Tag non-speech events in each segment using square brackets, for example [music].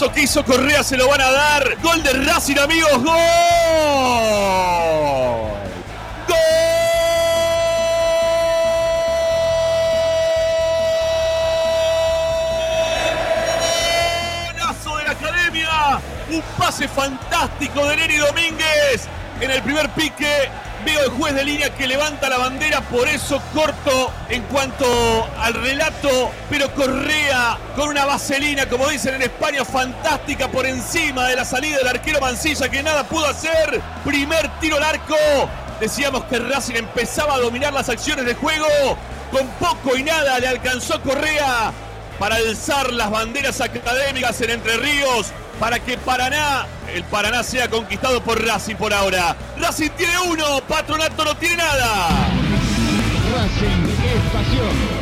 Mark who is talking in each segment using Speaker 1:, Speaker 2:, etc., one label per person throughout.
Speaker 1: golazo que hizo Correa, se lo van a dar. Gol de Racing, amigos. ¡Gol! ¡Golazo de la academia! Un pase fantástico de Neri Domínguez en el primer pique. Veo el juez de línea que levanta la bandera, por eso corto en cuanto al relato, pero Correa con una vaselina, como dicen en España, fantástica por encima de la salida del arquero Mancilla que nada pudo hacer. Primer tiro al arco. Decíamos que Racing empezaba a dominar las acciones de juego. Con poco y nada le alcanzó Correa para alzar las banderas académicas en Entre Ríos para que Paraná, el Paraná sea conquistado por Racing por ahora. Racing tiene uno, Patronato no tiene nada.
Speaker 2: Racing es.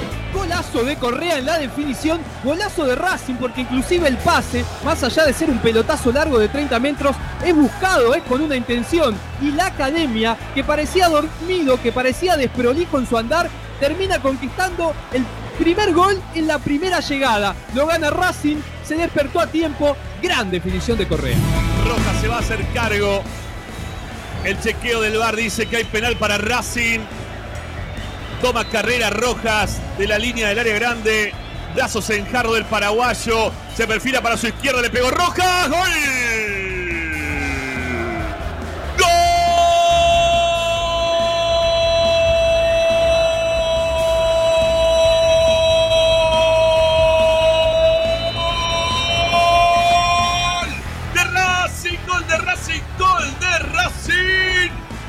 Speaker 3: Golazo de Correa en la definición, golazo de Racing porque inclusive el pase, más allá de ser un pelotazo largo de 30 metros, es buscado es con una intención. Y la academia, que parecía dormido, que parecía desprolijo en su andar, termina conquistando el primer gol en la primera llegada. Lo gana Racing, se despertó a tiempo, gran definición de Correa.
Speaker 1: Rojas se va a hacer cargo. El chequeo del bar dice que hay penal para Racing. Toma carrera Rojas de la línea del área grande. Brazos en jarro del paraguayo. Se perfila para su izquierda, le pegó Rojas. ¡Gol!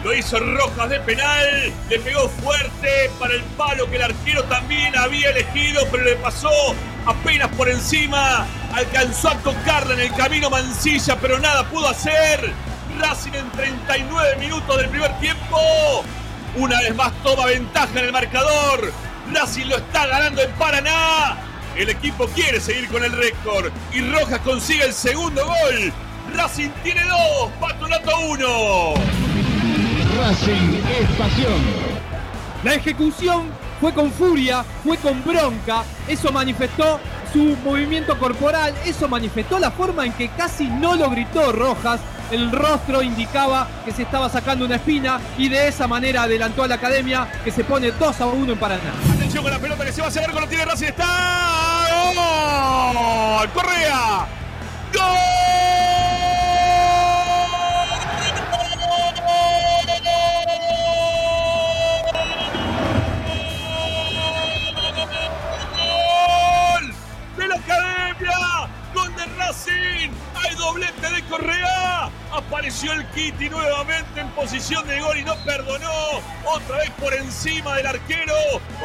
Speaker 1: Lo hizo Rojas de penal. Le pegó fuerte para el palo que el arquero también había elegido, pero le pasó apenas por encima. Alcanzó a tocarla en el camino Mancilla, pero nada pudo hacer. Racing en 39 minutos del primer tiempo. Una vez más toma ventaja en el marcador. Racing lo está ganando en Paraná. El equipo quiere seguir con el récord y Rojas consigue el segundo gol. Racing tiene dos, Patronato uno.
Speaker 2: Racing es pasión.
Speaker 3: La ejecución fue con furia, fue con bronca, eso manifestó su movimiento corporal, eso manifestó la forma en que casi no lo gritó Rojas, el rostro indicaba que se estaba sacando una espina y de esa manera adelantó a la academia que se pone 2 a 1 en Paraná.
Speaker 1: Atención con la pelota que se va a hacer con lo tiene Racing, está ¡Gol! Correa, gol. Doblete de Correa. Apareció el Kitty nuevamente en posición de gol y no perdonó. Otra vez por encima del arquero.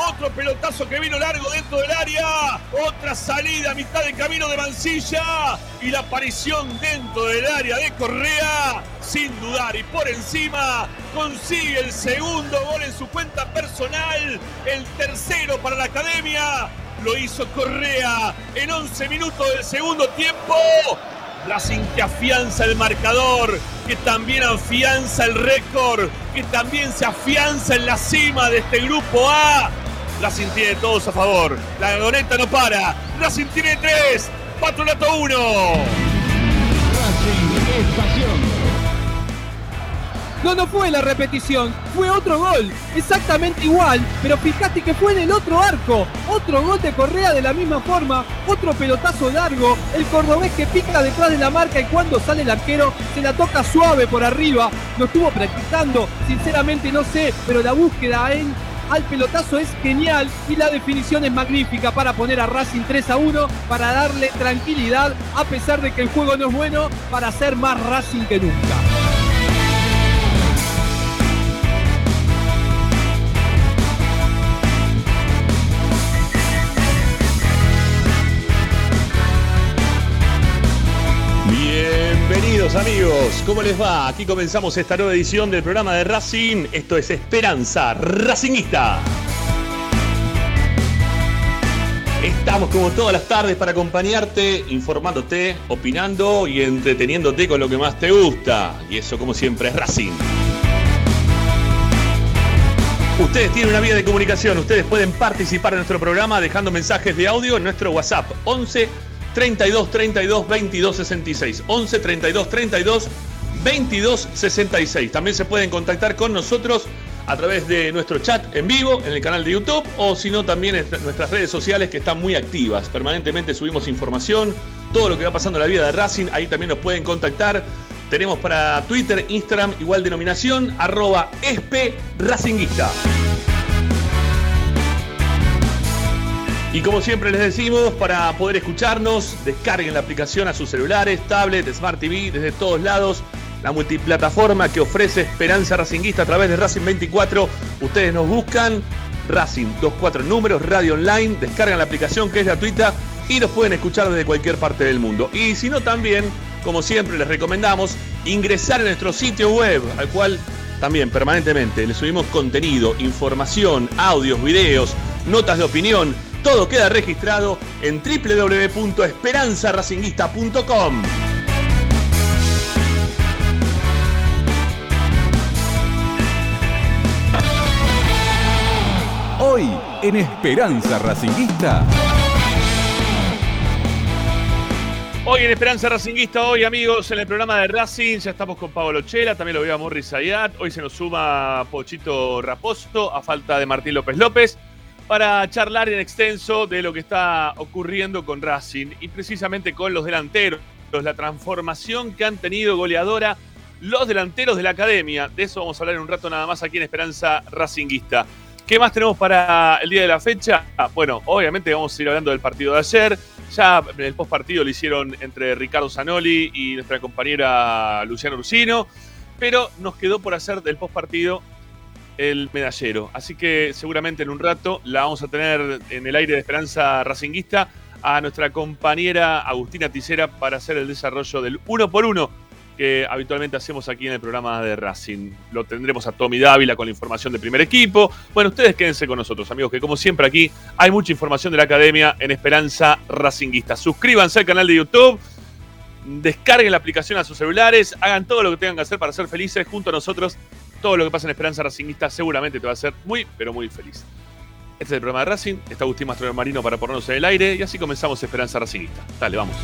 Speaker 1: Otro pelotazo que vino largo dentro del área. Otra salida a mitad de camino de Mancilla. Y la aparición dentro del área de Correa. Sin dudar y por encima consigue el segundo gol en su cuenta personal. El tercero para la academia lo hizo Correa en 11 minutos del segundo tiempo. Racing que afianza el marcador, que también afianza el récord, que también se afianza en la cima de este grupo A. Racing tiene todos a favor. La gagoneta no para. Racing tiene tres. Patronato uno.
Speaker 3: No, no fue la repetición, fue otro gol, exactamente igual, pero fíjate que fue en el otro arco, otro gol de Correa de la misma forma, otro pelotazo largo, el cordobés que pica detrás de la marca y cuando sale el arquero se la toca suave por arriba, lo estuvo practicando, sinceramente no sé, pero la búsqueda al pelotazo es genial y la definición es magnífica para poner a Racing 3 a 1, para darle tranquilidad a pesar de que el juego no es bueno, para ser más Racing que nunca.
Speaker 1: Amigos, ¿cómo les va? Aquí comenzamos esta nueva edición del programa de Racing. Esto es Esperanza Racingista. Estamos como todas las tardes para acompañarte, informándote, opinando y entreteniéndote con lo que más te gusta. Y eso como siempre es Racing. Ustedes tienen una vía de comunicación, ustedes pueden participar en nuestro programa dejando mensajes de audio en nuestro WhatsApp 11 32 32 22 66. 11 32 32 22 66. También se pueden contactar con nosotros a través de nuestro chat en vivo en el canal de YouTube o si no también en nuestras redes sociales que están muy activas. Permanentemente subimos información, todo lo que va pasando en la vida de Racing, ahí también nos pueden contactar. Tenemos para Twitter, Instagram, igual denominación, arroba esp racinguista. Y como siempre les decimos, para poder escucharnos, descarguen la aplicación a sus celulares, tablets, Smart TV, desde todos lados la multiplataforma que ofrece Esperanza Racinguista a través de Racing 24. Ustedes nos buscan Racing 24 números, radio online, descargan la aplicación que es gratuita y nos pueden escuchar desde cualquier parte del mundo. Y si no, también, como siempre, les recomendamos ingresar a nuestro sitio web, al cual también permanentemente le subimos contenido, información, audios, videos, notas de opinión. Todo queda registrado en www.esperanzaracinguista.com.
Speaker 4: Hoy en Esperanza Racinguista.
Speaker 1: Hoy en Esperanza Racinguista, hoy amigos, en el programa de Racing, ya estamos con Pablo Chela, también lo veo a Morris Ayat, hoy se nos suma Pochito Raposto, a falta de Martín López López, para charlar en extenso de lo que está ocurriendo con Racing y precisamente con los delanteros, la transformación que han tenido goleadora los delanteros de la academia. De eso vamos a hablar en un rato nada más aquí en Esperanza Racinguista. ¿Qué más tenemos para el día de la fecha? Ah, bueno, obviamente vamos a ir hablando del partido de ayer. Ya el post partido lo hicieron entre Ricardo Zanoli y nuestra compañera Luciano Ursino. Pero nos quedó por hacer del post partido el medallero. Así que seguramente en un rato la vamos a tener en el aire de Esperanza Racinguista a nuestra compañera Agustina Ticera para hacer el desarrollo del uno por uno que habitualmente hacemos aquí en el programa de Racing. Lo tendremos a Tommy Dávila con la información del primer equipo. Bueno, ustedes quédense con nosotros, amigos, que como siempre aquí hay mucha información de la academia en Esperanza Racinguista. Suscríbanse al canal de YouTube, descarguen la aplicación a sus celulares, hagan todo lo que tengan que hacer para ser felices junto a nosotros. Todo lo que pasa en Esperanza Racinguista seguramente te va a hacer muy, pero muy feliz. Este es el programa de Racing, está Agustín Mastro Marino para ponernos en el aire y así comenzamos Esperanza Racinguista. Dale, vamos.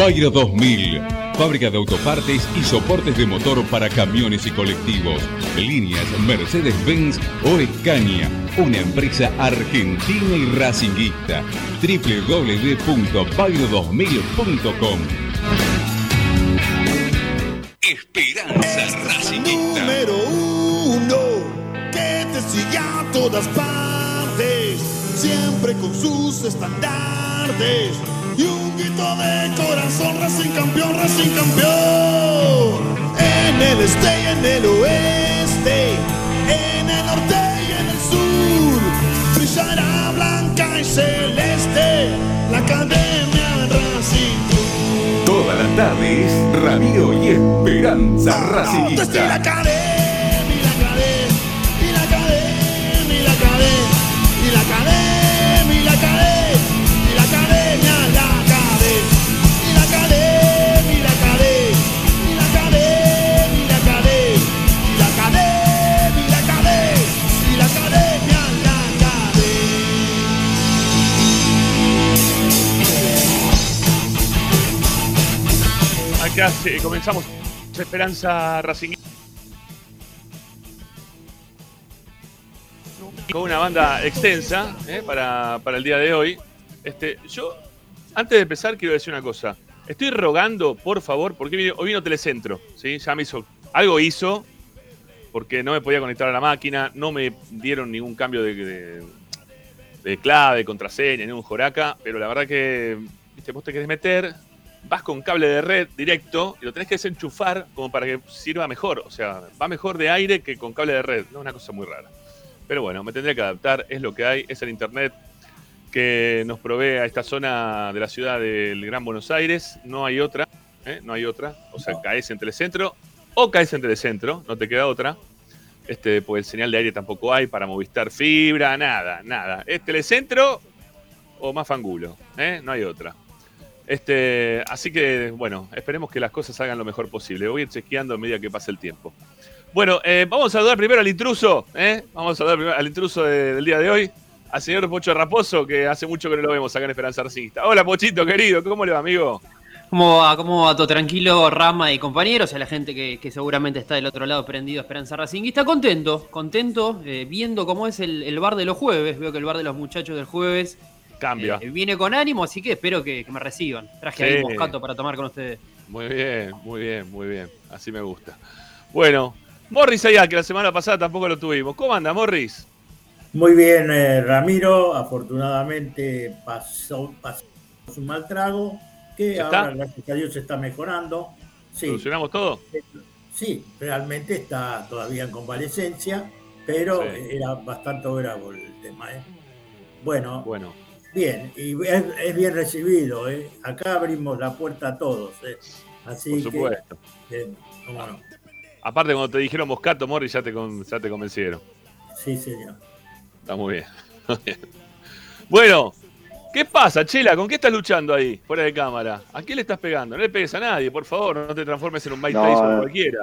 Speaker 4: Bayra 2000, fábrica de autopartes y soportes de motor para camiones y colectivos. Líneas Mercedes-Benz o Escaña, una empresa argentina y racinguista. www.bayro2000.com Esperanza Racinguista.
Speaker 5: Número uno, que te siga a todas partes, siempre con sus estandartes y un grito de corazón, Racing campeón, Racing campeón. En el este y en el oeste, en el norte y en el sur, brillará blanca y celeste la academia Racing.
Speaker 4: Todas las tardes, Ramiro y Esperanza
Speaker 5: Desde
Speaker 1: Acá comenzamos Esperanza Racing. Con una banda extensa eh, para, para el día de hoy. Este, yo, antes de empezar, quiero decir una cosa. Estoy rogando, por favor, porque hoy vino Telecentro, ¿sí? Ya hizo. Algo hizo, porque no me podía conectar a la máquina, no me dieron ningún cambio de clave, contraseña, ningún joraca, pero la verdad que, viste, vos te querés meter, vas con cable de red directo y lo tenés que desenchufar como para que sirva mejor. O sea, va mejor de aire que con cable de red. No, una cosa muy rara. Pero bueno, me tendré que adaptar, es lo que hay, es el internet que nos provee a esta zona de la ciudad del Gran Buenos Aires. No hay otra, ¿eh? no hay otra. O sea, caes en Telecentro o caes en Telecentro, no te queda otra. Este, pues el señal de aire tampoco hay para Movistar Fibra, nada, nada. ¿Es Telecentro o más fangulo? ¿eh? No hay otra. Este, así que, bueno, esperemos que las cosas salgan lo mejor posible. Voy a ir chequeando a medida que pase el tiempo. Bueno, eh, vamos a saludar primero al intruso, ¿eh? Vamos a saludar primero al intruso de- del día de hoy, al señor Pocho Raposo, que hace mucho que no lo vemos acá en Esperanza Racingista. Hola, Pochito, querido, ¿cómo le va, amigo?
Speaker 6: ¿Cómo va, ¿Cómo va todo tranquilo, Rama y compañeros? A la gente que, seguramente está del otro lado prendido a Esperanza Racinguista. Contento, contento, eh, viendo cómo es el bar de los jueves. Veo que el bar de los muchachos del jueves
Speaker 1: Cambia.
Speaker 6: eh, viene con ánimo, así que espero que, que me reciban. Traje
Speaker 1: Sí.
Speaker 6: ahí moscato para tomar con ustedes.
Speaker 1: Muy bien, muy bien, muy bien. Así me gusta. Bueno, Morris allá, que la semana pasada tampoco lo tuvimos. ¿Cómo anda, Morris?
Speaker 7: Muy bien, eh, Ramiro. Afortunadamente pasó, pasó un mal trago que ahora, gracias a Dios, se está mejorando. Sí,
Speaker 1: ¿Solucionamos todo?
Speaker 7: sí, realmente está todavía en convalecencia, pero
Speaker 1: Sí.
Speaker 7: era bastante grave el tema. ¿eh? Bueno,
Speaker 1: Bueno,
Speaker 7: bien, y es, es bien recibido. ¿eh? Acá abrimos la puerta a todos. ¿eh? Así
Speaker 1: por supuesto.
Speaker 7: que, eh, cómo no.
Speaker 1: Aparte, cuando te dijeron Moscato, Morris, ya te, con- ya te convencieron.
Speaker 7: Sí, señor.
Speaker 1: Está muy bien. Muy [laughs] bien. bueno, ¿qué pasa, Chela? ¿Con qué estás luchando ahí, fuera de cámara? ¿A quién le estás pegando? No le pegues a nadie, por favor, no te transformes en un Mike
Speaker 8: No,
Speaker 1: Tyson
Speaker 8: no.
Speaker 1: cualquiera.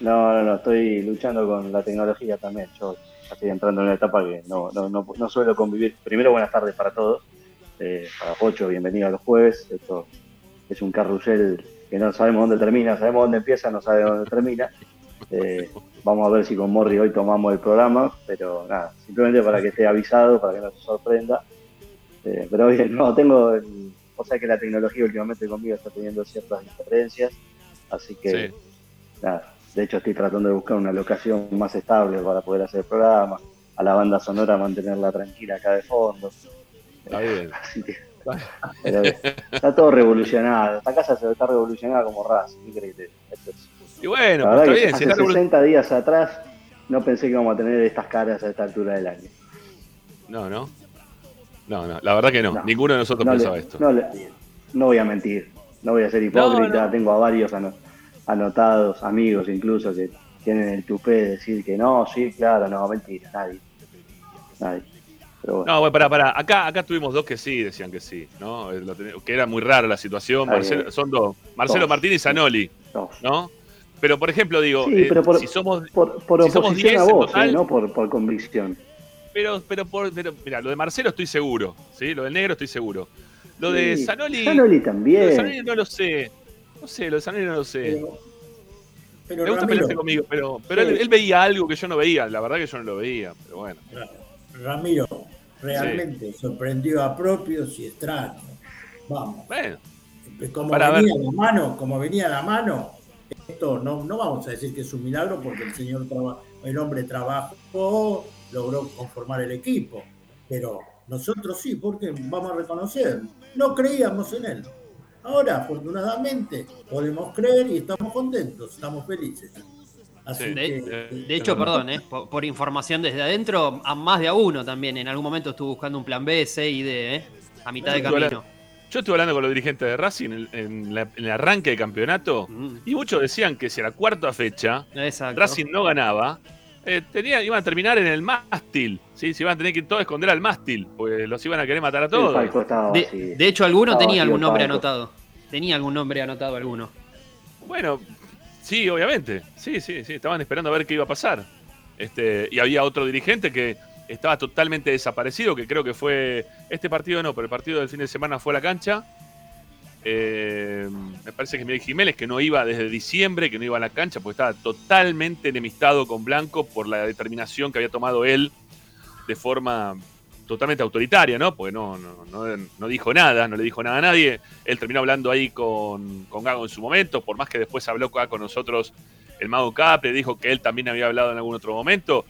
Speaker 8: No, no, no, estoy luchando con la tecnología también. Yo ya estoy entrando en una etapa que no, no, no, no suelo convivir. Primero, buenas tardes para todos. Eh, para Pocho, bienvenido a los jueves. Esto es un carrusel que no sabemos dónde termina, sabemos dónde empieza, no sabemos dónde termina. Eh, vamos a ver si con Morri hoy tomamos el programa, pero nada, simplemente para que esté avisado, para que no se sorprenda. Eh, pero bien, no, tengo. el- o sea que la tecnología últimamente conmigo está teniendo ciertas diferencias, así que
Speaker 1: Sí.
Speaker 8: nada, de hecho estoy tratando de buscar una locación más estable para poder hacer el programa, a la banda sonora mantenerla tranquila acá de fondo.
Speaker 1: Está bien. [laughs]
Speaker 8: Así que, pero está todo revolucionado, esta casa se está revolucionada como es-
Speaker 1: Y bueno,
Speaker 8: la
Speaker 1: pues está bien. Si
Speaker 8: hace
Speaker 1: está revolu-
Speaker 8: 60 días atrás no pensé que íbamos a tener estas caras a esta altura del año.
Speaker 1: No, no. No, no, la verdad que no.
Speaker 8: No.
Speaker 1: Ninguno de nosotros
Speaker 8: No,
Speaker 1: pensaba
Speaker 8: le-
Speaker 1: esto.
Speaker 8: no le- no voy a mentir, no voy a ser hipócrita,
Speaker 1: no.
Speaker 8: tengo a varios ano- anotados, amigos incluso, que tienen el tupé de decir que no, sí, claro, no, mentira, nadie. Nadie. Pero bueno,
Speaker 1: No, bueno, pará, pará. Acá, acá tuvimos dos que sí, decían que sí, ¿no? Eh, lo Que era muy rara la situación. Marcelo- son dos. Marcelo
Speaker 8: Dos.
Speaker 1: Martínez y Zanoli,
Speaker 8: no.
Speaker 1: ¿no? Pero, por ejemplo, digo,
Speaker 8: Sí,
Speaker 1: eh,
Speaker 8: pero por-
Speaker 1: si somos
Speaker 8: Por, por
Speaker 1: si somos
Speaker 8: oposición
Speaker 1: 10
Speaker 8: a
Speaker 1: en
Speaker 8: vos,
Speaker 1: total-
Speaker 8: eh, no por, por convicción.
Speaker 1: Pero, pero, por, pero, mira, lo de Marcelo estoy seguro, ¿sí? Lo del negro estoy seguro. Lo de Zanoli.
Speaker 8: Zanoli
Speaker 1: Lo de
Speaker 8: también.
Speaker 1: Zanoli no lo sé. No sé, lo de no lo sé.
Speaker 7: Pero, pero
Speaker 1: Me gusta
Speaker 7: Ramiro,
Speaker 1: pelearse conmigo, pero, pero él, él veía algo que yo no veía. La verdad que yo no lo veía, pero bueno.
Speaker 7: Ra- Ramiro, realmente sorprendió a propios y extraños. Vamos,
Speaker 1: Bueno,
Speaker 7: como
Speaker 1: Para
Speaker 7: venía la mano, como venía la mano, esto no, no vamos a decir que es un milagro porque el señor traba- el hombre trabajó, logró conformar el equipo, pero nosotros sí, porque vamos a reconocer, no creíamos en él. Ahora, afortunadamente, podemos creer y estamos contentos, estamos felices. Así
Speaker 1: Sí.
Speaker 7: que,
Speaker 6: De, de hecho, perdón, eh, por, por información desde adentro, a más de a uno también. En algún momento estuvo buscando un plan B, C y D, ¿eh? a mitad de camino.
Speaker 1: yo estuve hablando con los dirigentes de Racing en, en la- en el arranque de campeonato
Speaker 6: Mm,
Speaker 1: y muchos decían que si a la cuarta fecha
Speaker 6: Exacto.
Speaker 1: Racing no ganaba, eh, tenía, iban a terminar en el mástil. ¿sí? Se iban a tener que todos esconder al mástil, porque los iban a querer matar a todos.
Speaker 8: estaba
Speaker 6: De, hecho, alguno
Speaker 8: Estaba
Speaker 6: tenía algún nombre
Speaker 8: palco.
Speaker 6: anotado. Tenía algún nombre anotado alguno.
Speaker 1: Bueno, sí, obviamente. Sí, sí, sí. Estaban esperando a ver qué iba a pasar. Este, y había otro dirigente que estaba totalmente desaparecido, que creo que fue. Este partido no, pero el partido del fin de semana fue a la cancha. Eh, me parece que Miguel Jiménez, que no iba desde diciembre, que no iba a la cancha, porque estaba totalmente enemistado con Blanco por la determinación que había tomado él de forma totalmente autoritaria, ¿no? Porque no, no, no, dijo nada, no le dijo nada a nadie. Él terminó hablando ahí con, con Gago en su momento, por más que después habló con nosotros el Mago Capre, dijo que él también había hablado en algún otro momento.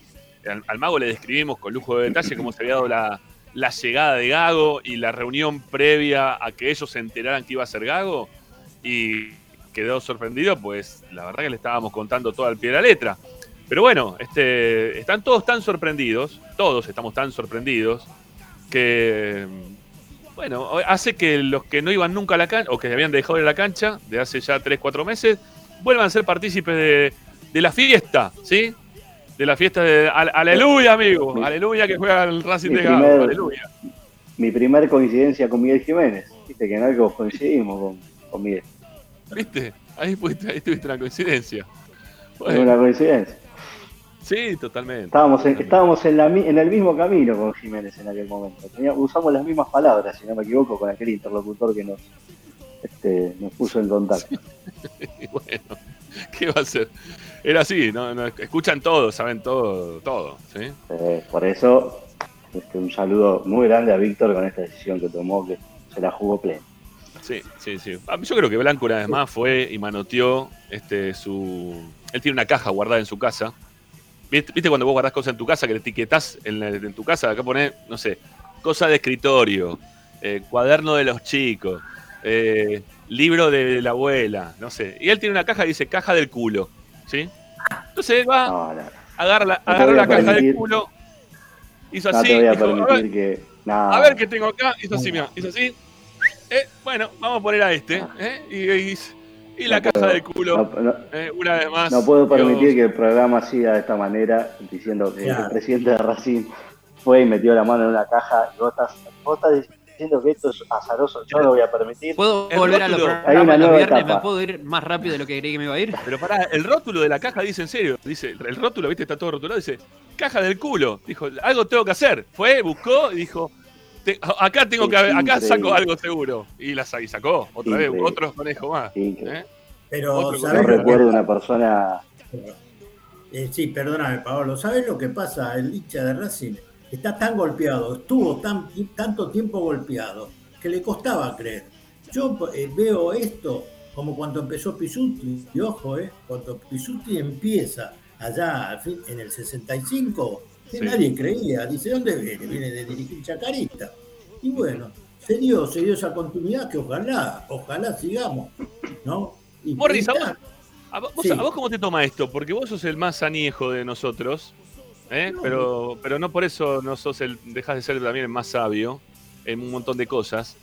Speaker 1: Al, al Mago le describimos con lujo de detalle cómo se había dado la, la llegada de Gago y la reunión previa a que ellos se enteraran que iba a ser Gago. Y quedó sorprendido, pues la verdad que le estábamos contando todo al pie de la letra. Pero bueno, este, están todos tan sorprendidos, todos estamos tan sorprendidos, que bueno, hace que los que no iban nunca a la cancha, o que habían dejado de la cancha de hace ya 3, 4 meses, vuelvan a ser partícipes de la fiesta, ¿sí? De la fiesta de. al- aleluya, amigo.
Speaker 8: Mi-
Speaker 1: aleluya que juega el Racing de
Speaker 8: primer-
Speaker 1: Aleluya.
Speaker 8: Mi primer coincidencia con Miguel Jiménez. Viste que en algo coincidimos con, con Miguel.
Speaker 1: ¿Viste? Ahí, pudiste- ahí tuviste una coincidencia. Bueno,
Speaker 8: una coincidencia.
Speaker 1: sí, totalmente.
Speaker 8: Estábamos, en, estábamos en, la, en el mismo camino con Jiménez en aquel momento. Tenía- usamos las mismas palabras, si no me equivoco, con aquel interlocutor que nos, este, nos puso en contacto.
Speaker 1: Y [laughs] bueno, ¿qué va a ser? Era así, ¿no? No, escuchan todo, saben todo, todo, ¿sí?
Speaker 8: Eh, por eso, este, un saludo muy grande a Víctor con esta decisión que tomó, que se la jugó plena.
Speaker 1: Sí, sí, sí. Ah, Yo creo que Blanco una vez más fue y manoteó este, su... Él tiene una caja guardada en su casa. ¿Viste, viste cuando vos guardás cosas en tu casa que le etiquetás en, la- en tu casa? Acá pone, no sé, cosa de escritorio, eh, cuaderno de los chicos, eh, libro de la abuela, no sé. Y él tiene una caja que dice caja del culo, ¿sí? Entonces él va,
Speaker 8: No, no,
Speaker 1: agarra la, agarra la caja del culo, hizo
Speaker 8: no
Speaker 1: así,
Speaker 8: te voy a
Speaker 1: dijo, "A ver,
Speaker 8: permitir que. no,
Speaker 1: a ver qué tengo acá. Hizo así, mira, hizo así. Eh, bueno, vamos a poner a este. ¿eh? Y, y- y la
Speaker 8: No
Speaker 1: caja
Speaker 8: puedo,
Speaker 1: del culo,
Speaker 8: no- no-
Speaker 1: eh, una vez más.
Speaker 8: No puedo
Speaker 1: Dios.
Speaker 8: permitir que el programa siga de esta manera, diciendo que el presidente de Racing fue y metió la mano en una caja y vos estás, vos estás diciendo que esto es azaroso. Yo no lo voy a permitir.
Speaker 6: ¿Puedo
Speaker 1: El
Speaker 6: volver a los
Speaker 1: rótulo.
Speaker 8: Hay una
Speaker 6: programas los
Speaker 8: nueva
Speaker 6: viernes?
Speaker 8: etapa.
Speaker 6: ¿Me puedo ir más rápido de lo que creí que me iba a ir?
Speaker 1: Pero pará, el rótulo de la caja dice en serio. Dice, el rótulo, viste, está todo rotulado. Dice, caja del culo. Dijo, algo tengo que hacer. Fue, buscó y dijo, "Te- acá tengo que, acá saco algo seguro. Y la y sacó, otra vez, otros conejos más. ¿eh?
Speaker 7: Pero,
Speaker 8: Yo
Speaker 7: ¿sabés lo que
Speaker 8: recuerdo una persona.
Speaker 7: Eh, sí, perdóname, Pablo. ¿Sabes lo que pasa? El hincha de Racing está tan golpeado, estuvo tan, tanto tiempo golpeado, que le costaba creer. Yo eh, veo esto como cuando empezó Pisuti, y ojo, eh, cuando Pisuti empieza allá en el 65, que
Speaker 1: Sí.
Speaker 7: nadie creía. Dice, ¿dónde viene? Viene de dirigir Chacarita. Y bueno, se dio, se dio esa continuidad que ojalá, ojalá sigamos, ¿no? Y
Speaker 1: Morris, ¿a
Speaker 7: está-
Speaker 1: vos, a vos-
Speaker 7: Sí.
Speaker 1: a vos cómo te toma esto? Porque vos sos el más aniejo de nosotros, ¿eh?
Speaker 7: No.
Speaker 1: pero, pero no por eso no sos el, dejas de ser también el más sabio en un montón de cosas.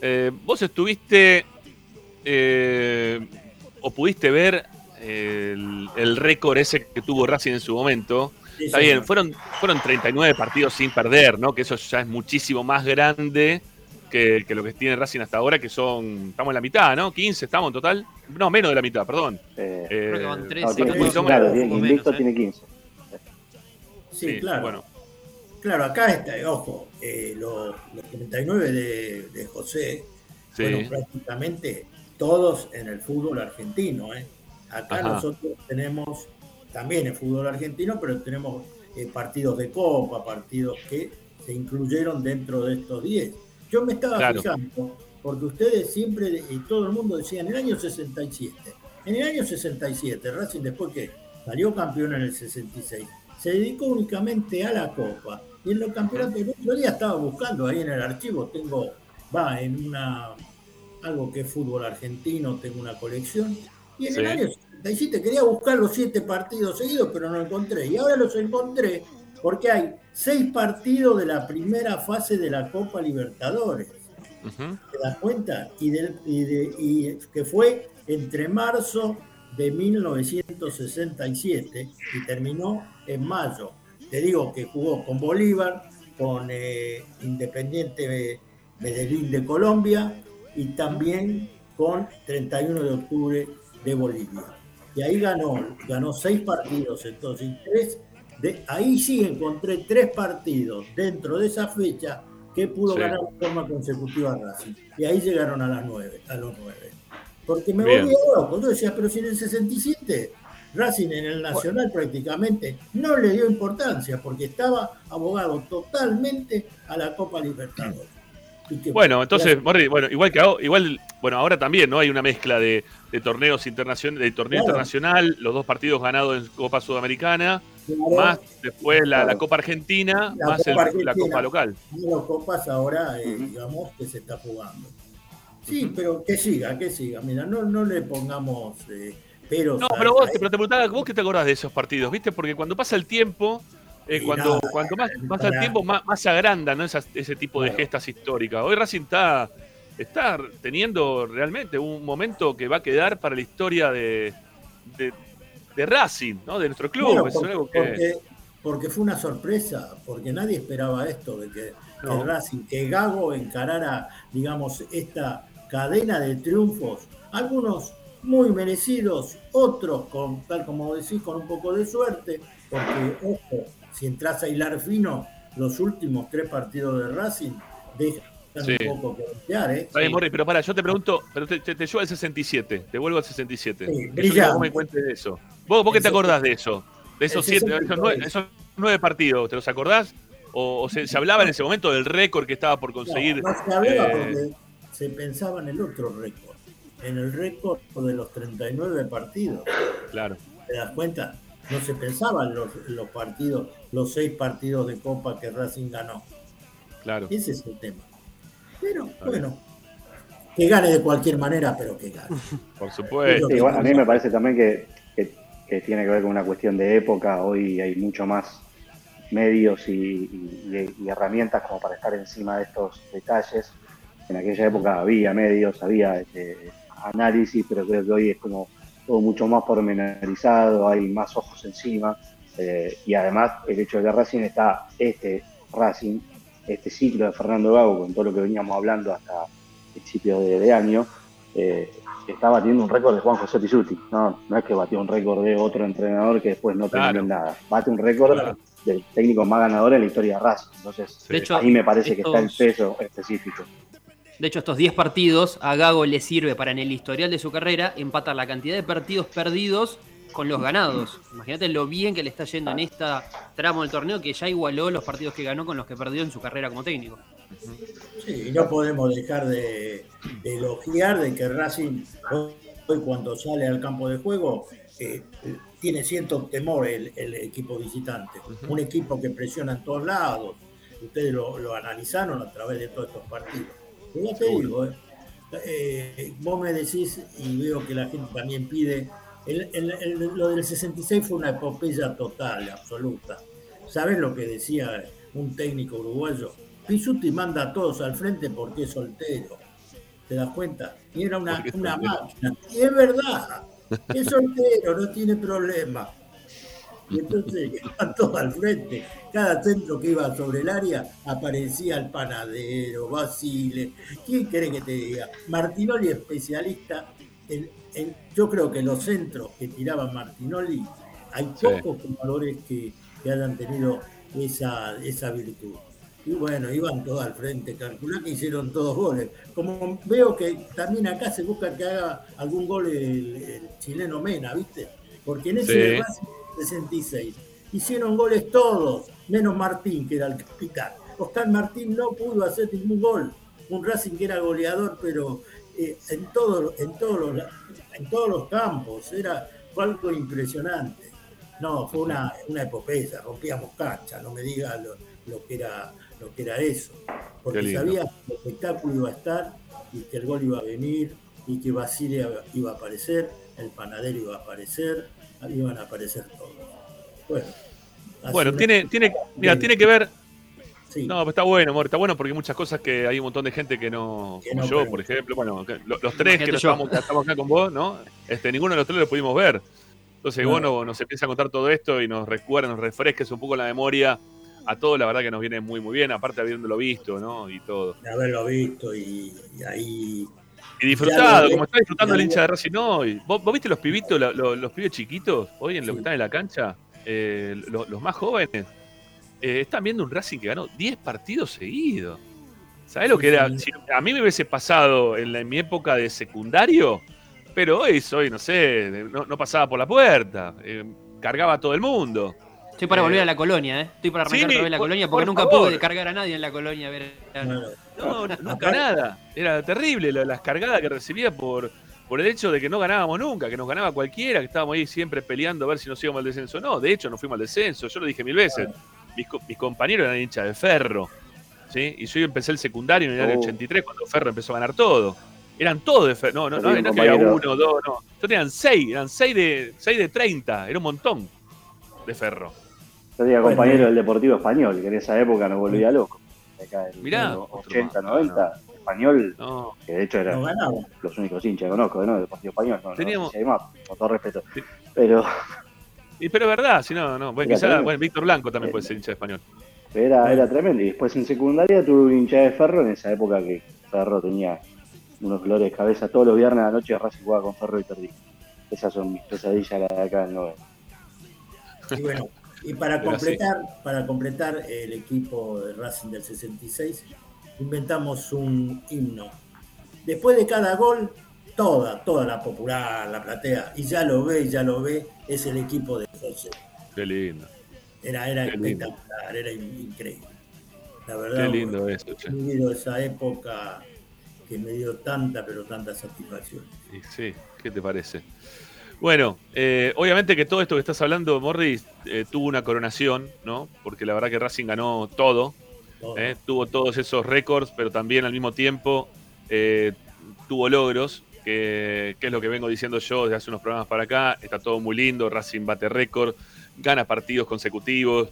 Speaker 1: Eh, vos estuviste eh, o pudiste ver el, el récord ese que tuvo Racing en su momento.
Speaker 7: sí,
Speaker 1: Está bien, fueron, fueron 39 partidos sin perder, ¿no? Que eso ya es muchísimo más grande que, que lo que tiene Racing hasta ahora, que son, estamos en la mitad, ¿no? 15 estamos en total. No, menos de la mitad, perdón.
Speaker 8: eh,
Speaker 1: Eh,
Speaker 6: Creo que van tres,
Speaker 8: no, tiene
Speaker 6: capaz,
Speaker 8: 15,
Speaker 6: un
Speaker 8: claro,
Speaker 6: menos,
Speaker 8: Invicto
Speaker 6: ¿eh?
Speaker 8: tiene 15.
Speaker 7: Sí,
Speaker 1: sí,
Speaker 7: claro.
Speaker 1: Bueno,
Speaker 7: Claro, acá está, ojo, eh, los, los 39 de, de José
Speaker 1: sí.
Speaker 7: fueron prácticamente todos en el fútbol argentino. ¿eh? Acá
Speaker 1: Ajá.
Speaker 7: nosotros tenemos también el fútbol argentino, pero tenemos eh, partidos de copa, partidos que se incluyeron dentro de estos 10. Yo me estaba
Speaker 1: Claro.
Speaker 7: fijando, porque ustedes siempre, y todo el mundo decía, en el año 67, en el año 67, Racing después que salió campeón en el 66, se dedicó únicamente a la copa. Y en los campeonatos, el otro día estaba buscando ahí en el archivo, tengo, va, en una, algo que es fútbol argentino, tengo una colección. Y en
Speaker 1: Sí.
Speaker 7: el año 67 quería buscar los siete partidos seguidos, pero no encontré. Y ahora los encontré porque hay seis partidos de la primera fase de la Copa Libertadores.
Speaker 1: Ujú.
Speaker 7: ¿Te das cuenta? Y, del- y de- y que fue entre marzo de 1967 y terminó en mayo. Te digo que jugó con Bolívar, con eh, Independiente de Medellín de Colombia y también con 31 de octubre de Bolivia. Y ahí ganó, ganó seis partidos, entonces tres. De, ahí sí encontré tres partidos dentro de esa fecha que pudo
Speaker 1: Sí.
Speaker 7: ganar de forma consecutiva Racing. Y ahí llegaron a las nueve, a los nueve. Porque me
Speaker 1: Bien.
Speaker 7: volví loco. Yo decía, pero si en el 67 Racing en el Nacional prácticamente no le dio importancia porque estaba abogado totalmente a la Copa Libertadores. Y que-
Speaker 1: Bueno, entonces, Morri, bueno, igual que ahora, igual, bueno, ahora también, ¿no? Hay una mezcla de, de torneos internacionales, de torneo
Speaker 7: Claro.
Speaker 1: internacional, los dos partidos ganados en Copa Sudamericana,
Speaker 7: Claro,
Speaker 1: más después la. Copa Argentina,
Speaker 7: La
Speaker 1: más el- la. Copa local.
Speaker 7: las copas ahora, eh, digamos, que se está jugando. Sí, pero que siga, que siga. Mira, no, no le pongamos eh, peros.
Speaker 1: No, pero vos, te, pero te preguntaba, ¿vos qué te acordás de esos partidos? ¿Viste? Porque cuando pasa el tiempo, eh, cuando,
Speaker 7: nada,
Speaker 1: cuanto más pasa el tiempo, más, más se agranda ¿no? Esas- ese tipo de
Speaker 7: Claro.
Speaker 1: gestas históricas. Hoy Racing está, está teniendo realmente un momento que va a quedar para la historia de, de- de Racing, ¿no? De nuestro club.
Speaker 7: Bueno, porque,
Speaker 1: algo que-
Speaker 7: porque- porque fue una sorpresa, porque nadie esperaba esto, de que. Racing, que Gago encarara, digamos, esta cadena de triunfos, algunos muy merecidos, otros, con, tal como decís, con un poco de suerte, porque, ojo, si entras a hilar fino, los últimos tres partidos de Racing dejan
Speaker 1: Sí.
Speaker 7: un poco que desear, ¿eh?
Speaker 1: Bien, Morri, pero para, yo te pregunto, pero te, te, te llevo al 67, te vuelvo al 67.
Speaker 7: Sí,
Speaker 1: yo
Speaker 7: brillante.
Speaker 1: vos me cuentes de eso. ¿Vos, vos qué te acordás de eso? De esos, siete,
Speaker 7: 63.
Speaker 1: esos, nueve, esos nueve partidos, ¿te los acordás? ¿O, o se, se hablaba en ese momento del récord que estaba por conseguir?
Speaker 7: No, no se hablaba
Speaker 1: eh,
Speaker 7: porque se pensaba en el otro récord, en el récord de los 39 partidos.
Speaker 1: Claro.
Speaker 7: ¿Te das cuenta? No se pensaba en los, los partidos, los seis partidos de Copa que Racing ganó.
Speaker 1: Claro.
Speaker 7: Ese es el tema. Pero bueno, que gane de cualquier manera, pero que gane. [laughs]
Speaker 1: Por supuesto.
Speaker 8: Sí, bueno, a mí me parece también que, que- que tiene que ver con una cuestión de época. Hoy hay mucho más medios y, y- y herramientas como para estar encima de estos detalles. En aquella época había medios, había este, análisis, pero creo que hoy es como todo mucho más pormenorizado, hay más ojos encima. eh, y además el hecho de que Racing está, este Racing, este ciclo de Fernando Gago, con todo lo que veníamos hablando hasta principios de, de año, eh, está batiendo un récord de Juan José Pisuti. No, no es que batió un récord de otro entrenador que después no terminó
Speaker 1: Claro.
Speaker 8: en nada. Bate un récord
Speaker 1: Claro.
Speaker 8: del técnico más ganador en la historia de Racing. Entonces,
Speaker 6: De hecho,
Speaker 8: ahí me parece que está el peso específico.
Speaker 6: De hecho, estos 10 partidos a Gago le sirve para en el historial de su carrera empatar la cantidad de partidos perdidos con los ganados. Imagínate lo bien que le está yendo en esta tramo del torneo que ya igualó los partidos que ganó con los que perdió en su carrera como técnico.
Speaker 7: Sí, y no podemos dejar de, de elogiar de que Racing hoy, cuando sale al campo de juego eh, tiene cierto temor el, el equipo visitante. Un equipo que presiona en todos lados. Ustedes lo, lo analizaron a través de todos estos partidos. Pero ya te digo, eh, eh, vos me decís y veo que la gente también pide. el- el- el- lo del 66 fue una epopeya total, absoluta. ¿Sabes lo que decía un técnico uruguayo? Pisuti manda a todos al frente porque es soltero. ¿Te das cuenta? Y era una, una máquina. Y es verdad. Es soltero, no tiene problema. Y entonces [laughs] iban todos al frente. Cada centro que iba sobre el área aparecía el panadero, Basile. ¿Quién quiere que te diga? Martinoli especialista en, en- yo creo que los centros que tiraba Martinoli, hay
Speaker 1: Sí.
Speaker 7: pocos jugadores que, que hayan tenido esa, esa virtud. Y bueno, iban todos al frente, calculá que hicieron todos goles. Como veo que también acá se busca que haga algún gol el, el chileno Mena, ¿viste? Porque en ese
Speaker 1: Sí.
Speaker 7: De Racing 66 hicieron goles todos, menos Martín, que era el capitán. Oscar Martín no pudo hacer ningún gol. Un Racing que era goleador, pero eh, en, todo, en, todos los, en todos los campos. Era algo impresionante. No, fue una, una epopeya, rompíamos cancha, no me digas lo, lo que era lo que era eso. Porque sabía que el espectáculo iba a estar y que el gol iba a venir y que Basile iba a aparecer, el panadero iba a aparecer, iban a aparecer todos. Bueno,
Speaker 1: Bueno, tiene, tiene, mira, tiene que ver.
Speaker 7: Sí.
Speaker 1: No, pero está bueno, amor, está bueno porque hay muchas cosas que hay un montón de gente que no.
Speaker 7: Que
Speaker 1: Como
Speaker 7: no
Speaker 1: yo, por ejemplo. Bueno, que lo- los tres que estamos, estamos acá con vos, ¿no? Este, ninguno de los tres lo pudimos ver. Entonces,
Speaker 7: No.
Speaker 1: vos nos, empieza a contar todo esto y nos recuerda, nos refresques un poco la memoria. A todos, la verdad que nos viene muy, muy bien, aparte de habiéndolo visto, ¿no? Y todo.
Speaker 7: de haberlo visto y, y ahí
Speaker 1: Y disfrutado, como está disfrutando el hincha de Racing hoy. ¿Vos, vos viste los pibitos, lo- lo- los pibes chiquitos, hoy en lo
Speaker 7: Sí.
Speaker 1: que están en la cancha? Eh, lo- los más jóvenes. eh, están viendo un Racing que ganó 10 partidos seguidos. ¿Sabés lo que era? Si a mí me hubiese pasado en, la- en mi época de secundario, pero hoy soy, no sé, no, no pasaba por la puerta, eh, cargaba a todo el mundo.
Speaker 6: Estoy para
Speaker 1: Eh,
Speaker 6: volver a la colonia, ¿eh? Estoy para arrancar
Speaker 1: sí,
Speaker 6: otra vez la
Speaker 1: por-
Speaker 6: colonia porque
Speaker 1: por
Speaker 6: nunca
Speaker 1: favor.
Speaker 6: pude cargar a nadie en la colonia. A ver,
Speaker 7: bueno,
Speaker 1: No, nunca nada. Era terrible la- las cargadas que recibía por, por el hecho de que no ganábamos nunca, que nos ganaba cualquiera, que estábamos ahí siempre peleando a ver si nos íbamos al descenso. No, de hecho no fuimos al descenso, yo lo dije mil veces. Mis, mis compañeros eran hinchas de ferro. ¿sí? Y yo empecé el secundario en el año
Speaker 8: Oh.
Speaker 1: 83 cuando Ferro empezó a ganar todo. Eran todos de ferro. No, no, no, no que había uno, dos, no. Yo tenían seis, eran seis de, seis de 30, era un montón de ferro.
Speaker 8: Yo tenía compañero del Deportivo Español, que en esa época nos volvía loco. Acá
Speaker 1: Mirá.
Speaker 8: los 80, 90, Español,
Speaker 1: No,
Speaker 8: que de hecho
Speaker 7: no
Speaker 8: eran los únicos hinchas que conozco, ¿no? Del Deportivo Español, no, no
Speaker 1: Teníamos-
Speaker 8: sé si hay más, con todo respeto.
Speaker 1: Sí.
Speaker 8: Pero
Speaker 1: Y, pero es verdad, si no, no. Bueno, quizá, bueno, Víctor Blanco también
Speaker 8: Eh,
Speaker 1: puede ser hincha de español.
Speaker 8: Era, era tremendo. Y después en secundaria tuve un hincha de Ferro en esa época que Ferro tenía unos dolores de cabeza. Todos los viernes a la noche Racing jugaba con Ferro y perdí. Esas son mis pesadillas las de acá del 90.
Speaker 7: Y bueno, y para
Speaker 1: Pero
Speaker 7: completar, para completar el equipo de Racing del 66, inventamos un himno. Después de cada gol, toda, toda la popular, la platea, y ya lo ve, ya lo ve, es el equipo de José.
Speaker 1: Qué lindo.
Speaker 7: Era, era
Speaker 1: Qué lindo.
Speaker 7: espectacular, era in- increíble. La
Speaker 1: Qué
Speaker 7: verdad,
Speaker 1: lindo eso,
Speaker 7: he vivido esa época que me dio tanta, pero tanta satisfacción.
Speaker 1: Y sí, ¿qué te parece? Bueno, eh, obviamente que todo esto que estás hablando, Morris, eh, tuvo una coronación, ¿no? Porque la verdad que Racing ganó todo,
Speaker 7: Todo.
Speaker 1: ¿eh? tuvo todos esos récords, pero también al mismo tiempo eh, tuvo logros, que, que es lo que vengo diciendo yo desde hace unos programas para acá. Está todo muy lindo, Racing bate récord, gana partidos consecutivos,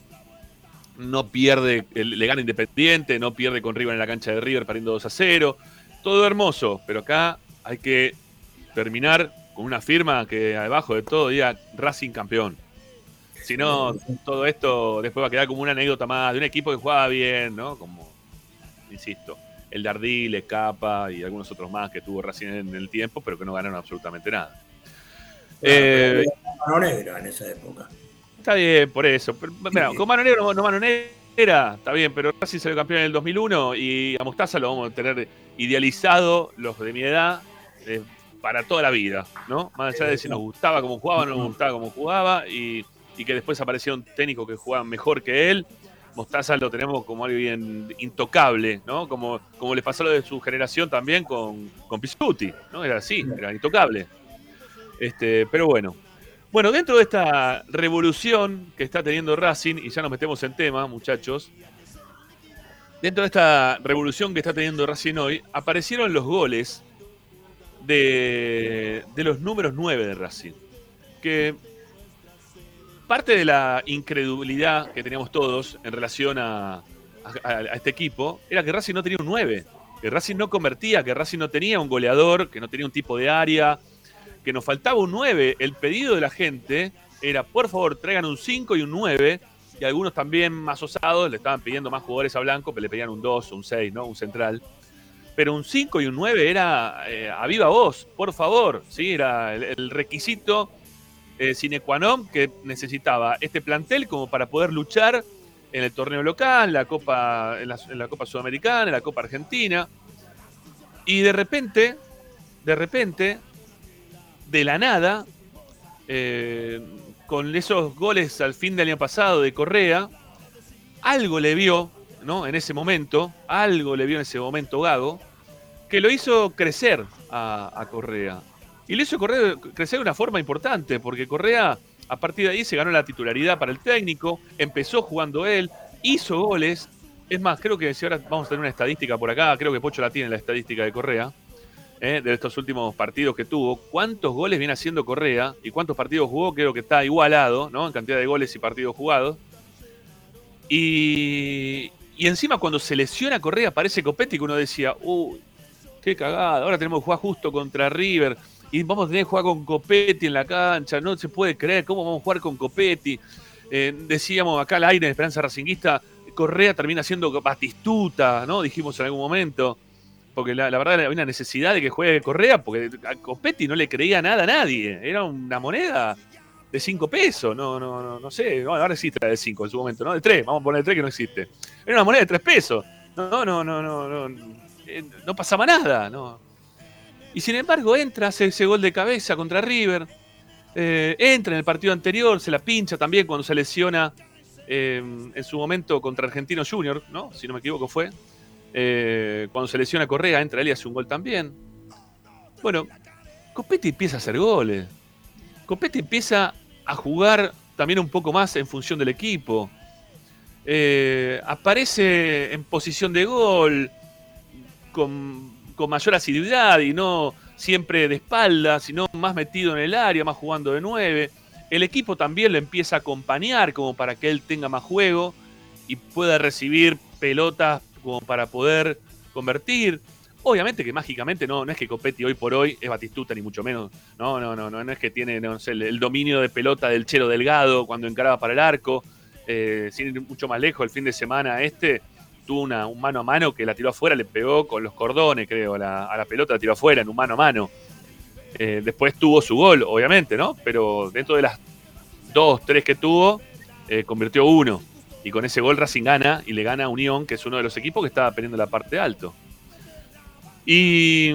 Speaker 1: no pierde, le gana Independiente, no pierde con River en la cancha de River perdiendo 2 a 0. Todo hermoso, pero acá hay que terminar con una firma que abajo de todo diga Racing campeón. Si no, todo esto después va a quedar como una anécdota más de un equipo que jugaba bien, ¿no? Como, insisto, el Dardil, el Capa y algunos otros más que tuvo Racing en el tiempo, pero que no ganaron absolutamente nada. Eh,
Speaker 7: Mano negra en esa época.
Speaker 1: Está bien, por eso. Pero, mira, con mano negra no, no mano negra, está bien, pero Racing salió campeón en el 2001 y a Mostaza lo vamos a tener idealizado, los de mi edad, eh, para toda la vida, ¿no? Más allá de si nos gustaba cómo jugaba o no nos gustaba cómo jugaba y, y que después aparecieron técnicos que jugaban mejor que él. Mostaza lo tenemos como alguien intocable, ¿no? Como, como le pasó lo de su generación también con, con Pisuti, ¿no? Era así, era intocable. Este, pero bueno, bueno, dentro de esta revolución que está teniendo Racing, y ya nos metemos en tema, muchachos, dentro de esta revolución que está teniendo Racing hoy, aparecieron los goles de, los números 9 de Racing. Que parte de la incredulidad que teníamos todos en relación a, este equipo era que Racing no tenía un 9, que Racing no convertía, que Racing no tenía un goleador, que no tenía un tipo de área, que nos faltaba un 9. El pedido de la gente era, por favor, traigan un 5 y un 9. Y algunos también más osados le estaban pidiendo más jugadores a Blanco, pero le pedían un 2 o un 6, ¿no? Un central. Pero un 5 y un 9 era eh, a viva voz, por favor. ¿sí? Era el, requisito eh, sine qua non que necesitaba este plantel como para poder luchar en el torneo local, la Copa, en, la, en la Copa Sudamericana, en la Copa Argentina. Y de repente, de repente, de la nada, eh, con esos goles al fin del año pasado de Correa, algo le vio, ¿no? En ese momento, algo le vio en ese momento Gago, que lo hizo crecer a, a Correa. Y lo hizo correr- crecer de una forma importante, porque Correa, a partir de ahí, se ganó la titularidad para el técnico, empezó jugando él, hizo goles. Es más, creo que si ahora vamos a tener una estadística por acá, creo que Pocho la tiene la estadística de Correa eh, de estos últimos partidos que tuvo, cuántos goles viene haciendo Correa y cuántos partidos jugó, creo que está igualado, ¿no? En cantidad de goles y partidos jugados. Y, y encima cuando se lesiona Correa aparece Copetti que uno decía, uy, qué cagada, ahora tenemos que jugar justo contra River y vamos a tener que jugar con Copetti en la cancha, no se puede creer, ¿cómo vamos a jugar con Copetti? Eh, decíamos acá al aire en Esperanza Racinguista, Correa termina siendo Batistuta, ¿no? Dijimos en algún momento porque la, verdad había una necesidad de que juegue Correa, porque a Copetti no le creía nada a nadie. Era una moneda de 5 pesos, no, no, no, no sé, ahora existe la de 5 en su momento, ¿no? De 3, vamos a poner de 3 que no existe. Era una moneda de 3 pesos. No, no, no, no, no, no pasaba nada, no. Y sin embargo entra, hace ese gol de cabeza contra River, eh, entra en el partido anterior, se la pincha también cuando se lesiona eh, en su momento contra Argentino Junior, ¿no? Si no me equivoco fue. Eh, cuando se lesiona Correa, entra él y hace un gol también. Bueno, Copetti empieza a hacer goles. Copetti empieza a jugar también un poco más en función del equipo. Eh, aparece en posición de gol con, mayor asiduidad y no siempre de espalda, sino más metido en el área, más jugando de nueve. El equipo también lo empieza a acompañar como para que él tenga más juego y pueda recibir pelotas como para poder convertir. Obviamente que mágicamente no, no es que Copetti hoy por hoy es Batistuta, ni mucho menos. No, no, no, no, no es que tiene no sé, el, el dominio de pelota del Chelo Delgado cuando encaraba para el arco. Eh, sin ir mucho más lejos, el fin de semana este tuvo un mano a mano que la tiró afuera, le pegó con los cordones, creo, a la, pelota, la tiró afuera en un mano a mano. Eh, después tuvo su gol, obviamente, ¿no? Pero dentro de las dos, tres que tuvo, eh, convirtió uno. Y con ese gol Racing gana y le gana a Unión, que es uno de los equipos que estaba peleando la parte alto. Y,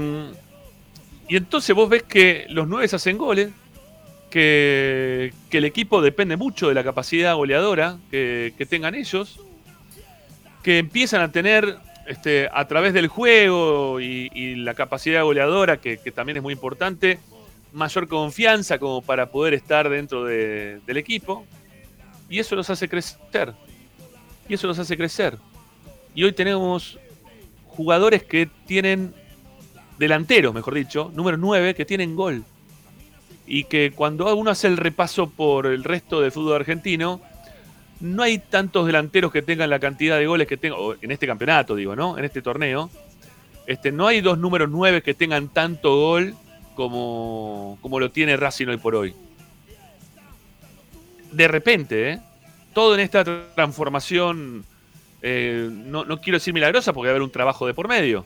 Speaker 1: y entonces vos ves que los nueve hacen goles, que, que, el equipo depende mucho de la capacidad goleadora que tengan ellos, que empiezan a tener este, a través del juego y, la capacidad goleadora, que, también es muy importante, mayor confianza como para poder estar dentro de, del equipo. Y eso los hace crecer. Y eso los hace crecer. Y hoy tenemos jugadores que tienen delanteros, mejor dicho, número 9, que tienen gol. Y que cuando uno hace el repaso por el resto del fútbol argentino, no hay tantos delanteros que tengan la cantidad de goles que tengo, en este campeonato, digo, ¿no? En este torneo. Este, no hay dos números 9 que tengan tanto gol como, como lo tiene Racing hoy por hoy. De repente, ¿eh? todo en esta transformación, eh, no, no, quiero decir milagrosa porque va a haber un trabajo de por medio,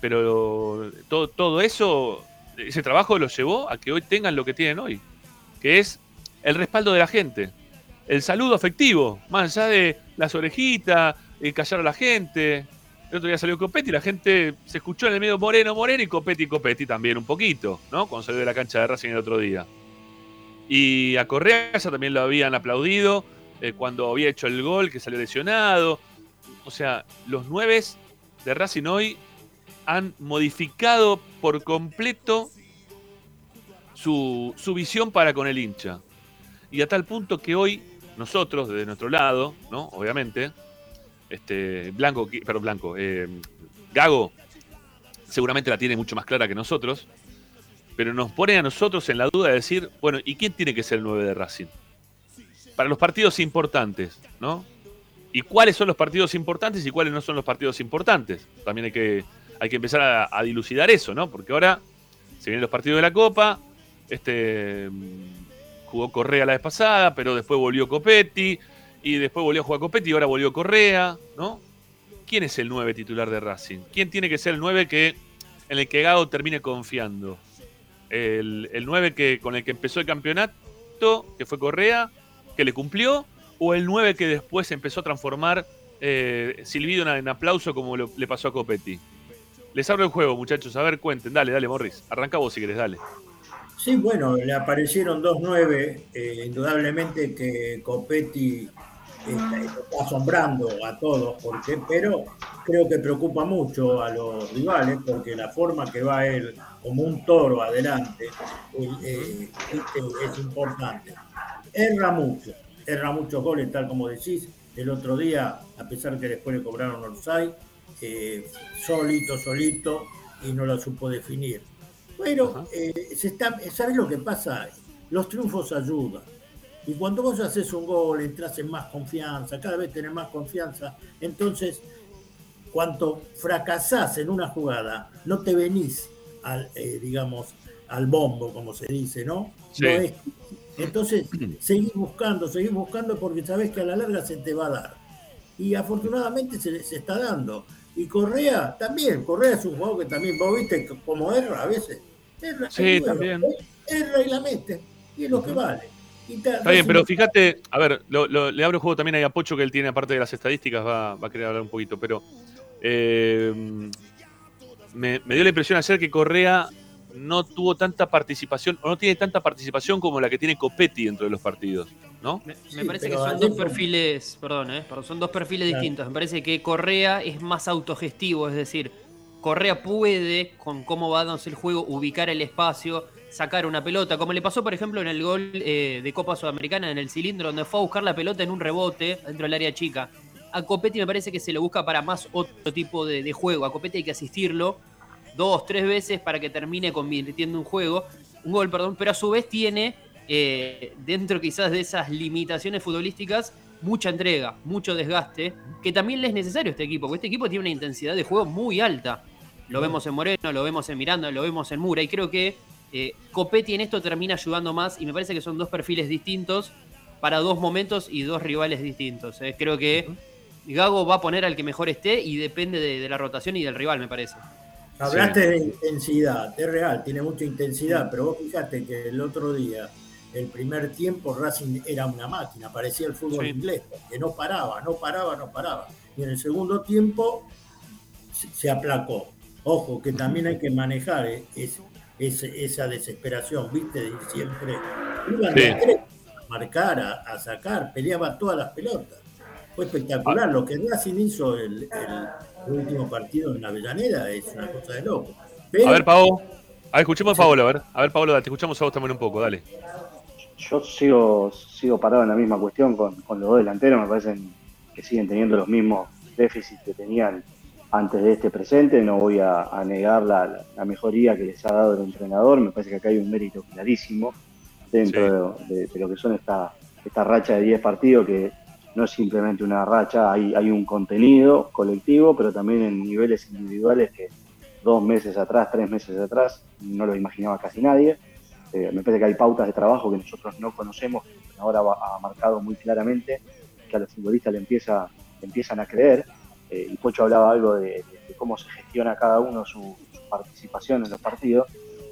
Speaker 1: pero todo, todo eso, ese trabajo lo llevó a que hoy tengan lo que tienen hoy, que es el respaldo de la gente, el saludo afectivo, más allá de las orejitas, callar a la gente. El otro día salió Copetti la gente se escuchó en el medio Moreno, Moreno y Copetti, Copetti también un poquito, ¿no? Cuando salió de la cancha de Racing el otro día. Y a Correa también lo habían aplaudido eh, cuando había hecho el gol, que salió lesionado. O sea, los nueve de Racing hoy han modificado por completo su, su visión para con el hincha. Y a tal punto que hoy nosotros, desde nuestro lado, ¿no? Obviamente, este, Blanco, perdón, Blanco, eh, Gago seguramente la tiene mucho más clara que nosotros, pero nos pone a nosotros en la duda de decir, bueno, ¿y quién tiene que ser el 9 de Racing? Para los partidos importantes, ¿no? ¿Y cuáles son los partidos importantes y cuáles no son los partidos importantes? También hay que, hay que empezar a, a dilucidar eso, ¿no? Porque ahora se vienen los partidos de la Copa, este jugó Correa la vez pasada, pero después volvió Copetti, y después volvió a jugar Copetti y ahora volvió Correa, ¿no? ¿Quién es el 9 titular de Racing? ¿Quién tiene que ser el 9 que, en el que Gago termine confiando? El, el 9 que, con el que empezó el campeonato, que fue Correa, que le cumplió, o el 9 que después empezó a transformar eh, silbido en, aplauso como le pasó a Copetti. Les abro el juego, muchachos. A ver, cuenten. Dale, dale, Morris. Arranca vos si querés, dale.
Speaker 7: Sí, bueno, le aparecieron dos nueve, eh, indudablemente que Copetti está, asombrando a todos, porque, pero creo que preocupa mucho a los rivales, porque la forma que va él como un toro adelante eh, es importante. Erra mucho, erra muchos goles, tal como decís. El otro día, a pesar que después le cobraron Orsay, eh, solito, solito, y no la supo definir pero eh, se está, ¿sabes lo que pasa? Los triunfos ayudan. Y cuando vos haces un gol, entras en más confianza, cada vez tenés más confianza. Entonces, cuando fracasás en una jugada, no te venís al, eh, digamos, al bombo, como se dice, ¿no?
Speaker 1: Sí.
Speaker 7: no es, entonces, [clears throat] seguís buscando, seguís buscando porque sabés que a la larga se te va a dar. Y afortunadamente se, se está dando. Y Correa también, Correa es un jugador que también, vos viste como erra a veces. Erra,
Speaker 1: sí, también.
Speaker 7: Erra y la mete, y es lo que vale.
Speaker 1: Está, está bien, pero fíjate, a ver, lo, lo, le abro el juego también a Pocho, que él tiene, aparte de las estadísticas, va, va a querer hablar un poquito, pero eh, me, me, dio la impresión ayer que Correa no tuvo tanta participación, o no tiene tanta participación como la que tiene Copetti dentro de los partidos, ¿no?
Speaker 6: Me, me sí, parece que son dos perfiles, perdón, ¿eh? son dos perfiles claro. distintos. Me parece que Correa es más autogestivo, es decir, Correa puede, con cómo va dándose el juego, ubicar el espacio, sacar una pelota, como le pasó, por ejemplo, en el gol eh, de Copa Sudamericana en el cilindro, donde fue a buscar la pelota en un rebote dentro del área chica. A Copetti me parece que se lo busca para más otro tipo de, de juego. A Copetti hay que asistirlo dos, tres veces para que termine convirtiendo un juego, un gol, perdón, pero a su vez tiene eh, dentro quizás de esas limitaciones futbolísticas mucha entrega, mucho desgaste, que también le es necesario a este equipo, porque este equipo tiene una intensidad de juego muy alta. Lo vemos en Moreno, lo vemos en Miranda, lo vemos en Mura. Y creo que eh, Copetti en esto termina ayudando más. Y me parece que son dos perfiles distintos para dos momentos y dos rivales distintos. eh. Creo que Gago va a poner al que mejor esté y depende de, de la rotación y del rival, me parece.
Speaker 7: Hablaste de intensidad, es real, tiene mucha intensidad, pero vos fíjate que el otro día, el primer tiempo, Racing era una máquina, parecía el fútbol
Speaker 1: Sí.
Speaker 7: inglés, que no paraba, no paraba, no paraba. Y en el segundo tiempo se, aplacó. Ojo, que también hay que manejar eh, es- es- esa desesperación, ¿viste? De siempre. Iban
Speaker 1: Sí.
Speaker 7: a marcar, a, a sacar, peleaba todas las pelotas. Fue espectacular. Lo que Racing hizo el, el último partido en Avellaneda es una cosa de loco. Pero-
Speaker 1: A ver, Pavo. A ver, escuchemos a Paolo, a ver. A ver, Pablo, te escuchamos a vos también un poco, dale.
Speaker 8: Yo sigo, sigo parado en la misma cuestión con, con los dos delanteros, me parecen que siguen teniendo los mismos déficits que tenían antes de este presente, no voy a, a negar la, la- la mejoría que les ha dado el entrenador, me parece que acá hay un mérito clarísimo dentro de, de lo que son esta, esta racha de 10 partidos, que no es simplemente una racha, hay, hay un contenido colectivo, pero también en niveles individuales que dos meses atrás, tres meses atrás, no lo imaginaba casi nadie. Eh, me parece que hay pautas de trabajo que nosotros no conocemos, que ahora ha marcado muy claramente, que a los futbolistas le, empieza, le empiezan a creer. Eh, y Pocho hablaba algo de, cómo se gestiona cada uno su, participación en los partidos.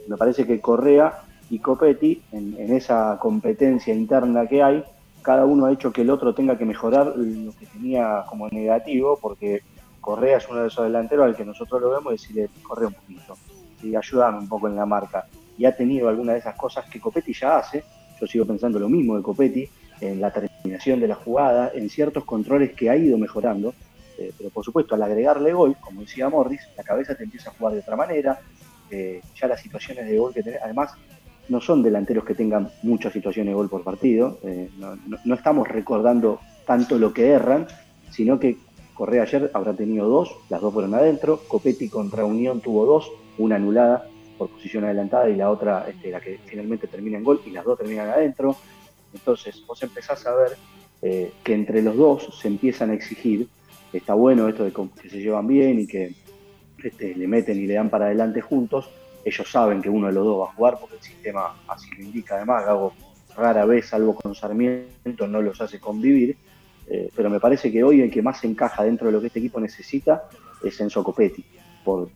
Speaker 8: Me parece que Correa y Copetti, en esa competencia interna que hay, cada uno ha hecho que el otro tenga que mejorar lo que tenía como negativo, porque Correa es uno de esos delanteros al que nosotros lo vemos y decirle, corre un poquito, y ayúdame un poco en la marca. Y ha tenido alguna de esas cosas que Copetti ya hace, yo sigo pensando lo mismo de Copetti, en la terminación de la jugada, en ciertos controles que ha ido mejorando, eh, pero por supuesto al agregarle gol, como decía Morris, la cabeza te empieza a jugar de otra manera, eh, ya las situaciones de gol que tenés, además no son delanteros que tengan muchas situaciones de gol por partido, eh, no, estamos recordando tanto lo que erran, sino que Correa ayer habrá tenido dos, las dos fueron adentro, Copetti contra Unión tuvo dos, una anulada por posición adelantada y la otra este, la que finalmente termina en gol y las dos terminan adentro. Entonces vos empezás a ver eh, que entre los dos se empiezan a exigir, está bueno esto de que se llevan bien y que este, le meten y le dan para adelante juntos, ellos saben que uno de los dos va a jugar porque el sistema así lo indica. Además, Gago rara vez, salvo con Sarmiento, no los hace convivir, eh, pero me parece que hoy el que más encaja dentro de lo que este equipo necesita es Enzo Copetti, por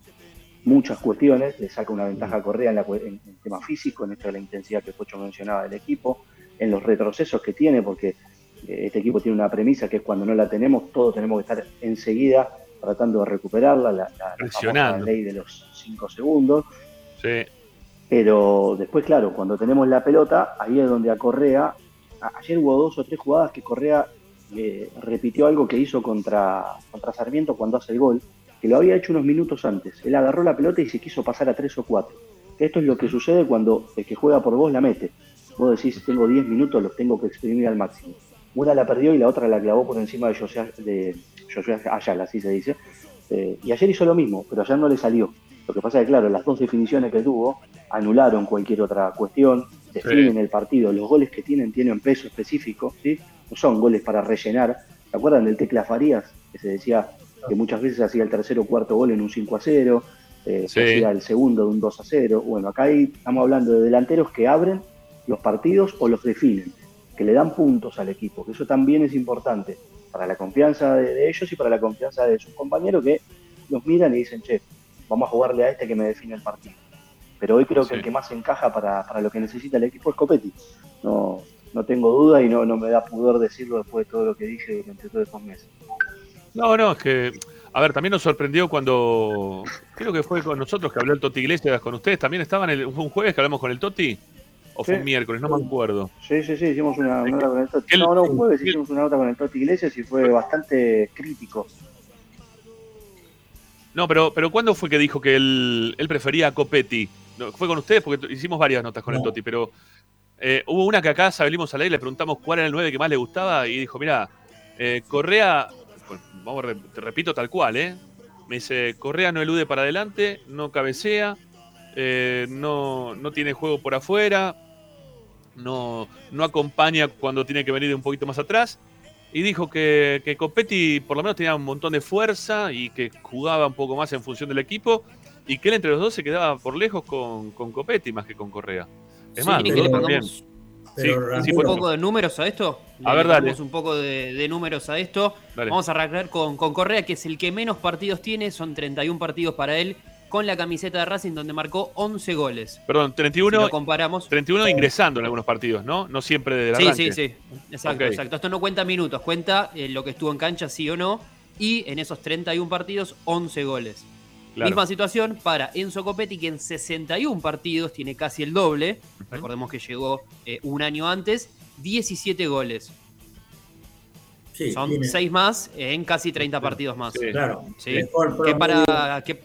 Speaker 8: muchas cuestiones, le saca una ventaja a Correa en, la, en el tema físico, en esto de la intensidad que Pocho mencionaba del equipo, en los retrocesos que tiene, porque eh, este equipo tiene una premisa que es cuando no la tenemos, todos tenemos que estar enseguida tratando de recuperarla, la, la- ley de los cinco segundos. Pero después, claro, cuando tenemos la pelota, ahí es donde a Correa, ayer hubo dos o tres jugadas que Correa repitió algo que hizo contra, contra Sarmiento cuando hace el gol, que lo había hecho unos minutos antes. Él agarró la pelota y se quiso pasar a tres o cuatro. Esto es lo que sucede cuando el que juega por vos la mete. Vos decís, tengo 10 minutos, los tengo que exprimir al máximo. Una la perdió y la otra la clavó por encima de José, de Ayala, así se dice. Eh, y ayer hizo lo mismo, pero ayer no le salió. Lo que pasa es que, claro, las dos definiciones que tuvo anularon cualquier otra cuestión, definen el partido. Los goles que tienen tienen peso específico, ¿sí? no son goles para rellenar. ¿Se acuerdan del Tecla Farías? Que se decía que muchas veces hacía el tercer o cuarto gol en un 5 a 0, eh,
Speaker 1: Sí.
Speaker 8: hacía el segundo de un 2 a 0. Bueno, acá hay- estamos hablando de delanteros que abren los partidos o los definen, que le dan puntos al equipo, que eso también es importante para la confianza de, de ellos y para la confianza de sus compañeros que los miran y dicen, che, vamos a jugarle a este que me define el partido. Pero hoy creo que
Speaker 1: Sí.
Speaker 8: el que más encaja para, para lo que necesita el equipo es Copetti. No, no tengo duda y no, no me da pudor decirlo después de todo lo que dije durante todos estos meses.
Speaker 1: No, no, es que. A ver, también nos sorprendió cuando. Creo que fue con nosotros que habló el Toti Iglesias con ustedes. ¿También estaban el, fue un jueves que hablamos con el Toti? ¿O fue un miércoles? No me acuerdo.
Speaker 8: Sí, sí, sí, hicimos una, una nota con el Toti. No, no, un jueves hicimos una nota con el Toti Iglesias y fue bastante crítico.
Speaker 1: No, pero, pero ¿cuándo fue que dijo que él, él prefería a Copetti? No, fue con ustedes porque hicimos varias notas con el. Toti, pero eh, hubo una que acá salimos a la y le preguntamos cuál era el 9 que más le gustaba y dijo, mira, eh, Correa, vamos, te repito tal cual, ¿eh? Me dice, Correa no elude para adelante, no cabecea, eh, no, no tiene juego por afuera, no, no acompaña cuando tiene que venir de un poquito más atrás. Y dijo que, que Copetti por lo menos tenía un montón de fuerza y que jugaba un poco más en función del equipo y que él entre los dos se quedaba por lejos con, con Copetti más que con Correa. Es
Speaker 6: Sí,
Speaker 1: más,
Speaker 6: ¿quieren
Speaker 1: los
Speaker 6: que le
Speaker 1: también.
Speaker 6: pongamos
Speaker 1: Sí,
Speaker 6: un poco de números a esto?
Speaker 1: A
Speaker 6: Le
Speaker 1: ver, dale.
Speaker 6: un poco de, de números a esto.
Speaker 1: Dale.
Speaker 6: Vamos a arrancar con, con Correa, que es el que menos partidos tiene. Son 31 partidos para él con la camiseta de Racing, donde marcó 11 goles.
Speaker 1: Perdón,
Speaker 6: Si
Speaker 1: 31,
Speaker 6: lo comparamos.
Speaker 1: 31 ingresando en algunos partidos, ¿no? No siempre desde el
Speaker 6: Sí,
Speaker 1: arranque.
Speaker 6: sí, sí. Exacto,
Speaker 1: Ok.
Speaker 6: exacto. Esto no cuenta minutos, cuenta eh, lo que estuvo en cancha, sí o no. Y en esos 31 partidos, 11 goles.
Speaker 1: Claro.
Speaker 6: Misma situación para Enzo Copetti, que en 61 partidos tiene casi el doble. Recordemos que llegó eh, un año antes, 17 goles.
Speaker 7: Sí,
Speaker 6: Son
Speaker 7: tiene-
Speaker 6: 6 más en casi 30 partidos más.
Speaker 1: Sí.
Speaker 7: Claro.
Speaker 6: Sí. Que para, que,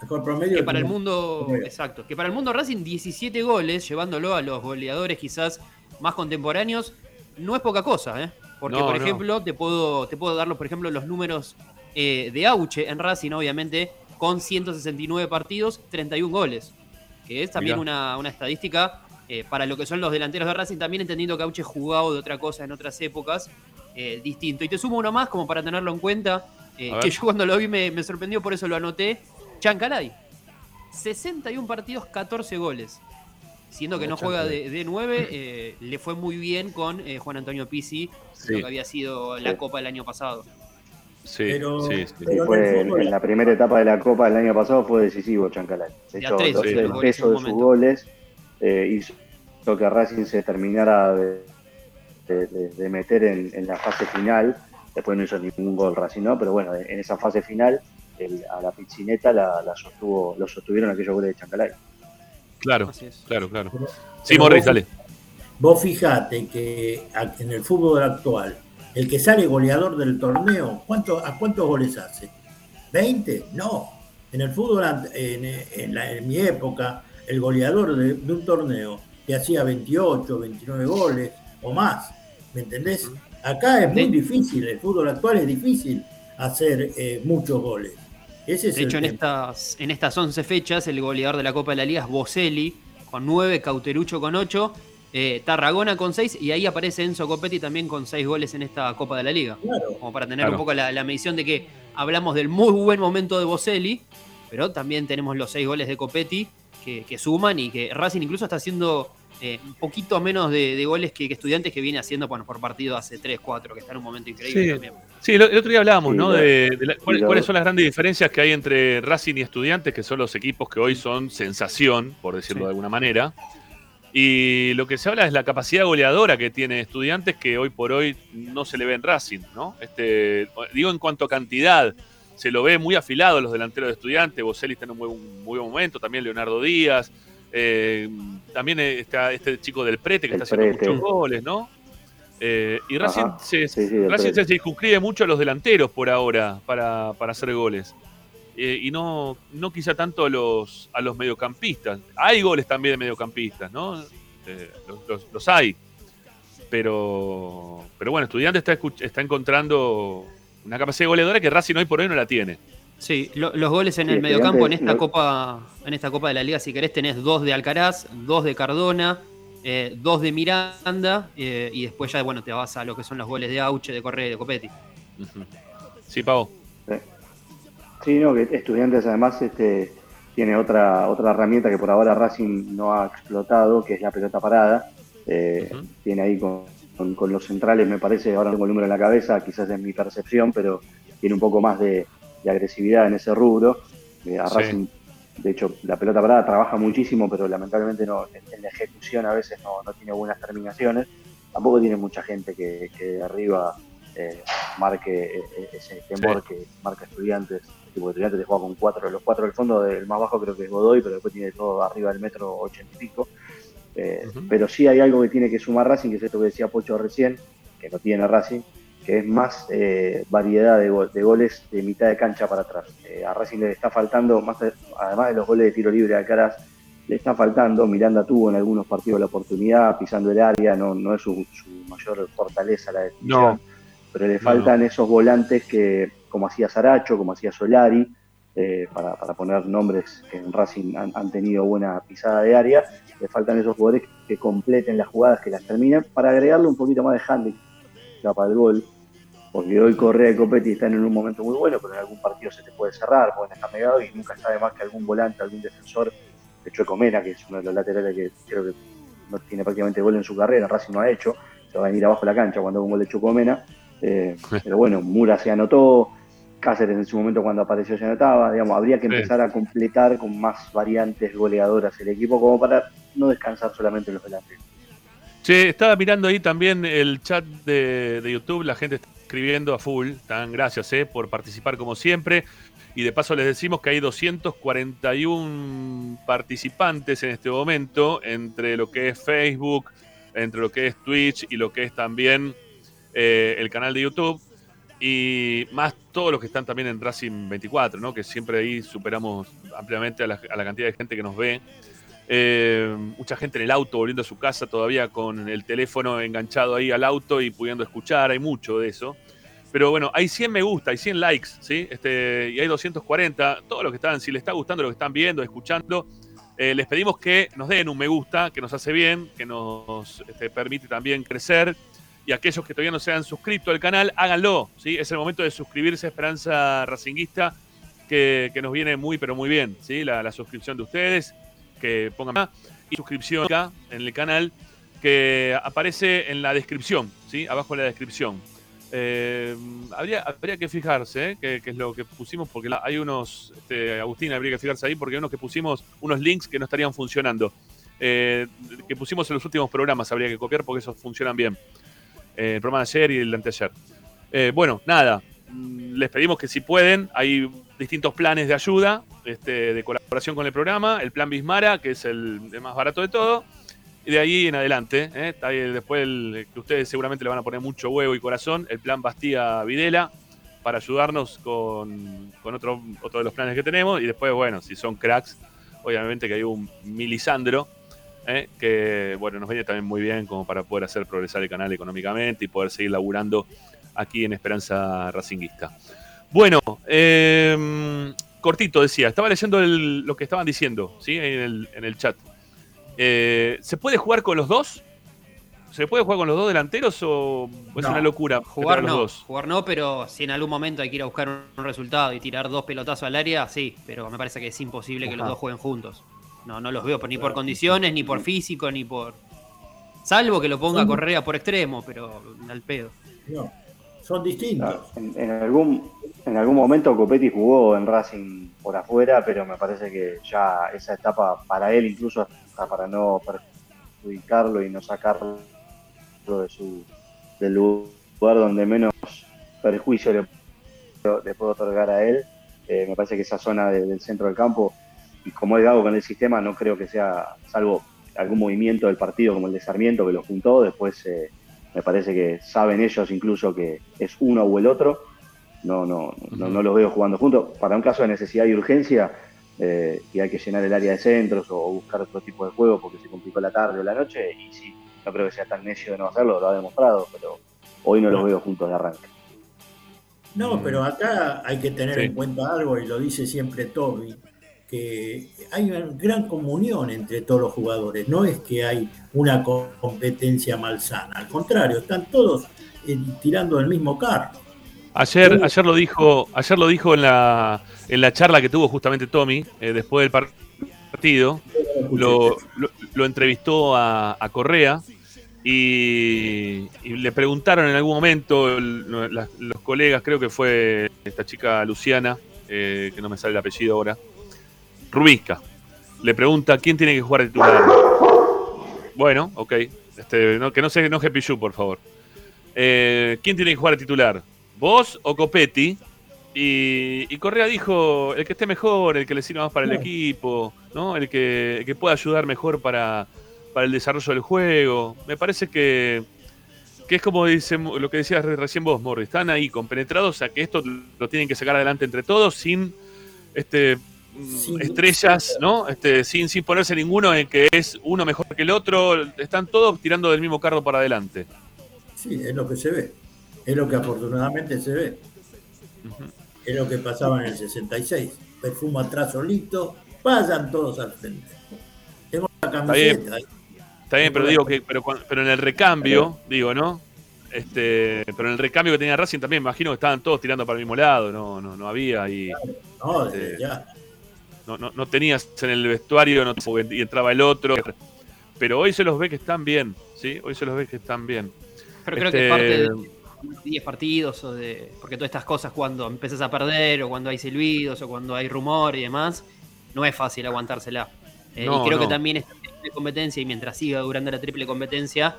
Speaker 7: mejor promedio
Speaker 6: que para el mundo. Exacto. Que para el mundo Racing, 17 goles, llevándolo a los goleadores quizás más contemporáneos, no es poca cosa, ¿eh? Porque,
Speaker 1: No,
Speaker 6: por
Speaker 1: no.
Speaker 6: ejemplo, te puedo, te puedo dar, los, por ejemplo, los números eh, de Auche en Racing, obviamente, con 169 partidos, 31 goles. Que es también una, una estadística eh, para lo que son los delanteros de Racing, también entendiendo que Auche jugado de otra cosa en otras épocas, eh, distinto. Y te sumo uno más, como para tenerlo en cuenta, eh, que yo cuando lo vi me, me sorprendió, por eso lo anoté. Chancalay. 61 partidos, 14 goles. Siendo que no juega de, de 9, eh, le fue muy bien con eh, Juan Antonio Pizzi,
Speaker 1: Sí.
Speaker 6: lo que había sido la
Speaker 8: Sí.
Speaker 6: Copa del año pasado.
Speaker 1: Sí,
Speaker 7: Pero-
Speaker 1: sí, sí.
Speaker 7: Pero
Speaker 8: fue
Speaker 7: el
Speaker 8: en,
Speaker 7: fútbol-
Speaker 8: en la primera etapa de la Copa del año pasado fue decisivo Chancalay.
Speaker 6: A
Speaker 8: hecho,
Speaker 6: tres,
Speaker 1: sí,
Speaker 8: el peso de sus goles eh, hizo que Racing se terminara de, de- de- de meter en, en la fase final. Después no hizo ningún gol Racing, ¿no? Pero bueno, en esa fase final el- a la Pizzineta la, la sostuvo, lo sostuvieron aquellos goles de Chancalay.
Speaker 1: Claro,
Speaker 6: Así es.
Speaker 1: claro, claro.
Speaker 7: Pero-
Speaker 1: Sí,
Speaker 7: pero
Speaker 1: Morris,
Speaker 7: vos-
Speaker 1: dale.
Speaker 7: Vos fijate que en el fútbol actual, el que sale goleador del torneo, ¿cuánto, ¿a cuántos goles hace? ¿20? No. En el fútbol, en, en la- en mi época, el goleador de, de un torneo que hacía 28, 29 goles o más. ¿Me entendés? Acá es muy difícil, el fútbol actual es difícil hacer eh, muchos goles. Ese es
Speaker 6: De
Speaker 7: el
Speaker 6: hecho, en estas, en estas 11 fechas, el goleador de la Copa de la Liga es Boselli, con 9, Cauterucho con 8, eh, Tarragona con 6, y ahí aparece Enzo Copetti también con 6 goles en esta Copa de la Liga.
Speaker 7: Claro.
Speaker 6: Como para tener
Speaker 1: Claro.
Speaker 6: un poco la, la medición de que hablamos del muy buen momento de Boselli, pero también tenemos los 6 goles de Copetti que, que suman y que Racing incluso está haciendo eh, un poquito menos de, de goles que, que estudiantes que viene haciendo bueno, por partido hace 3, 4, que está en un momento increíble
Speaker 1: Sí.
Speaker 6: también.
Speaker 1: Sí, el, el otro día hablábamos,
Speaker 8: Sí,
Speaker 1: ¿no? De, de la- cuál-
Speaker 8: lo-
Speaker 1: cuáles son las grandes diferencias que hay entre Racing y Estudiantes, que son los equipos que hoy son sensación, por decirlo
Speaker 6: Sí.
Speaker 1: de alguna manera. Y lo que se habla es la capacidad goleadora que tiene Estudiantes, que hoy por hoy no se le ve en Racing, ¿no? Este, digo en cuanto a cantidad, se lo ve muy afilado los delanteros de Estudiantes. Boselli está en un muy, un muy buen momento, también Leonardo Díaz. Eh, también está este chico del Prete que
Speaker 8: El
Speaker 1: está haciendo muchos goles, ¿no? Eh, y Racing,
Speaker 8: Ajá.
Speaker 1: se,
Speaker 8: Sí, sí, del
Speaker 1: Racing
Speaker 8: Prete.
Speaker 1: se circunscribe mucho a los delanteros por ahora para, para hacer goles. Eh, y no, no quizá tanto a los, a los mediocampistas. Hay goles también de mediocampistas, ¿no? Eh, los, los- los hay. Pero, pero bueno, Estudiante está, está encontrando una capacidad goleadora que Racing hoy por hoy no la tiene.
Speaker 6: Sí, lo- los goles en
Speaker 8: Sí,
Speaker 6: el mediocampo en esta copa, en esta copa de la liga, si querés, tenés dos de Alcaraz, dos de Cardona, eh, dos de Miranda, eh, y después ya bueno te vas a lo que son los goles de Auche, de Correa y de Copetti.
Speaker 1: Sí, Pavo.
Speaker 8: Sí, no, que Estudiantes además este, tiene otra, otra herramienta que por ahora Racing no ha explotado, que es la pelota parada. Eh. Tiene ahí con, con- con los centrales, me parece, ahora no tengo el número en la cabeza, quizás es mi percepción, pero tiene un poco más de, de agresividad en ese rubro. Eh, a
Speaker 1: Sí.
Speaker 8: Racing, de hecho, la pelota parada trabaja muchísimo, pero lamentablemente no, en, en la ejecución a veces no, no tiene buenas terminaciones. Tampoco tiene mucha gente que, que de arriba eh, marque eh, ese temor que marca estudiantes. El tipo de estudiantes te juega con cuatro, los cuatro del fondo, el más bajo creo que es Godoy, pero después tiene todo arriba del metro ochenta y pico. Eh. Pero sí hay algo que tiene que sumar Racing, que es esto que decía Pocho recién, que no tiene Racing, que es más eh, variedad de, go- de goles de mitad de cancha para atrás. Eh, a Racing le está faltando, más de- además de los goles de tiro libre de Alcaraz, le está faltando. Miranda tuvo en algunos partidos la oportunidad, pisando el área, no, no es su, su mayor fortaleza la definición,
Speaker 1: No.
Speaker 8: pero le faltan esos volantes que, como hacía Saracho, como hacía Solari, eh, para, para poner nombres que en Racing han, han tenido buena pisada de área, le faltan esos jugadores que completen las jugadas, que las terminen, para agregarle un poquito más de handicap para el gol. Porque hoy Correa y Copetti están en un momento muy bueno, pero en algún partido se te puede cerrar, pueden estar negados y nunca está de más que algún volante, algún defensor, de Chueco Mena, que es uno de los laterales que creo que no tiene prácticamente gol en su carrera, Racing no ha hecho, se va a venir abajo la cancha cuando haga un gol de Chocomena. Eh, pero bueno, Mura se anotó, Cáceres en su momento cuando apareció se anotaba, digamos, habría que empezar a completar con más variantes goleadoras el equipo como para no descansar solamente en los delanteros.
Speaker 1: Che, estaba mirando ahí también el chat de, de YouTube, la gente está escribiendo a full, tan gracias eh, por participar como siempre. Y de paso les decimos que hay 241 participantes en este momento, entre lo que es Facebook, entre lo que es Twitch y lo que es también eh, el canal de YouTube. Y más todos los que están también en Racing 24, ¿no? que siempre ahí superamos ampliamente a la, a la cantidad de gente que nos ve. Eh, mucha gente en el auto volviendo a su casa todavía con el teléfono enganchado ahí al auto y pudiendo escuchar, hay mucho de eso. Pero bueno, hay 100 me gusta, hay 100 likes, ¿sí? Este, y hay 240. Todos los que están, si les está gustando lo que están viendo, escuchando, eh, les pedimos que nos den un me gusta, que nos hace bien, que nos este, permite también crecer. Y aquellos que todavía no se han suscrito al canal, háganlo, ¿sí? Es el momento de suscribirse a Esperanza Racinguista, que, nos viene muy, pero muy bien, ¿sí? La suscripción de ustedes, que pongan. Y suscripción acá en el canal, que aparece en la descripción, ¿sí? Abajo en la descripción. Eh, habría, habría que fijarse, ¿eh? que, es lo que pusimos, porque hay unos, este, Agustín, habría que fijarse ahí, porque hay unos que pusimos unos links que no estarían funcionando. Eh, que pusimos en los últimos programas, habría que copiar porque esos funcionan bien. Eh, el programa de ayer y el de anteayer. Bueno, nada, mm, les pedimos que si pueden, hay distintos planes de ayuda, este, de colaboración con el programa, el plan Bismara, que es el, más barato de todo, y de ahí en adelante, ¿eh? Después el, que ustedes seguramente le van a poner mucho huevo y corazón, el plan Bastía Videla, para ayudarnos con, con otro, otro de los planes que tenemos. Y después, bueno, si son cracks, obviamente que hay un Milisandro, ¿eh? que bueno, nos viene también muy bien como para poder hacer progresar el canal económicamente y poder seguir laburando aquí en Esperanza Racinguista. Bueno, eh, cortito decía, estaba leyendo el- lo que estaban diciendo ¿sí? en, el, en el chat. Eh, ¿Se puede jugar con los dos? ¿Se puede jugar con los dos delanteros o es
Speaker 6: No.
Speaker 1: una locura
Speaker 6: Jugar no,
Speaker 1: los dos?
Speaker 6: jugar no, pero si en algún momento hay que ir a buscar un resultado y tirar dos pelotazos al área, sí, pero me parece que es imposible que los dos jueguen juntos. No, no los veo ni por condiciones, ni por físico, ni por... Salvo que lo ponga Correa por extremo, pero al pedo.
Speaker 7: No, son distintos.
Speaker 8: Ah, En, algún, en algún momento Copetti jugó en Racing por afuera, pero me parece que ya esa etapa para él, incluso hasta para no perjudicarlo y no sacarlo de su, del lugar donde menos perjuicio le, le puedo otorgar a él, eh, me parece que esa zona de- del centro del campo, y como es Gago con el sistema, no creo que sea, salvo algún movimiento del partido como el de Sarmiento que lo juntó, después eh, me parece que saben ellos incluso que es uno o el otro. No, no, no, no los veo jugando juntos. Para un caso de necesidad y urgencia, eh, y hay que llenar el área de centros o, o buscar otro tipo de juego porque se complicó la tarde o la noche, y sí, no creo que sea tan necio de no hacerlo, lo ha demostrado, pero hoy no los veo juntos de arranque.
Speaker 7: No, pero acá hay que tener
Speaker 1: Sí.
Speaker 7: en cuenta algo, y lo dice siempre Toby, que hay una gran comunión entre todos los jugadores. No es que hay una co- competencia malsana, al contrario, están todos eh, tirando del mismo carro.
Speaker 1: Ayer, ayer lo dijo, ayer lo dijo en la, en la charla que tuvo justamente Tommy, eh, después del par- partido, lo, lo- lo entrevistó a, a Correa y, y le preguntaron en algún momento el- la- los colegas, creo que fue esta chica Luciana, eh, que no me sale el apellido ahora, Rubisca, le pregunta quién tiene que jugar de titular. Bueno, ok, este, no, que no se enoje Pichu, por favor. Eh, ¿Quién tiene que jugar de titular? ¿Vos o Copetti? Y, y Correa dijo, el que esté mejor, el que le sirva más para el equipo, ¿no? El que, el que pueda ayudar mejor para, para el desarrollo del juego. Me parece que, que es como dice, lo que decías re- recién vos, Morri. Están ahí compenetrados a que esto lo tienen que sacar adelante entre todos sin este estrellas, ¿no? Este, sin, sin ponerse ninguno en que es uno mejor que el otro. Están todos tirando del mismo carro para adelante.
Speaker 7: Sí, es lo que se ve. Es lo que afortunadamente se ve. Es lo que pasaba en el 66. Perfumo atrás solito, vayan todos al frente. Tengo la
Speaker 1: bien.
Speaker 7: camiseta.
Speaker 1: Está bien, pero digo que pero, pero en el recambio, digo, ¿no? Este, pero en el recambio que tenía Racing también, imagino que estaban todos tirando para el mismo lado, no, no, no había y
Speaker 7: No,
Speaker 1: Este,
Speaker 7: ya.
Speaker 1: No, no, no tenías en el vestuario no, y entraba el otro. Pero hoy se los ve que están bien, ¿sí? Hoy se los ve que están bien.
Speaker 6: Pero creo que
Speaker 1: Este,
Speaker 6: es parte de 10 partidos o de. Porque todas estas cosas cuando empezás a perder o cuando hay silbidos o cuando hay rumor y demás, no es fácil aguantársela. Eh,
Speaker 1: No,
Speaker 6: y creo
Speaker 1: no.
Speaker 6: que también esta triple competencia y mientras siga durando la triple competencia,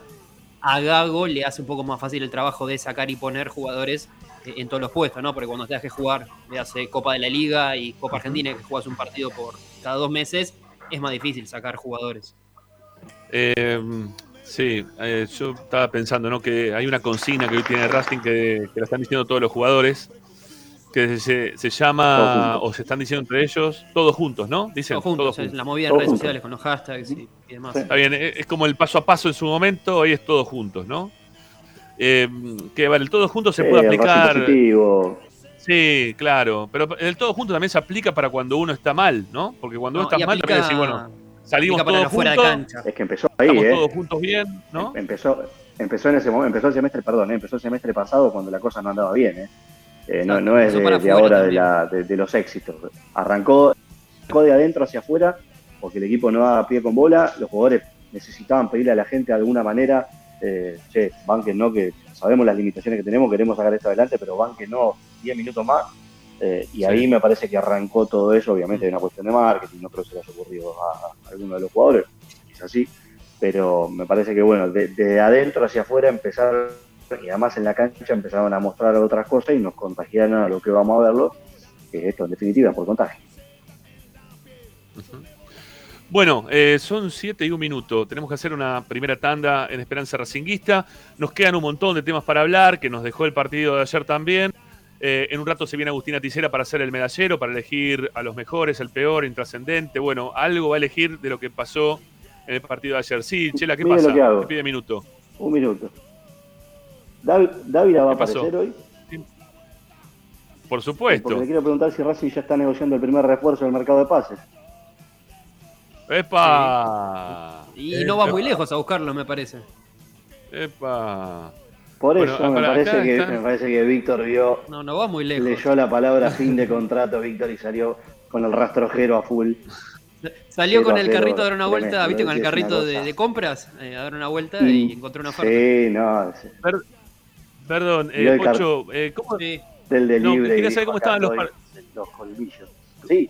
Speaker 6: a Gago le hace un poco más fácil el trabajo de sacar y poner jugadores en todos los puestos, ¿no? Porque cuando tengas que jugar, le hace Copa de la Liga y Copa Argentina, que juegas un partido por cada dos meses, es más difícil sacar jugadores.
Speaker 1: Eh, sí, eh, yo estaba pensando, ¿no? Que hay una consigna que hoy tiene Racing que, que la están diciendo todos los jugadores, que se, llama, o se están diciendo entre ellos, todos juntos, ¿no? Dicen
Speaker 6: Todos juntos,
Speaker 1: todos
Speaker 6: es
Speaker 1: juntos.
Speaker 6: la movida en
Speaker 8: Todos
Speaker 6: redes
Speaker 8: juntos.
Speaker 6: sociales con los hashtags y, y demás.
Speaker 1: Está bien, eh, es como el paso a paso en su momento, hoy es todos juntos, ¿no? Eh, que vale, el todos juntos se
Speaker 8: Sí,
Speaker 1: puede aplicar.
Speaker 8: positivo.
Speaker 1: Sí, claro, pero el todo junto también se aplica para cuando uno está mal, ¿no? Porque cuando
Speaker 6: No,
Speaker 1: uno está mal
Speaker 6: aplica-
Speaker 1: también decís, bueno, salimos todos
Speaker 6: lo fuera de
Speaker 1: juntos,
Speaker 6: cancha.
Speaker 8: Es que empezó ahí,
Speaker 1: estamos
Speaker 8: ¿eh?
Speaker 1: todos juntos bien, ¿no?
Speaker 8: Empezó, empezó en ese momento, empezó el semestre, perdón, ¿eh? empezó el semestre pasado cuando la cosa no andaba bien, ¿eh? Eh, no, no es de, ahora de, la- de- de los éxitos. Arrancó, arrancó de adentro hacia afuera porque el equipo no daba pie con bola, los jugadores necesitaban pedirle a la gente de alguna manera, eh, che, banquen no, que sabemos las limitaciones que tenemos, queremos sacar esto adelante, pero banquen no 10 minutos más. Eh, y
Speaker 1: Sí.
Speaker 8: ahí me parece que arrancó todo eso, obviamente hay una cuestión de marketing, no creo que se le haya ocurrido a, a alguno de los jugadores, es así, pero me parece que bueno, de, de adentro hacia afuera empezar, y además en la cancha empezaron a mostrar otras cosas y nos contagiaron a lo que vamos a verlo, que esto en definitiva es por contagio.
Speaker 1: Bueno, eh, son 7 y un minuto. Tenemos que hacer una primera tanda en Esperanza Racinguista. Nos quedan un montón de temas para hablar, que nos dejó el partido de ayer también. Eh, en un rato se viene Agustina Ticera para hacer el medallero, para elegir a los mejores, el peor, intrascendente. Bueno, algo va a elegir de lo que pasó en el partido de ayer. Sí, Chela, ¿qué pasa?
Speaker 8: que hago.
Speaker 1: Pide minuto.
Speaker 8: Un minuto. Dávila va a aparecer hoy,
Speaker 1: Por
Speaker 8: porque
Speaker 1: supuesto.
Speaker 8: le quiero preguntar si Racing ya está negociando el primer refuerzo del mercado de pases.
Speaker 1: ¡Epa!
Speaker 6: Y no va muy lejos a buscarlo, me parece.
Speaker 1: ¡Epa!
Speaker 8: Por eso me, parece que, me parece que Víctor vio,
Speaker 6: No, no va muy lejos.
Speaker 8: leyó la palabra fin de contrato, Víctor, y salió con el rastrojero a full.
Speaker 6: Salió con el carrito a dar una vuelta,
Speaker 8: tremendo,
Speaker 6: ¿viste? Con el carrito de, de compras, eh, a dar una vuelta
Speaker 8: Mm.
Speaker 6: y encontró una oferta.
Speaker 8: Sí, no,
Speaker 1: Perdón, eh, Pocho, eh, ¿cómo,
Speaker 6: Sí.
Speaker 8: del
Speaker 1: No,
Speaker 8: delivery.
Speaker 1: quería saber
Speaker 8: dijo
Speaker 1: cómo estaban los
Speaker 8: los colmillos. Sí,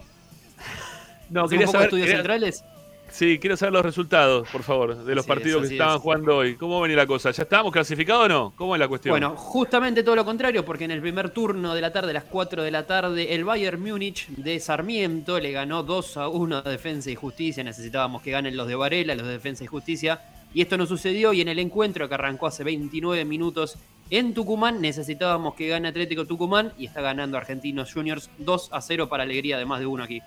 Speaker 1: No,
Speaker 6: ¿Hacemos
Speaker 1: quería saber.
Speaker 6: estudios
Speaker 1: quería-
Speaker 6: centrales?
Speaker 1: Sí, quiero saber los resultados, por favor, de los partidos que
Speaker 6: así
Speaker 1: estaban
Speaker 6: es.
Speaker 1: jugando hoy. ¿Cómo venía la cosa? ¿Ya estábamos clasificados o no? ¿Cómo es la cuestión?
Speaker 6: Bueno, justamente todo lo contrario, porque en el primer turno de la tarde, a las 4 de la tarde, el Bayern Múnich de Sarmiento le ganó 2 a 1 a Defensa y Justicia. Necesitábamos que ganen los de Varela, los de Defensa y Justicia. Y esto no sucedió y en el encuentro que arrancó hace 29 minutos en Tucumán, necesitábamos que gane Atlético Tucumán y está ganando Argentinos Juniors 2 a 0 para alegría de más de uno aquí.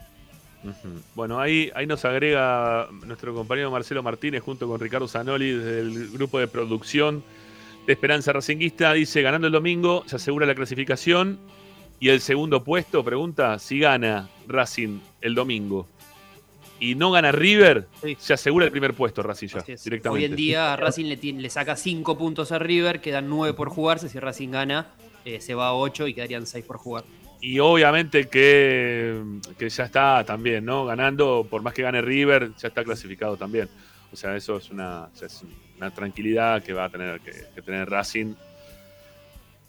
Speaker 1: Bueno, ahí, ahí nos agrega nuestro compañero Marcelo Martínez junto con Ricardo Zanoli desde el grupo de producción de Esperanza Racinguista. Dice, ganando el domingo se asegura la clasificación y el segundo puesto, pregunta, si gana Racing el domingo y no gana River,
Speaker 6: Sí.
Speaker 1: se asegura el primer puesto Racing ya, directamente.
Speaker 6: Hoy en día Racing le, tiene- le saca 5 puntos a River, quedan 9 por jugarse. Si Racing gana, eh, se va a 8 y quedarían 6 por jugar.
Speaker 1: Y obviamente que, que ya está también, ¿no? Ganando, por más que gane River, ya está clasificado también. O sea, eso es una, es una tranquilidad que va a tener que, que tener Racing.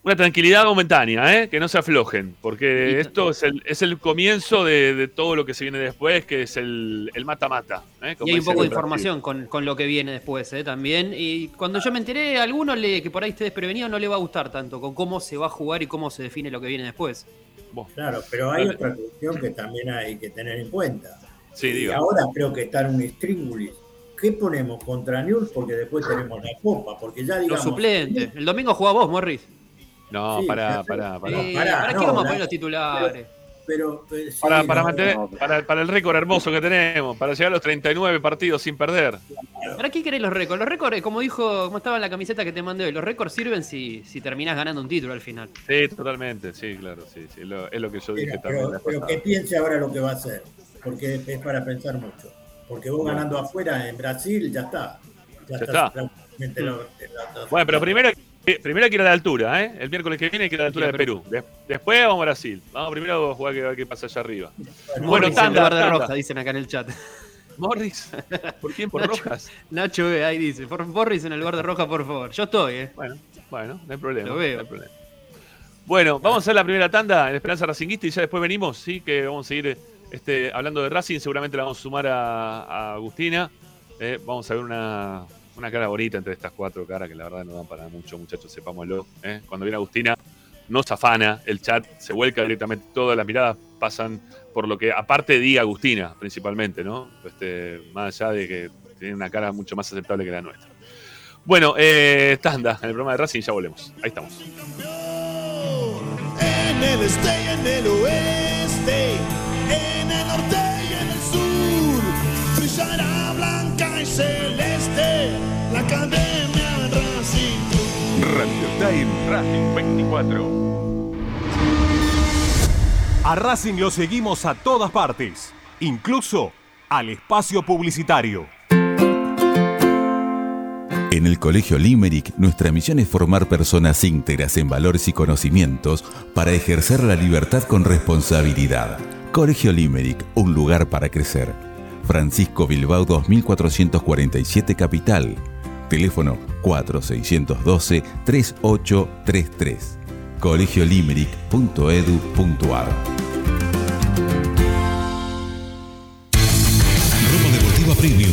Speaker 1: Una tranquilidad momentánea, ¿eh? Que no se aflojen, porque esto es el, es el comienzo de, de todo lo que se viene después, que es el el mata-mata. ¿eh?
Speaker 6: Y hay un poco de información con, con lo que viene después ¿eh? también. Y cuando yo me enteré, a alguno le, que por ahí esté desprevenido no le va a gustar tanto con cómo se va a jugar y cómo se define lo que viene después.
Speaker 1: Vos.
Speaker 7: Claro, pero hay otra cuestión que también hay que tener en cuenta.
Speaker 1: Sí,
Speaker 7: Y ahora creo que está en un stríngulis. ¿Qué ponemos contra Newell's? Porque después tenemos la copa. Porque ya
Speaker 6: Los
Speaker 7: digamos.
Speaker 6: suplentes. El domingo juega vos, Morris.
Speaker 1: No,
Speaker 7: Sí,
Speaker 1: pará, pará, pará.
Speaker 6: Eh,
Speaker 7: pará,
Speaker 6: ¿Para
Speaker 7: no,
Speaker 6: qué vamos a poner los titulares?
Speaker 7: Pero, pero sí,
Speaker 1: Para, para
Speaker 7: no,
Speaker 1: mantener,
Speaker 8: no.
Speaker 1: para, para el récord hermoso que tenemos, para llegar a los 39 partidos sin perder.
Speaker 6: ¿Para qué querés los récords? Los récords, como dijo, como estaba en la camiseta que te mandé hoy, los récords sirven si, si terminás ganando un título al final.
Speaker 1: Sí, totalmente, sí, claro, sí, sí, lo- es lo que yo dije
Speaker 7: Pero,
Speaker 1: también.
Speaker 7: pero, que piense ahora lo que va a hacer. Porque es para pensar mucho. Porque vos ganando afuera en Brasil, ya está. Ya,
Speaker 1: Ya está.
Speaker 7: en la-
Speaker 1: Bueno, pero primero, primero hay que ir a la altura, ¿eh? El miércoles que viene hay que ir a la altura de Perú. De- después vamos a Brasil. Vamos primero a jugar que, a ver qué pasa allá arriba. Bueno,
Speaker 6: Morris
Speaker 1: tanda,
Speaker 6: lugar de
Speaker 1: tanda.
Speaker 6: Rojas, dicen acá en el chat. [laughs]
Speaker 1: Morris. ¿Por quién? ¿Por
Speaker 6: Nacho,
Speaker 1: Rojas?
Speaker 6: Nacho B, ahí dice. Por Morris en el lugar de Rojas, por favor. Yo estoy, eh.
Speaker 1: Bueno, bueno, no hay problema.
Speaker 6: Lo veo.
Speaker 1: no hay problema. Bueno, vamos a hacer la primera tanda en Esperanza Racinguista y ya después venimos, sí, que vamos a seguir este, hablando de Racing. Seguramente la vamos a sumar a, a Agustina. Eh, vamos a ver una, una cara bonita entre estas cuatro caras que la verdad no dan para mucho, muchachos, sepámoslo. eh. Cuando viene Agustina, no se afana, el chat se vuelca directamente, todas las miradas pasan por lo que, aparte diga Agustina, principalmente, ¿no? Este, más allá de que tiene una cara mucho más aceptable que la nuestra. Bueno, eh, tanda en el programa de Racing, ya volvemos. Ahí estamos.
Speaker 5: En el este y en el oeste, en el norte y en el sur, y celeste la academia Racing.
Speaker 9: Radio Time Racing 24. A Racing lo seguimos a todas partes, incluso al espacio publicitario.
Speaker 4: En el Colegio Limerick, nuestra misión es formar personas íntegras en valores y conocimientos para ejercer la libertad con responsabilidad. Colegio Limerick, un lugar para crecer. Francisco Bilbao 2447 Capital. Teléfono 4612-3833. colegiolimerick.edu.ar
Speaker 10: Ropa Deportiva Premium,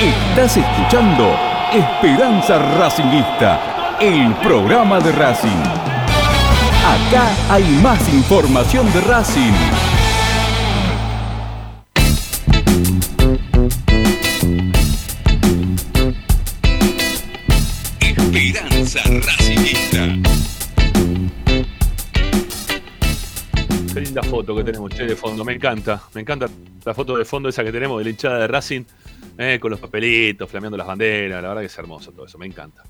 Speaker 9: Estás escuchando Esperanza Racingista, el programa de Racing. Acá hay más información de Racing.
Speaker 4: Esperanza Racingista.
Speaker 1: Qué linda foto que tenemos, che, de fondo. Me encanta. Me encanta la foto de fondo esa que tenemos de la hinchada de Racing, eh, con los papelitos, flameando las banderas. La verdad que es hermoso todo eso, me encanta.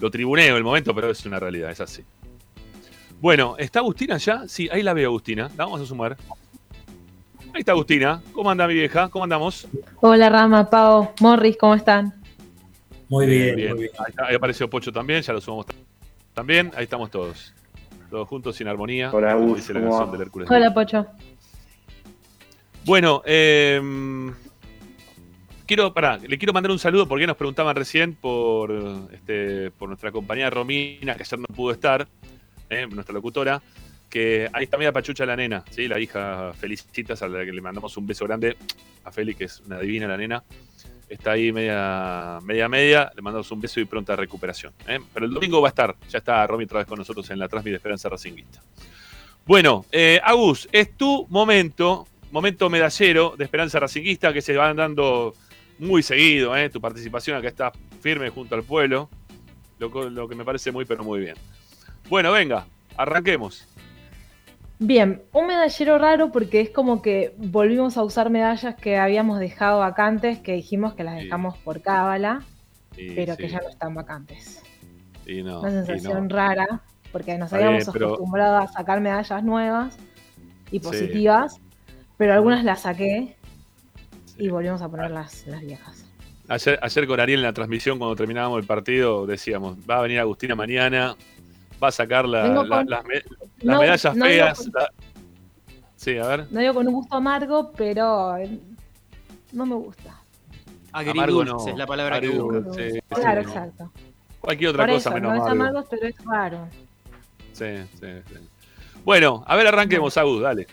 Speaker 1: lo tribuneo el momento, pero es una realidad, es así. Bueno, ¿está Agustina ya? Sí, ahí la veo, Agustina. La vamos a sumar. Ahí está Agustina. ¿Cómo anda mi vieja? ¿Cómo andamos?
Speaker 11: Hola Rama, Pau, Morris, ¿cómo están?
Speaker 7: Muy bien, muy bien.
Speaker 1: Ahí, está- ahí apareció Pocho también, ya lo sumamos también. Ahí estamos todos. Todos juntos sin armonía.
Speaker 8: Hola, Agus.
Speaker 11: Hola Pocho.
Speaker 1: Bueno, eh, quiero, pará, le quiero mandar un saludo porque nos preguntaban recién por, este, por nuestra compañera Romina, que ayer no pudo estar, eh, nuestra locutora, que ahí está media pachucha la nena, ¿sí? la hija Felicitas, a la que le mandamos un beso grande, a Feli, que es una divina la nena. Está ahí media, media, media, le mandamos un beso y pronta recuperación. ¿eh? Pero el domingo va a estar, ya está Romy otra vez con nosotros en la Transmite Esperanza Racinguista. Bueno, eh, Agus, es tu momento, momento medallero de Esperanza Racinguista que se van dando muy seguido, ¿eh? tu participación acá está firme junto al pueblo, lo, que me parece muy, pero muy bien. Bueno, venga, arranquemos.
Speaker 11: Bien, un medallero raro porque es como que volvimos a usar medallas que habíamos dejado vacantes, que dijimos que las dejamos por cábala, pero
Speaker 1: sí,
Speaker 11: que ya no están vacantes.
Speaker 1: y no,
Speaker 11: Una
Speaker 1: y
Speaker 11: sensación
Speaker 1: no.
Speaker 11: rara, porque nos habíamos
Speaker 1: bien, pero-
Speaker 11: acostumbrado a sacar medallas nuevas y positivas, pero algunas las saqué y volvimos a poner las, las viejas.
Speaker 1: Ayer, ayer con Ariel en la transmisión, cuando terminábamos el partido, decíamos, va a venir Agustina mañana, va a sacar la-
Speaker 11: Vengo
Speaker 1: la-
Speaker 11: con-
Speaker 1: las, me- las
Speaker 11: no,
Speaker 1: medallas
Speaker 11: no
Speaker 1: feas.
Speaker 11: con-
Speaker 1: la- Sí, a ver.
Speaker 11: No digo con un gusto amargo, pero eh, no me gusta.
Speaker 1: Amargo
Speaker 6: Agridulce
Speaker 1: no.
Speaker 6: es la palabra que
Speaker 1: Agridulce, sí,
Speaker 11: Claro,
Speaker 1: no.
Speaker 11: exacto.
Speaker 1: Cualquier otra
Speaker 11: Por
Speaker 1: cosa
Speaker 11: eso,
Speaker 1: menos
Speaker 11: no es
Speaker 1: amargo,
Speaker 11: pero es raro.
Speaker 1: Sí, sí, sí. Bueno, a ver, arranquemos, Agus, dale.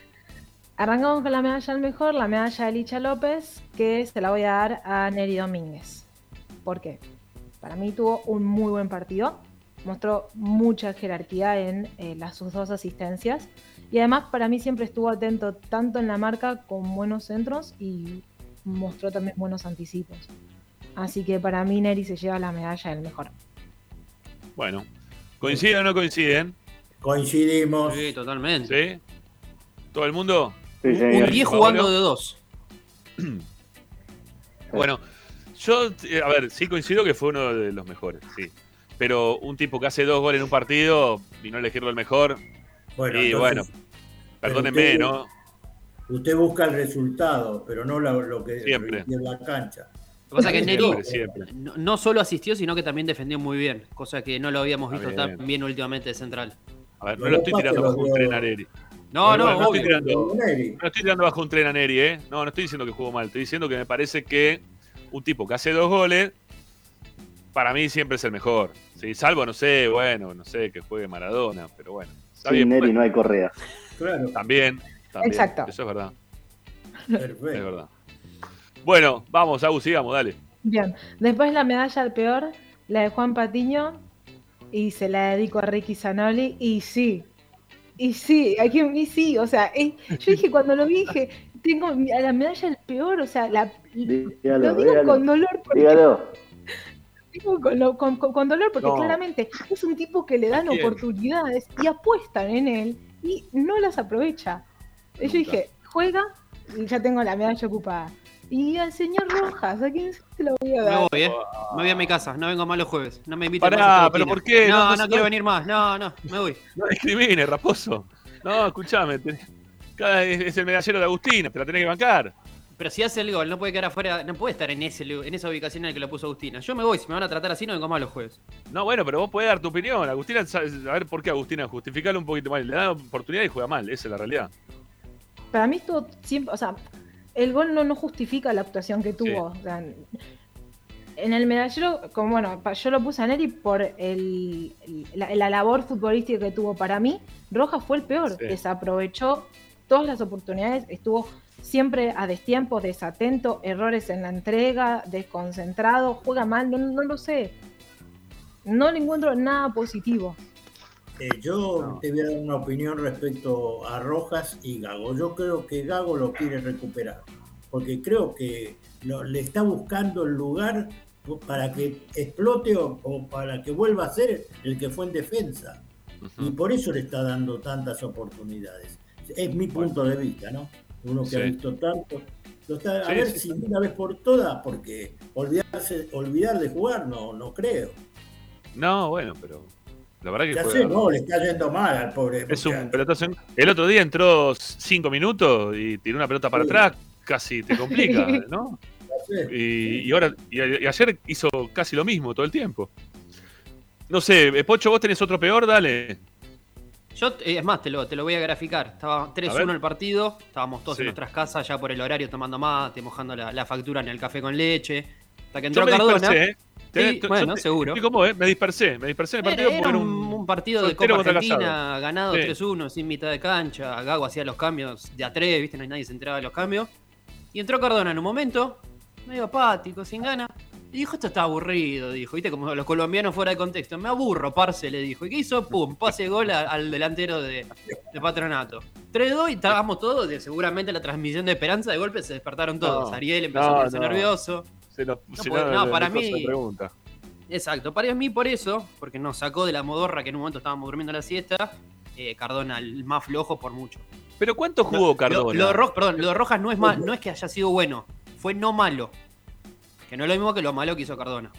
Speaker 11: Arrancamos con la medalla al mejor, la medalla de Licha López, que se la voy a dar a Neri Domínguez. ¿Por qué? Para mí tuvo un muy buen partido, mostró mucha jerarquía en eh, las, sus dos asistencias y además para mí siempre estuvo atento tanto en la marca con buenos centros y mostró también buenos anticipos. Así que para mí Neri se lleva la medalla del mejor.
Speaker 1: Bueno, ¿coinciden o no coinciden?
Speaker 7: Coincidimos.
Speaker 6: Sí, totalmente.
Speaker 1: ¿Sí? ¿Todo el mundo?
Speaker 8: Sí,
Speaker 6: Un
Speaker 8: señor.
Speaker 6: 10
Speaker 1: Pablo.
Speaker 6: jugando de dos.
Speaker 1: Bueno, yo, eh, a ver, sí coincido que fue uno de los mejores, sí. Pero un tipo que hace dos goles en un partido y no elegirlo el mejor,
Speaker 7: Bueno,
Speaker 1: y
Speaker 7: entonces,
Speaker 1: bueno, perdónenme,
Speaker 7: usted-
Speaker 1: ¿no?
Speaker 7: Usted busca el resultado, pero no lo, lo que
Speaker 1: Siempre.
Speaker 7: en la cancha.
Speaker 6: Lo que pasa es que Neri no, no solo asistió, sino que también defendió muy bien, cosa que no lo habíamos visto
Speaker 1: bien.
Speaker 6: tan bien últimamente de central.
Speaker 1: A ver, no lo estoy tirando bajo un tren a Neri.
Speaker 6: No, no,
Speaker 1: bueno, estoy tirando,
Speaker 7: Neri.
Speaker 1: no estoy tirando bajo un tren a Neri, ¿eh? No, no estoy diciendo que jugó mal. Estoy diciendo que me parece que un tipo que hace dos goles, para mí siempre es el mejor. ¿sí? Salvo, no sé, bueno, no sé, que juegue Maradona, pero bueno. Está
Speaker 8: Sin
Speaker 1: bien,
Speaker 8: Neri
Speaker 1: bueno,
Speaker 8: no hay correa.
Speaker 7: Claro,
Speaker 1: también, también.
Speaker 11: Exacto.
Speaker 1: Eso es verdad, es
Speaker 7: perfecto.
Speaker 1: verdad. Bueno, vamos, Agus, sigamos, dale.
Speaker 11: Bien, después la medalla al peor, la de Juan Patiño, y se la dedico a Ricky Zanoli, y sí, y sí, aquí, y sí, o sea, eh, yo dije cuando lo vi, dije, tengo a la medalla al peor, o sea, la,
Speaker 8: Dígalo,
Speaker 11: lo digo
Speaker 8: dígalo.
Speaker 11: con dolor, porque,
Speaker 8: Dígalo. [laughs]
Speaker 11: digo con, lo- con- con- con dolor porque
Speaker 1: No.
Speaker 11: claramente es un tipo que le dan oportunidades y apuestan en él y no las aprovecha. Y yo dije, juega y ya tengo la medalla ocupada. Y al señor Rojas, ¿a quién se la voy a
Speaker 6: Me
Speaker 11: dar?
Speaker 6: voy, ¿eh? Me voy a mi casa, no vengo más los jueves. No me inviten
Speaker 1: Pará,
Speaker 6: más a
Speaker 1: pero. ¿por qué?
Speaker 6: No,
Speaker 1: No,
Speaker 6: no,
Speaker 1: no se-
Speaker 6: quiero venir más. No, no, me voy.
Speaker 1: No discrimine, raposo. No, escuchame. cada- es, el medallero de Agustín, te la tenés que bancar.
Speaker 6: Pero si hace el gol, no puede quedar afuera, no puede estar en, ese, en esa ubicación en la que lo puso Agustina. Yo me voy, si me van a tratar así, no vengo más los jueves.
Speaker 1: No, bueno, pero vos podés dar tu opinión. Agustina, a ver por qué Agustina, justificalo un poquito mal. Le da oportunidad y juega mal, esa es la realidad.
Speaker 11: Para mí estuvo siempre, o sea, el gol no, no justifica la actuación que tuvo. O sea, en el medallero, como bueno, yo lo puse a Neri por el, la, la labor futbolística que tuvo para mí. Rojas fue el peor,
Speaker 1: Sí.
Speaker 11: desaprovechó todas las oportunidades, estuvo siempre a destiempo, desatento, errores en la entrega, desconcentrado, juega mal, no, no lo sé. No le encuentro nada positivo.
Speaker 7: Eh, yo te voy a dar una opinión respecto a Rojas y Gago. Yo creo que Gago lo quiere recuperar, porque creo que lo- le está buscando el lugar para que explote o, o para que vuelva a ser el que fue en defensa. Y por eso le está dando tantas oportunidades. Es mi punto de vista, ¿no? Uno que ha visto tanto. Lo está, a ver
Speaker 1: sí,
Speaker 7: si una vez por todas, porque olvidarse, olvidar de jugar no, no creo.
Speaker 1: No, bueno, pero la verdad que
Speaker 7: Ya sé, no, le está yendo mal al pobre.
Speaker 1: Es un pelotazo. El otro día entró cinco minutos y tiró una pelota para
Speaker 7: Sí.
Speaker 1: atrás, casi te complica, [laughs] ¿no?
Speaker 7: Sé.
Speaker 1: Y, y ahora, y, ayer hizo casi lo mismo todo el tiempo. No sé, eh, Pocho, vos tenés otro peor, dale.
Speaker 6: Yo, eh, es más, te lo, te lo voy a graficar. Estaba
Speaker 1: A
Speaker 6: 3-1
Speaker 1: ver.
Speaker 6: el partido, estábamos todos
Speaker 1: Sí.
Speaker 6: en nuestras casas ya por el horario tomando mate, mojando la, la factura en el café con leche. Hasta que
Speaker 1: Yo
Speaker 6: entró
Speaker 1: me
Speaker 6: Cardona.
Speaker 1: dispersé, ¿eh? Te-
Speaker 6: Sí,
Speaker 1: te-
Speaker 6: bueno,
Speaker 1: te-
Speaker 6: seguro.
Speaker 1: como, ¿eh? Me dispersé, me dispersé en el partido
Speaker 6: Era, un, un partido de Copa Argentina, ganado
Speaker 1: Sí.
Speaker 6: 3-1, sin mitad de cancha. Gago hacía los cambios de a 3, ¿viste? No hay nadie se enteraba de los cambios. Y entró Cardona en un momento, medio apático, sin ganas. Y dijo, esto está aburrido, dijo. ¿Viste? Como los colombianos fuera de contexto. Me aburro, parce, le dijo. ¿Y qué hizo? Pum, pase gol a- al delantero de, de Patronato. 3-2 y estábamos todos, de, seguramente la transmisión de Esperanza, de golpe se despertaron todos.
Speaker 1: No,
Speaker 6: Ariel empezó
Speaker 1: no,
Speaker 6: a ponerse
Speaker 1: no.
Speaker 6: nervioso.
Speaker 1: Se
Speaker 6: No
Speaker 1: si
Speaker 6: puede-
Speaker 1: no,
Speaker 6: no,
Speaker 1: le-
Speaker 6: para mí-
Speaker 1: de pregunta.
Speaker 6: Exacto, para mí por eso, porque nos sacó de la modorra que en un momento estábamos durmiendo la siesta, eh, Cardona el más flojo por mucho.
Speaker 1: Pero ¿cuánto jugó Cardona?
Speaker 6: lo de Ro- perdón, lo de Rojas no es, mal, no es que haya sido bueno, fue no malo. Que no es lo mismo que lo malo que hizo Cardona.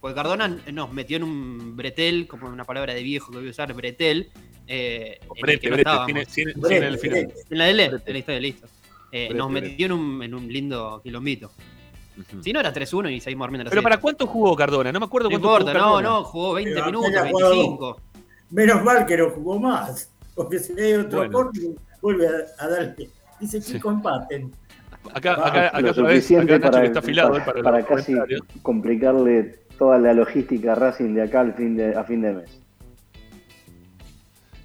Speaker 6: Porque Cardona nos metió en un bretel, como una palabra de viejo que voy a usar, bretel. eh, en el
Speaker 1: Brete,
Speaker 6: que no
Speaker 1: brete,
Speaker 6: estábamos.
Speaker 1: sin- sin- sin
Speaker 7: Brete,
Speaker 1: el final.
Speaker 7: brete.
Speaker 6: En la de L, en la historia, listo. Eh, nos metió en un, en un lindo quilombito. Si no era 3-1 y seguimos durmiendo la
Speaker 1: Pero. ¿para cuánto jugó Cardona? No me acuerdo
Speaker 6: No
Speaker 1: cuánto
Speaker 6: importa,
Speaker 1: jugó
Speaker 6: no,
Speaker 1: Cardona.
Speaker 6: no, jugó 20
Speaker 7: Pero
Speaker 6: minutos,
Speaker 7: apenas jugado
Speaker 6: 25.
Speaker 7: Menos mal que no jugó más. Porque si hay otro
Speaker 1: Bueno.
Speaker 7: corte, vuelve a, a darle. Dice
Speaker 1: Sí.
Speaker 7: empaten.
Speaker 1: Acá,
Speaker 7: Ah,
Speaker 1: acá, acá
Speaker 8: Lo
Speaker 1: otra vez,
Speaker 8: suficiente
Speaker 1: acá Nacho
Speaker 8: para,
Speaker 1: que está afilado
Speaker 8: para,
Speaker 1: eh, para,
Speaker 8: para
Speaker 1: los
Speaker 8: casi complicarle toda la logística a Racing de acá al fin de, a fin de mes.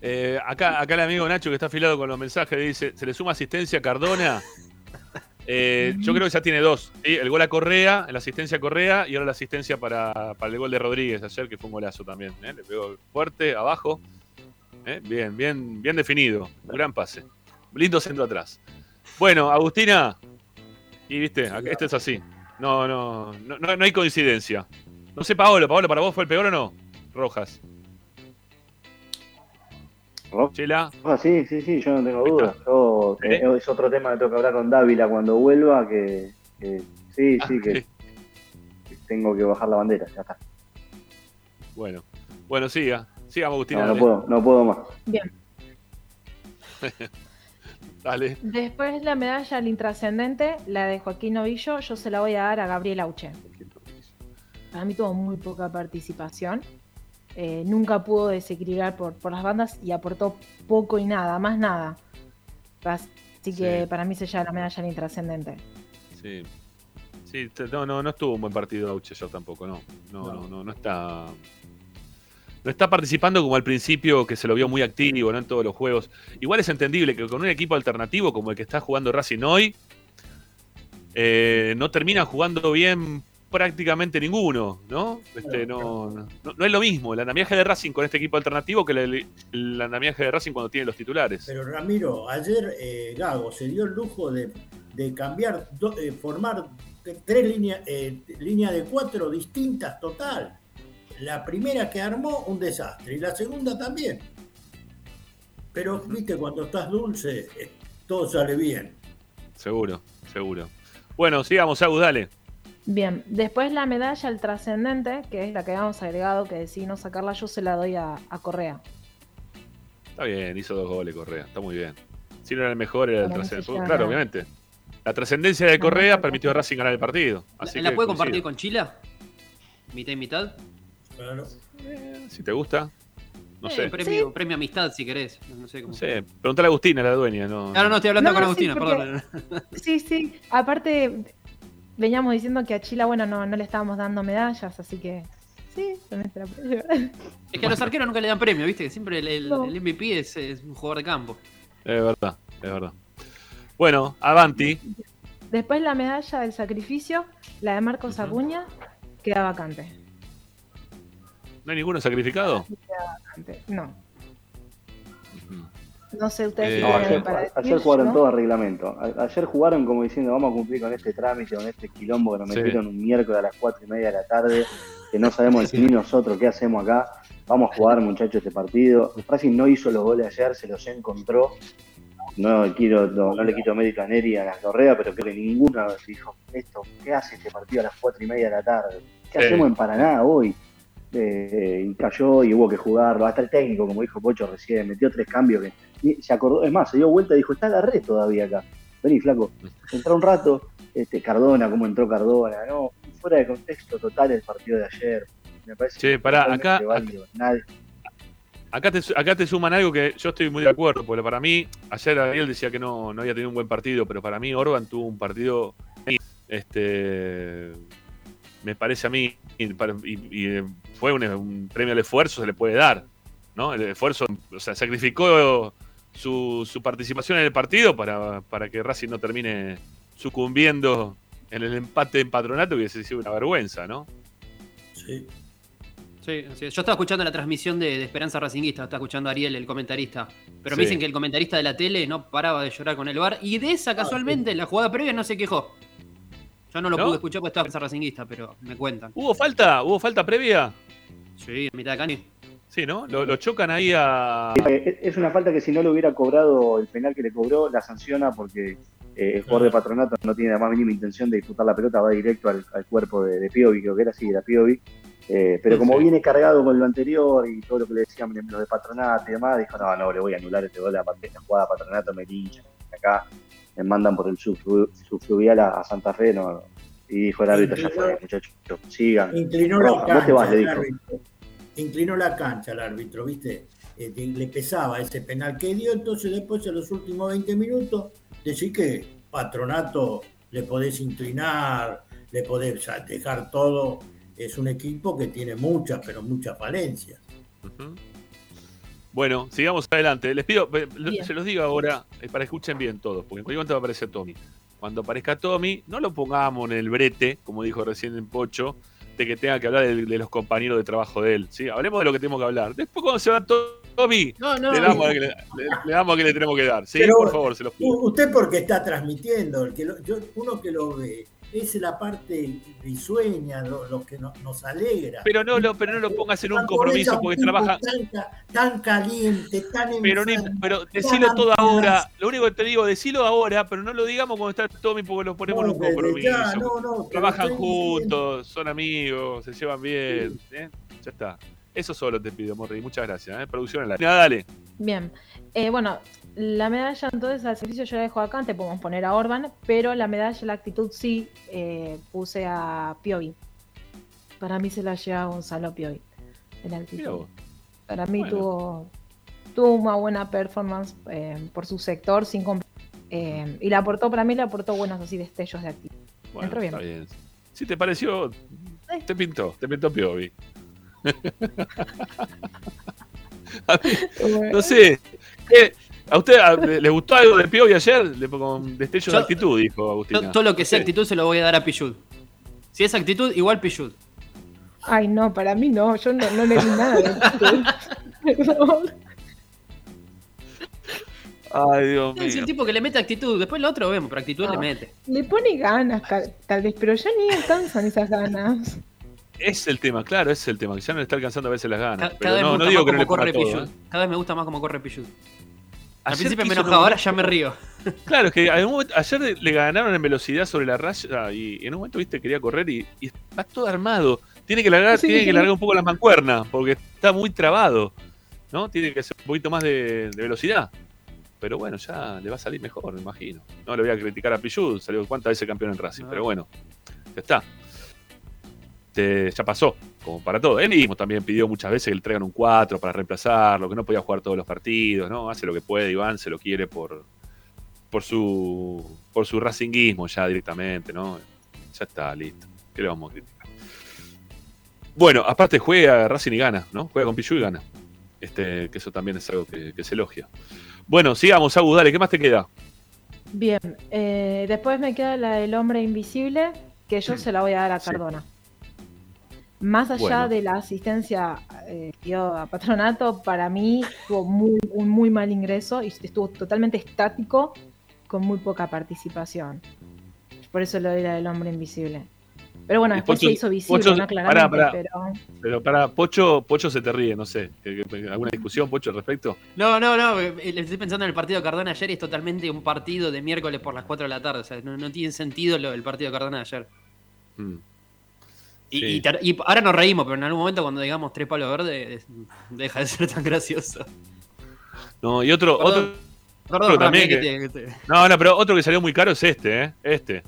Speaker 1: Eh, acá, acá el amigo Nacho que está afilado con los mensajes dice, ¿se le suma asistencia a Cardona? Eh, yo creo que ya tiene dos. ¿sí? El gol a Correa, la asistencia a Correa y ahora la asistencia para, para el gol de Rodríguez ayer, que fue un golazo también. ¿eh? Le pegó fuerte, abajo. ¿eh? Bien, bien, bien definido. Un gran pase. Lindo centro atrás. Bueno, Agustina. Y viste, esto es así. No, no, no, no, no hay coincidencia. No sé, Paolo, Paolo, ¿para vos fue el peor o no? Rojas. Chela.
Speaker 8: Ah, sí, sí, sí, yo no tengo
Speaker 1: Ahí
Speaker 8: dudas. Yo,
Speaker 1: ¿Eh?
Speaker 8: eh, es otro tema que tengo que hablar con Dávila cuando vuelva, que, que sí,
Speaker 1: Ah,
Speaker 8: sí, que,
Speaker 1: sí.
Speaker 8: que tengo que bajar la bandera, ya está.
Speaker 1: Bueno, bueno, siga. Sigamos, Agustina.
Speaker 8: No, no puedo, no puedo más.
Speaker 11: Bien. [laughs]
Speaker 1: Dale.
Speaker 11: Después la medalla al intrascendente, la de Joaquín Novillo, yo se la voy a dar a Gabriel Auche. Para mí tuvo muy poca participación. Eh, nunca pudo desequilibrar por, por las bandas y aportó poco y nada, más nada. Así que
Speaker 1: Sí.
Speaker 11: para mí se lleva la medalla al intrascendente.
Speaker 1: Sí. Sí, no, no, no estuvo un buen partido Auche yo tampoco, no. No, no, no, no está. No está participando como al principio, que se lo vio muy activo, ¿no? En todos los juegos. Igual es entendible que con un equipo alternativo como el que está jugando Racing hoy, eh, no termina jugando bien prácticamente ninguno, ¿no? Este, no, no, no es lo mismo el andamiaje de Racing con este equipo alternativo que el, el andamiaje de Racing cuando tiene los titulares.
Speaker 7: Pero Ramiro, ayer eh, Gago se dio el lujo de, de cambiar, do- eh, formar tres líneas eh, líneas de cuatro distintas total. La primera que armó, un desastre, y la segunda también. Pero, viste, cuando estás dulce, todo sale bien.
Speaker 1: Seguro, seguro. Bueno, sigamos, Agus, dale.
Speaker 11: Bien, después la medalla al trascendente, que es la que habíamos agregado, que decidí no sacarla, yo se la doy a, a Correa.
Speaker 1: Está bien, hizo dos goles Correa, está muy bien. Si no era el mejor, era el trascendente. Claro,
Speaker 11: la-
Speaker 1: obviamente. La trascendencia de Correa permitió a Racing ganar el partido. Así
Speaker 6: ¿La
Speaker 1: que
Speaker 6: puede compartir con Chila? ¿Mitad y mitad?
Speaker 7: Claro.
Speaker 1: Si te gusta, no
Speaker 6: Eh,
Speaker 1: sé.
Speaker 6: Premio, premio amistad, si querés. No sé cómo.
Speaker 1: No sé. Preguntale a Agustina, la dueña. No,
Speaker 6: no, no, estoy hablando
Speaker 11: No,
Speaker 6: con
Speaker 11: sí,
Speaker 6: Agustina,
Speaker 11: porque-
Speaker 6: perdón.
Speaker 11: Sí, sí. Aparte, veníamos diciendo que a Chila, bueno, no, no le estábamos dando medallas, así que sí, también se la puede llevar.
Speaker 6: Es que a los arqueros nunca le dan premio, ¿viste? Siempre el, el-
Speaker 11: No.
Speaker 6: el MVP es, es un jugador de campo.
Speaker 1: Es verdad, es verdad. Bueno, Avanti.
Speaker 11: Después la medalla del sacrificio, la de Marcos Acuña, queda vacante.
Speaker 1: ¿No hay ninguno sacrificado?
Speaker 11: No. No sé ustedes
Speaker 1: Eh,
Speaker 11: si
Speaker 8: ayer,
Speaker 11: para
Speaker 8: ayer
Speaker 11: decir,
Speaker 8: jugaron
Speaker 11: ¿no?
Speaker 8: todo a reglamento. A- ayer jugaron como diciendo vamos a cumplir con este trámite, con este quilombo que nos
Speaker 1: Sí.
Speaker 8: metieron un miércoles a las cuatro y media de la tarde, que no sabemos ni nosotros qué hacemos acá. Vamos a jugar, muchachos, este partido. Racing no hizo los goles ayer, se los encontró. No, quiero, no, no le quito mérito a Neri a la Correa, pero creo que ninguna dijo esto, ¿qué hace este partido a las cuatro y media de la tarde? ¿Qué
Speaker 1: Sí.
Speaker 8: hacemos en Paraná hoy? Eh, y cayó y hubo que jugarlo. Hasta el técnico, como dijo Pocho recién, metió tres cambios que y se acordó, es más, se dio vuelta y dijo, está la red todavía acá. Vení, flaco, entró un rato, este, Cardona, cómo entró Cardona, no, fuera de contexto total el partido de ayer. Me parece
Speaker 1: Che,
Speaker 8: que
Speaker 1: pará, acá-
Speaker 8: válido. Nadie-
Speaker 1: Acá te, acá te suman algo que yo estoy muy de acuerdo, porque para mí, ayer Ariel decía que no, no había tenido un buen partido, pero para mí Orban tuvo un partido, este, me parece a mí, y, para- y- y, eh, fue un, un premio al esfuerzo, se le puede dar, ¿no? El esfuerzo, o sea, sacrificó su, su participación en el partido para, para que Racing no termine sucumbiendo en el empate en patronato, que se sido una vergüenza, ¿no?
Speaker 7: Sí.
Speaker 6: Sí, así es. yo estaba escuchando la transmisión de, de Esperanza Racinguista, estaba escuchando a Ariel, el comentarista. Pero me dicen que el comentarista de la tele no paraba de llorar con el bar. Y de esa, casualmente, en la jugada previa no se quejó. Yo no lo
Speaker 1: ¿No?
Speaker 6: pude escuchar porque estaba en Esperanza Racinguista, pero me cuentan.
Speaker 1: ¿Hubo falta? ¿Hubo falta previa?
Speaker 6: Sí, en mitad de cani.
Speaker 1: Sí, ¿no? Lo, lo chocan ahí a.
Speaker 8: Eh, Es una falta que si no le hubiera cobrado el penal que le cobró, la sanciona porque eh, el jugador de patronato no tiene la más mínima intención de disputar la pelota, va directo al, al cuerpo de, de Piovi, creo que era así, era Piovi. Eh, pero
Speaker 1: Sí,
Speaker 8: como
Speaker 1: sí.
Speaker 8: viene cargado con lo anterior y todo lo que le decían los de patronato y demás, dijo, no, no, le voy a anular este gol, aparte esta jugada de patronato me linchan, acá me mandan por el subflu- subfluvial a, a Santa Fe, no. Y dijo el árbitro, ya fue, muchachos, sigan.
Speaker 7: Inclinó la
Speaker 8: Roja, vos te vas,
Speaker 7: cancha
Speaker 8: le
Speaker 7: el
Speaker 8: dijo.
Speaker 7: árbitro. Inclinó la cancha el árbitro, ¿viste? Eh, de- le pesaba ese penal que dio, entonces después en los últimos 20 minutos decir que patronato le podés inclinar, le podés dejar todo. Es un equipo que tiene muchas, pero muchas falencias.
Speaker 1: Ujú. Bueno, sigamos adelante. Les pido, eh,
Speaker 11: Bien.
Speaker 1: se los digo ahora eh, para que escuchen bien todos, porque en cualquier momento va a aparecer Tommy. Cuando aparezca Tommy, no lo pongamos en el brete, como dijo recién en Pocho, de que tenga que hablar de, de los compañeros de trabajo de él. ¿sí? Hablemos de lo que tenemos que hablar. Después, cuando se va To- Tommy,
Speaker 6: No, no.
Speaker 1: le, damos a que le, le- le damos a que le tenemos que dar. ¿sí?
Speaker 7: Pero-
Speaker 1: Por favor, se los pido.
Speaker 7: Usted porque está transmitiendo, el que lo- yo- uno que lo ve, es la parte risueña, lo, lo que no- nos alegra.
Speaker 1: Pero no, lo, pero no lo pongas en un compromiso porque trabaja.
Speaker 7: Tan, ca- tan caliente, tan
Speaker 1: Pero, no-
Speaker 7: enfermo,
Speaker 1: pero decilo
Speaker 7: tan
Speaker 1: todo ahora. Lo único que te digo, decilo ahora, pero no lo digamos cuando está Tommy porque lo ponemos en un compromiso.
Speaker 7: ya, no, no, te
Speaker 1: Trabajan
Speaker 7: diciendo.
Speaker 1: juntos, son amigos, se llevan bien. ¿eh? Ya está. Eso solo te pido, Morri. Muchas gracias. ¿eh? Producción en la. Nada, dale.
Speaker 11: Bien. Eh, bueno, la medalla entonces al servicio yo la dejo acá, te podemos poner a Orban, pero la medalla, la actitud sí, eh, puse a Piovi. Para mí se la lleva Gonzalo Piovi. En la actitud. Para mí
Speaker 1: Bueno.
Speaker 11: tuvo, tuvo una buena performance eh, por su sector, sin eh, y le aportó, para mí le aportó buenos así destellos de actitud.
Speaker 1: Bueno,
Speaker 11: Entró bien.
Speaker 1: está bien. Si te pareció, te pintó, te pintó Piovi. [laughs] [laughs] A mí, no sé. ¿qué? ¿A usted a- le gustó algo de Piovi ayer? Le, con destello de actitud, dijo Agustina.
Speaker 6: todo lo que sea actitud se lo voy a dar a Pichud. Si es actitud, igual Pichud.
Speaker 11: Ay, no, para mí no, yo no, no le di nada de actitud.
Speaker 1: Ay, Dios
Speaker 6: Es el
Speaker 1: mío.
Speaker 6: tipo que le mete actitud. Después lo otro vemos, pero actitud le
Speaker 11: Ah.
Speaker 6: mete.
Speaker 11: Le pone ganas, tal vez, pero ya ni alcanzan esas ganas.
Speaker 1: Es el tema, claro, es el tema, que ya no le está alcanzando a veces las ganas. Pero
Speaker 6: Cada vez
Speaker 1: no,
Speaker 6: me
Speaker 1: no
Speaker 6: gusta
Speaker 1: digo
Speaker 6: más
Speaker 1: que no le
Speaker 6: cómo corre
Speaker 1: todo.
Speaker 6: Pichud.
Speaker 1: ¿eh?
Speaker 6: Cada vez me gusta más cómo corre Pichud. Al principio me enojaba, ahora ya me río. [laughs]
Speaker 1: Claro, es que momento- ayer le ganaron en velocidad sobre la raya y en un momento, viste, quería correr y, y está todo armado. Tiene que largar,
Speaker 11: Sí,
Speaker 1: tiene
Speaker 11: sí.
Speaker 1: que largar un poco las mancuernas porque está muy trabado. ¿No? Tiene que hacer un poquito más de, de velocidad. Pero bueno, ya le va a salir mejor, me imagino. No le voy a criticar a Pichud, salió cuántas veces campeón en Racing,
Speaker 6: No.
Speaker 1: pero bueno, ya está. Este, ya pasó, como para todo. Él mismo también pidió muchas veces que le traigan un 4 para reemplazarlo, que no podía jugar todos los partidos, ¿no? Hace lo que puede, Iván se lo quiere por, por su por su racinguismo ya directamente, ¿no? Ya está, listo. ¿Qué le vamos a criticar? Bueno, aparte juega Racing y gana, ¿no? Juega con Pichu y gana. Este, que eso también es algo que, que se elogia. Bueno, sigamos, Agus, dale, ¿qué más te queda?
Speaker 11: Bien, eh, después me queda la del hombre invisible, que yo se la voy a dar a. Cardona. Más allá
Speaker 1: Bueno.
Speaker 11: de la asistencia eh, que dio a Patronato, para mí tuvo muy, un muy mal ingreso y estuvo totalmente estático con muy poca participación. Por eso lo la del hombre invisible. Pero bueno, después
Speaker 1: Pocho-
Speaker 11: se hizo visible,
Speaker 1: Pocho-
Speaker 11: ¿no? Claramente,
Speaker 1: pará.
Speaker 11: pero...
Speaker 1: Pero para Pocho, Pocho se te ríe, no sé. ¿Que- que- ¿Alguna discusión, Pocho, al respecto?
Speaker 6: No, no, no. eh, eh, Estoy pensando en el partido de Cardona ayer y es totalmente un partido de miércoles por las 4 de la tarde. O sea, no, no tiene sentido lo del partido de Cardona ayer.
Speaker 1: Mm.
Speaker 6: Y,
Speaker 1: Sí.
Speaker 6: y ter- y ahora nos reímos, pero en algún momento cuando digamos tres palos verdes, deja de ser tan gracioso.
Speaker 1: No, y otro,
Speaker 6: Perdón.
Speaker 1: otro,
Speaker 6: Perdón,
Speaker 1: otro también
Speaker 6: que
Speaker 1: que-
Speaker 6: te- que te-
Speaker 1: No, no, pero otro que salió muy caro es este, ¿eh? Este.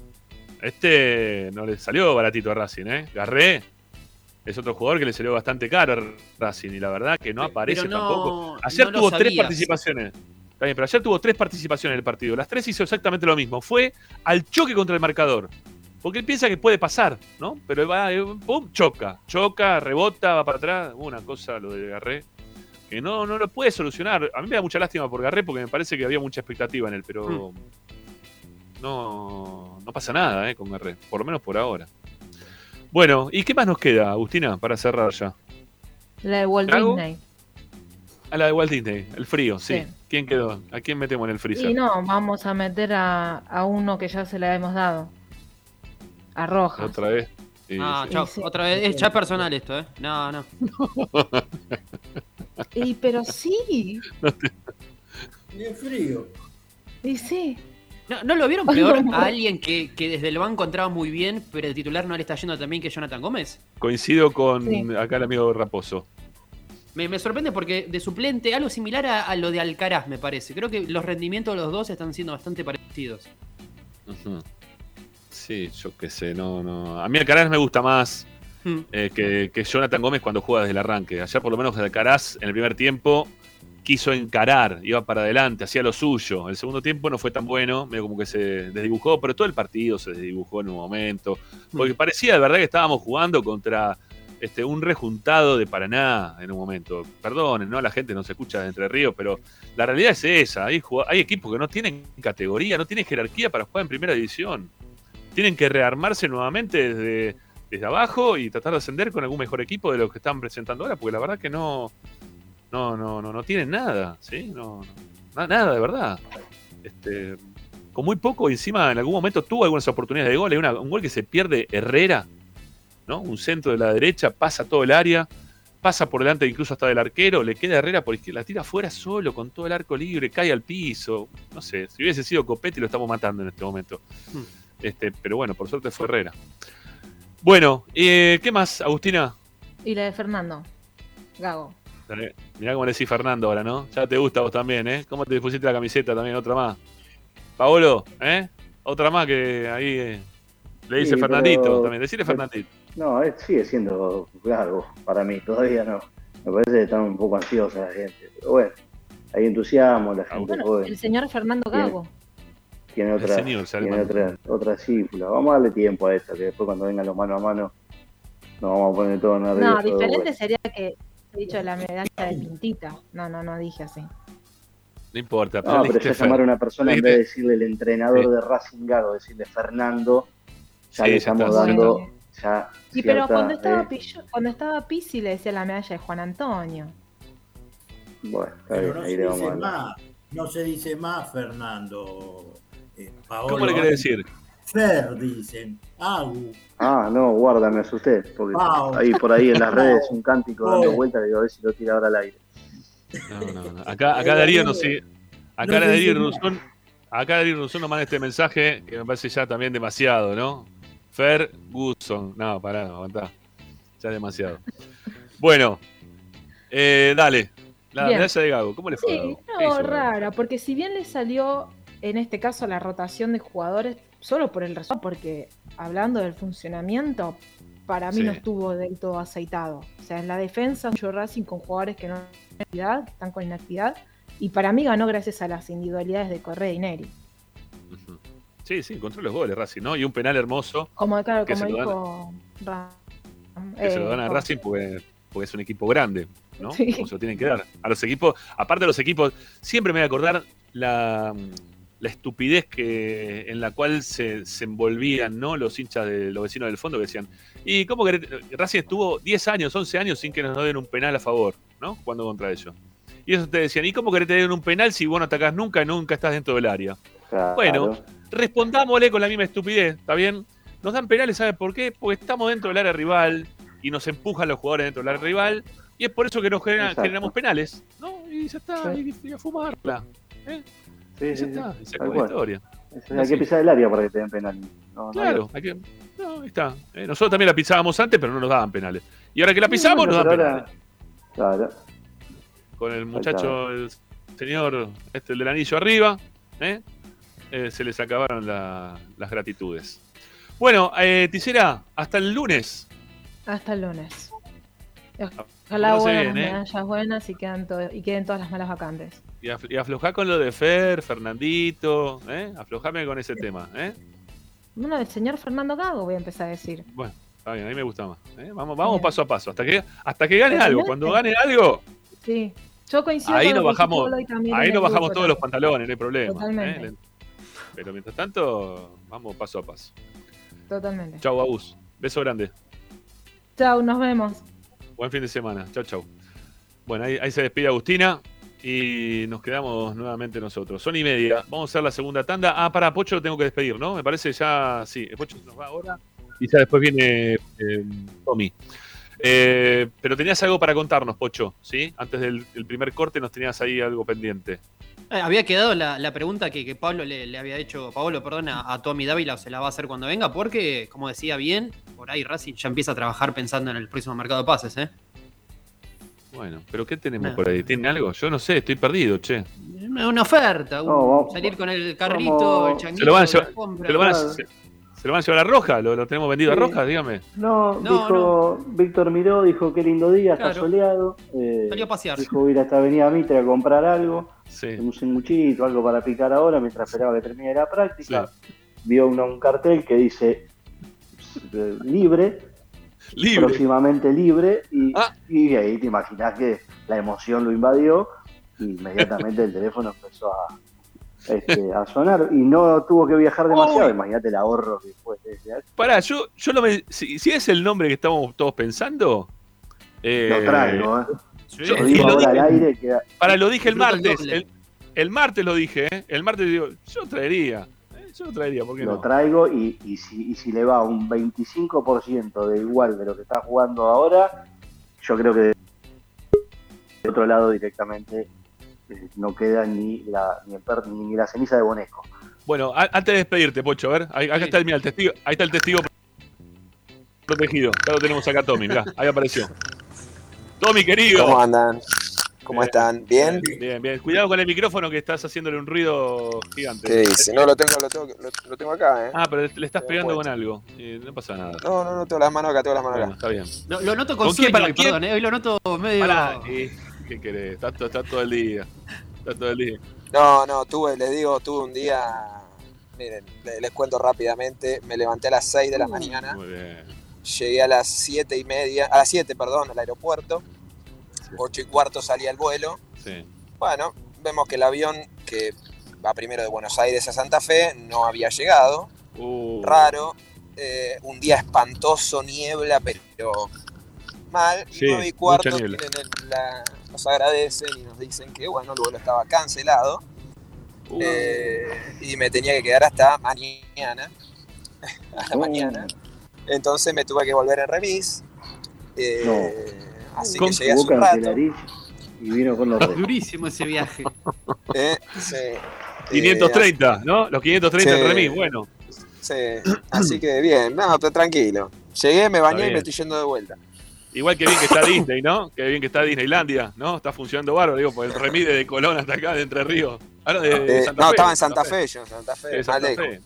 Speaker 1: Este no le salió baratito a Racing, ¿eh? Garré es otro jugador que le salió bastante caro a Racing y la verdad que no aparece
Speaker 6: no-
Speaker 1: tampoco. Ayer
Speaker 6: no
Speaker 1: tuvo tres participaciones. Bien, pero ayer tuvo tres participaciones en el partido. Las tres hizo exactamente lo mismo. Fue al choque contra el marcador. Porque él piensa que puede pasar, ¿no? Pero va, eh, pum, choca. Choca, rebota, va para atrás. Una cosa lo de Garré. Que no, no lo puede solucionar. A mí me da mucha lástima por Garré porque me parece que había mucha expectativa en él, pero no, no pasa nada eh, con Garré. Por lo menos por ahora. Bueno, ¿y qué más nos queda, Agustina, para cerrar ya?
Speaker 11: La de Walt. Disney.
Speaker 1: A la de Walt Disney, el frío, sí.
Speaker 11: Sí.
Speaker 1: ¿Quién quedó? ¿A quién metemos en el freezer?
Speaker 11: Y no, vamos a meter a, a uno que ya se le hemos dado. A Rojas.
Speaker 1: Otra vez. Sí,
Speaker 6: Ah,
Speaker 1: sí.
Speaker 6: chao,
Speaker 11: Sí,
Speaker 6: otra vez. Es ya personal esto, ¿eh? No, no. [laughs]
Speaker 11: Y pero sí.
Speaker 7: Es frío.
Speaker 11: Y sí.
Speaker 6: ¿No, ¿no lo vieron peor [laughs]
Speaker 11: no.
Speaker 6: a alguien que, que desde el banco entraba muy bien, pero el titular no le está yendo tan bien que Jonathan Gómez?
Speaker 1: Coincido con
Speaker 11: Sí.
Speaker 1: acá el amigo Raposo.
Speaker 6: Me, me sorprende porque de suplente, algo similar a, a lo de Alcaraz, me parece. Creo que los rendimientos de los dos están siendo bastante parecidos.
Speaker 1: Ujú. Sí, yo qué sé, no, no. A mí Alcaraz me gusta más
Speaker 6: Hmm.
Speaker 1: eh, que, que Jonathan Gómez cuando juega desde el arranque. Ayer por lo menos Alcaraz en el primer tiempo quiso encarar, iba para adelante, hacía lo suyo. El segundo tiempo no fue tan bueno, medio como que se desdibujó, pero todo el partido se desdibujó en un momento. Porque parecía de verdad que estábamos jugando contra este, un rejuntado de Paraná en un momento. Perdonen, ¿no? La gente no se escucha de Entre Ríos, pero la realidad es esa. Hay equipos que no tienen categoría, no tienen jerarquía para jugar en primera división. Tienen que rearmarse nuevamente desde, desde abajo y tratar de ascender con algún mejor equipo de lo que están presentando ahora, porque la verdad que no, no, no, no, no tienen nada, ¿sí? No, no, na- nada de verdad. Este, con muy poco, encima en algún momento tuvo algunas oportunidades de gol. Hay un gol que se pierde Herrera, ¿no? Un centro de la derecha, pasa todo el área, pasa por delante incluso hasta del arquero, le queda Herrera por izquierda, la tira afuera solo, con todo el arco libre, cae al piso. No sé, si hubiese sido Copetti lo estamos matando en este momento.
Speaker 6: Hmm.
Speaker 1: Este, pero bueno, por suerte fue Herrera. Bueno, eh, ¿qué más, Agustina?
Speaker 11: Y la de Fernando. Gago.
Speaker 1: Dale, Mirá cómo le decís Fernando ahora, ¿no? Ya te gusta a vos también, ¿eh? ¿Cómo te pusiste la camiseta también? Otra más. Paolo, ¿eh? Otra más que ahí eh, le dice
Speaker 8: Sí,
Speaker 1: Fernandito
Speaker 8: pero-
Speaker 1: también. Decirle Fernandito.
Speaker 8: No, es- sigue siendo largo para mí, todavía no. Me parece que están un poco ansiosa la gente. Pero bueno, hay entusiasmo, la gente
Speaker 11: Bueno,
Speaker 8: joven
Speaker 11: el señor Fernando
Speaker 8: Bien. Tiene otra, tiene otra, otra cifra. Vamos a darle tiempo a esta, que después cuando vengan los mano a mano nos vamos a poner todo nerviosos.
Speaker 11: No,
Speaker 8: de
Speaker 11: diferente sería que he dicho la medalla de pintita. No, no, no dije así.
Speaker 1: No importa.
Speaker 8: No, pero ya llamar a una persona en vez de decirle el entrenador
Speaker 1: Sí.
Speaker 8: de Racing Gago, decirle Fernando, ya
Speaker 1: Sí,
Speaker 8: le estamos dando ya
Speaker 11: Sí, pero
Speaker 8: cierta,
Speaker 11: cuando estaba,
Speaker 8: eh,
Speaker 11: Pillo- cuando estaba Pizzi le decía la medalla de Juan Antonio.
Speaker 8: Bueno, está
Speaker 7: Pero
Speaker 8: bien,
Speaker 7: no
Speaker 8: ahí
Speaker 7: se
Speaker 8: le vamos a
Speaker 7: dice
Speaker 8: dar.
Speaker 7: más. No se dice más, Fernando. Eh, Paolo.
Speaker 1: ¿Cómo le querés decir?
Speaker 7: Fer, dicen. Agu.
Speaker 8: Ah, no, guarda, me asusté. Porque
Speaker 7: Pau.
Speaker 8: ahí por ahí en las redes un cántico dando vueltas, digo, a ver si lo tira ahora al aire.
Speaker 1: No, no, no. Acá, acá Darío no sigue. Acá
Speaker 7: No
Speaker 1: Darío Rusón. Acá Darío Rusón nos manda este mensaje que me parece ya también demasiado, ¿no? Fer Gusson. No, pará, aguantá. Ya es demasiado. Bueno, eh, dale. La
Speaker 11: Bien.
Speaker 1: medalla de Gago. ¿Cómo le fue
Speaker 11: Sí, no, rara, porque si bien le salió en este caso la rotación de jugadores, solo por el resultado, porque hablando del funcionamiento, para mí
Speaker 1: Sí.
Speaker 11: no estuvo del todo aceitado. O sea, en la defensa, mucho Racing con jugadores que no tienen actividad, que están con inactividad, y para mí ganó gracias a las individualidades de Correa y Neri.
Speaker 1: Sí, sí, encontró los goles Racing, ¿no? Y un penal hermoso
Speaker 11: Como, claro,
Speaker 1: Que
Speaker 11: como
Speaker 1: dan-
Speaker 11: dijo Ra-
Speaker 1: que se lo
Speaker 11: eh,
Speaker 1: dan a
Speaker 11: Jorge.
Speaker 1: Racing porque, porque es un equipo grande, ¿no?
Speaker 11: Sí.
Speaker 1: Como se lo tienen que dar. A los equipos, aparte de los equipos, siempre me voy a acordar la, la estupidez que en la cual se, se envolvían, ¿no? Los hinchas de los vecinos del fondo que decían, ¿y cómo querés? Racing estuvo 10 años, 11 años sin que nos den un penal a favor, ¿no? Jugando contra ellos. Y ellos te decían, ¿y cómo querés te den un penal si vos no atacás nunca y nunca estás dentro del área?
Speaker 8: Claro.
Speaker 1: Bueno, respondámosle con la misma estupidez, ¿está bien? Nos dan penales, ¿sabe por qué? Porque estamos dentro del área rival y nos empujan los jugadores dentro del área rival y es por eso que nos genera- generamos penales, ¿no? Y ya está,
Speaker 8: Sí.
Speaker 1: y, y a fumarla. ¿eh?
Speaker 8: Sí,
Speaker 1: Y ya
Speaker 8: sí, sí.
Speaker 1: está, se acabó la historia.
Speaker 8: Es- Hay que pisar el área para que te den penal. No, no hay
Speaker 1: Claro, que, no, ahí está. Eh, nosotros también la pisábamos antes, pero no nos daban penales. Y ahora que la pisamos, nos dan penales.
Speaker 8: ahora- Claro.
Speaker 1: Con el muchacho, el señor, este, el del anillo arriba, ¿eh? Eh, se les acabaron la- las gratitudes. Bueno, eh, Tisera, hasta el lunes.
Speaker 11: Hasta el lunes. Ojalá
Speaker 1: Pórtase
Speaker 11: vuelvan
Speaker 1: bien,
Speaker 11: las
Speaker 1: ¿eh?
Speaker 11: medallas buenas y, quedan y queden todas las malas vacantes.
Speaker 1: Y, af- y aflojá con lo de Fer, Fernandito, ¿eh? Aflojame con ese tema, ¿eh?
Speaker 11: Bueno, el señor Fernando Gago voy a empezar a decir.
Speaker 1: Bueno, está bien, a mí me gusta más. ¿eh? Vamos, vamos
Speaker 11: Bien.
Speaker 1: paso a paso, hasta que, hasta que gane algo.
Speaker 11: Totalmente.
Speaker 1: Cuando gane algo,
Speaker 11: Sí. Yo coincido
Speaker 1: ahí
Speaker 11: con
Speaker 1: nos bajamos, ahí nos bajamos todos los pantalones, no hay problema.
Speaker 11: Totalmente.
Speaker 1: ¿eh? Pero mientras tanto, vamos paso a paso.
Speaker 11: Totalmente.
Speaker 1: Chau, Abus. Beso grande.
Speaker 11: Chau, nos vemos.
Speaker 1: Buen fin de semana. Chau, chau. Bueno, ahí, ahí se despide Agustina y nos quedamos nuevamente nosotros. Son y media. Vamos a hacer la segunda tanda. Ah, para Pocho lo tengo que despedir, ¿no? Me parece ya. Sí, Pocho nos va ahora y ya después viene eh, Tommy. Eh, pero tenías algo para contarnos, Pocho, ¿sí? Antes del, primer corte nos tenías ahí algo pendiente.
Speaker 6: Eh, había quedado la, pregunta que, Pablo le, había hecho, Pablo, perdón, a, a Tommy Dávila, se la va a hacer cuando venga, porque, como decía bien, por ahí Racing ya empieza a trabajar pensando en el próximo mercado de pases, ¿eh?
Speaker 1: Bueno, pero ¿qué tenemos por ahí? ¿Tiene algo? Yo no sé, estoy perdido, che.
Speaker 6: Una una oferta, un-
Speaker 1: No, vamos-
Speaker 6: salir con el carrito,
Speaker 8: vamos-
Speaker 6: el changuito,
Speaker 1: ¿Se lo van a llevar, se lo van a- se- se lo van a llevar a Roja? ¿Lo, lo tenemos vendido
Speaker 8: Sí.
Speaker 1: a Roja? Dígame.
Speaker 8: No,
Speaker 6: No,
Speaker 8: dijo, Víctor miró, dijo qué lindo día, está soleado. eh,
Speaker 6: Salió a pasear.
Speaker 8: Dijo ir hasta Avenida Mitre a comprar algo,
Speaker 1: Sí.
Speaker 8: un sanguchito, algo para picar ahora mientras esperaba que termine la práctica. Vio una- un cartel que dice eh, libre,
Speaker 1: Libre.
Speaker 8: próximamente libre, y,
Speaker 1: Ah.
Speaker 8: y ahí te imaginas que la emoción lo invadió y inmediatamente el teléfono empezó a, este, a sonar y no tuvo que viajar demasiado.
Speaker 1: Uy.
Speaker 8: Imagínate el ahorro que fue. ese.
Speaker 1: Pará, yo, yo lo me- si, si es el nombre que estamos todos pensando. eh,
Speaker 8: Lo traigo, ¿eh?
Speaker 1: yo-
Speaker 8: Lo
Speaker 1: y
Speaker 8: digo
Speaker 1: lo
Speaker 8: ahora al
Speaker 1: dije-
Speaker 8: aire. Que,
Speaker 1: Para, lo dije el martes. El, el martes lo dije, ¿eh? El martes digo, yo traería. Yo lo traería, ¿por qué
Speaker 8: lo
Speaker 1: no?
Speaker 8: traigo y, y si, y si le va un 25% de igual de lo que está jugando ahora, yo creo que de otro lado directamente eh, no queda ni la, ni, el per- ni, ni la ceniza de Bonesco.
Speaker 1: Bueno, a- antes de despedirte, Pocho, a ver, ahí, acá está el, mira, el testigo, ahí está el testigo protegido. Ya lo tenemos acá, Tommy, mirá, ahí apareció. Tommy, querido.
Speaker 12: ¿Cómo andan? ¿Cómo están? ¿Bien?
Speaker 1: Bien, bien. Cuidado con el micrófono que estás haciéndole un ruido gigante.
Speaker 12: ¿Qué dice? No, lo tengo, lo tengo, lo, lo tengo acá, ¿eh?
Speaker 1: Ah, pero le estás pegando con algo. Eh, no pasa nada.
Speaker 12: No, no, no, tengo las manos acá, tengo las manos
Speaker 1: Bueno,
Speaker 12: acá.
Speaker 1: está bien.
Speaker 6: Lo, lo noto con,
Speaker 1: ¿Con
Speaker 6: sueño?
Speaker 1: ¿Para
Speaker 6: perdón, ¿eh? Hoy lo noto medio...
Speaker 1: Pará, eh, ¿Qué querés? Está, está todo el día. Está todo el día.
Speaker 12: No, no, tuve, les digo, tuve un día. Miren, le- les cuento rápidamente. Me levanté a las 6 de la mañana,
Speaker 1: Muy bien.
Speaker 12: llegué a las 7 y media, a las 7, perdón, al aeropuerto. 8 y cuarto salía el vuelo.
Speaker 1: Sí.
Speaker 12: Bueno, vemos que el avión que va primero de Buenos Aires a Santa Fe no había llegado.
Speaker 1: Uh,
Speaker 12: Raro. eh, un día espantoso, niebla, pero mal.
Speaker 1: Sí,
Speaker 12: 9 y cuarto tienen el- la- nos agradecen y nos dicen que bueno, el vuelo estaba cancelado.
Speaker 1: Uh.
Speaker 12: eh, y me tenía que quedar hasta mañana. [laughs] a la mañana. Entonces me tuve que volver en remis. eh, Así que llegué hace un rato.
Speaker 8: y vino con los.
Speaker 6: Durísimo ese viaje. [laughs]
Speaker 12: eh, sí,
Speaker 1: 530, ¿no? Los 530
Speaker 12: Sí.
Speaker 1: en remis, bueno.
Speaker 12: Sí, así que bien, no, pero tranquilo. Llegué, me bañé y me estoy yendo de vuelta.
Speaker 1: Igual que bien que está [laughs] Disney, ¿no? Que bien que está Disneylandia, ¿no? Está funcionando bárbaro, digo, por el remis de Colón hasta acá, de Entre Ríos. Ahora de, de
Speaker 12: Eh,
Speaker 1: Santa
Speaker 12: no,
Speaker 1: Fe,
Speaker 12: estaba en Santa Fe, yo en Santa Fe,
Speaker 1: De Santa. Fe.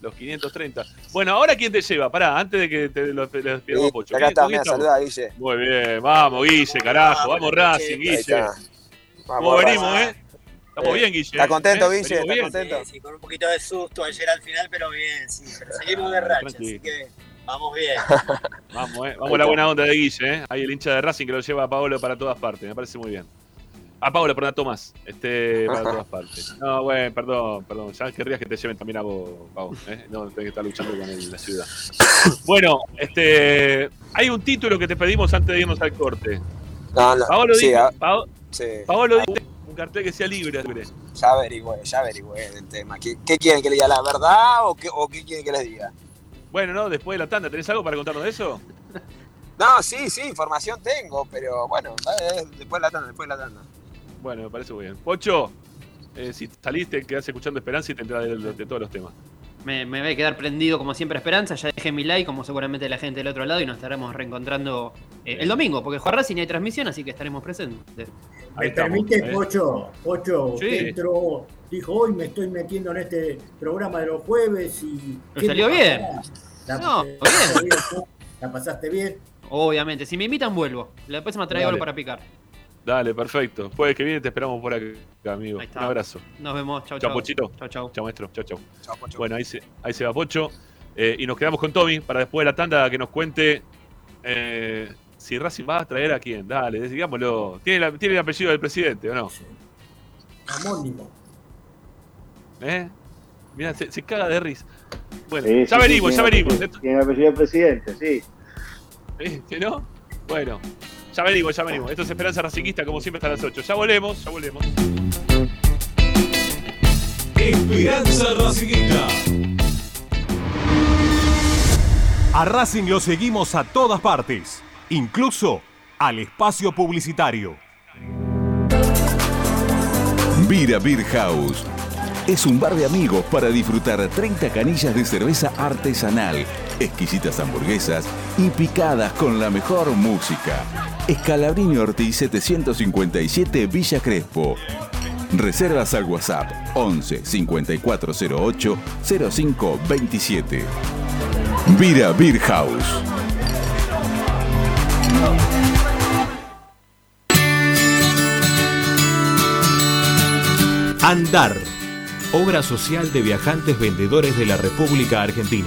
Speaker 1: Los 530. Bueno, ahora quién te lleva, pará, antes de que te lo, te lo despidamos
Speaker 12: Sí,
Speaker 1: Pocho.
Speaker 12: acá
Speaker 1: ¿Quién-
Speaker 12: está,
Speaker 1: estamos?
Speaker 12: saludá, Guille.
Speaker 1: Muy bien, vamos, Guille, carajo, vamos Racing, Guille. ¿Cómo venimos, eh? Estamos
Speaker 12: Eh,
Speaker 1: bien, Guille.
Speaker 12: ¿Está contento,
Speaker 1: ¿eh?
Speaker 12: Guille? ¿Está
Speaker 1: bien.
Speaker 12: contento?
Speaker 13: Sí, con un poquito de susto ayer al final, pero bien, sí. Pero seguimos de racha, así que vamos bien. [laughs]
Speaker 1: Vamos, eh. Vamos a la buena onda de Guille, ¿eh? Ahí el hincha de Racing que lo lleva a Paolo para todas partes, me parece muy bien. A Paolo, perdón, a Tomás, este, para [laughs] todas partes. No, bueno, perdón, perdón. Ya querrías que te lleven también a vos, Pau, ¿eh? No tenés que estar luchando con la ciudad. Bueno, este, hay un título que te pedimos antes de irnos al corte.
Speaker 12: No, no,
Speaker 1: Paolo
Speaker 12: sí,
Speaker 1: dice, Pao-
Speaker 12: sí.
Speaker 1: Paolo dice un cartel que sea libre.
Speaker 12: Ya averigüé, ya averigüé el tema. ¿Qué, qué quieren que le diga la verdad o qué, o qué quieren que les diga?
Speaker 1: Bueno, no, después de la tanda, ¿tenés algo para contarnos de eso?
Speaker 12: No, sí, sí, información tengo, pero bueno, eh, después de la tanda, después de la tanda.
Speaker 1: Bueno, me parece muy bien. Pocho, eh, si saliste, quedás escuchando Esperanza y te enterás de, de- de todos los temas.
Speaker 6: me, me voy a quedar prendido como siempre a Esperanza. Ya dejé mi like, como seguramente la gente del otro lado, y nos estaremos reencontrando eh, el domingo, porque juega Racing y hay transmisión, así que estaremos presentes.
Speaker 7: ¿Me permite,
Speaker 6: eh.
Speaker 7: Pocho? Pocho
Speaker 6: Sí.
Speaker 7: entró, dijo, hoy me estoy metiendo en este programa de los jueves y...
Speaker 6: Pero salió bien.
Speaker 7: La,
Speaker 6: No,
Speaker 7: eh,
Speaker 6: bien.
Speaker 7: ¿La pasaste bien?
Speaker 6: Obviamente, si me invitan, vuelvo. La próxima traigo algo para picar.
Speaker 1: Dale, perfecto. Jueves que viene te esperamos por acá, amigo. Un
Speaker 6: está.
Speaker 1: abrazo.
Speaker 6: Nos vemos. Chau,
Speaker 1: Chao,
Speaker 6: chau.
Speaker 1: Pochito.
Speaker 6: Chau, chau.
Speaker 1: Chao, maestro. Chao, chao. Bueno, ahí se, ahí se va Pocho. Eh, y nos quedamos con Tommy para después de la tanda que nos cuente eh, si Racing va a traer a quién. Dale, digámoslo. ¿Tiene, la- tiene el apellido del presidente o no?
Speaker 7: Homónimo.
Speaker 1: ¿Eh? Mira, se, se caga de risa. Bueno,
Speaker 8: Sí,
Speaker 1: ya
Speaker 8: sí,
Speaker 1: venimos,
Speaker 8: sí,
Speaker 1: ya
Speaker 8: tiene
Speaker 1: venimos.
Speaker 8: Tiene apellido de presidente, sí.
Speaker 1: ¿Viste, no? Bueno, ya venimos, ya venimos. Esto es Esperanza Racinguista, como siempre, hasta las 8. Ya volvemos, ya volvemos.
Speaker 10: Esperanza Racinguista.
Speaker 9: A Racing lo seguimos a todas partes, incluso al espacio publicitario.
Speaker 4: Vira Beer House. Es un bar de amigos para disfrutar 30 canillas de cerveza artesanal, exquisitas hamburguesas y picadas con la mejor música. Escalabrini Ortiz 757 Villa Crespo. Reservas al WhatsApp 11 5408 0527. Vira Beer House.
Speaker 9: Andar, obra social de viajantes vendedores de la República Argentina.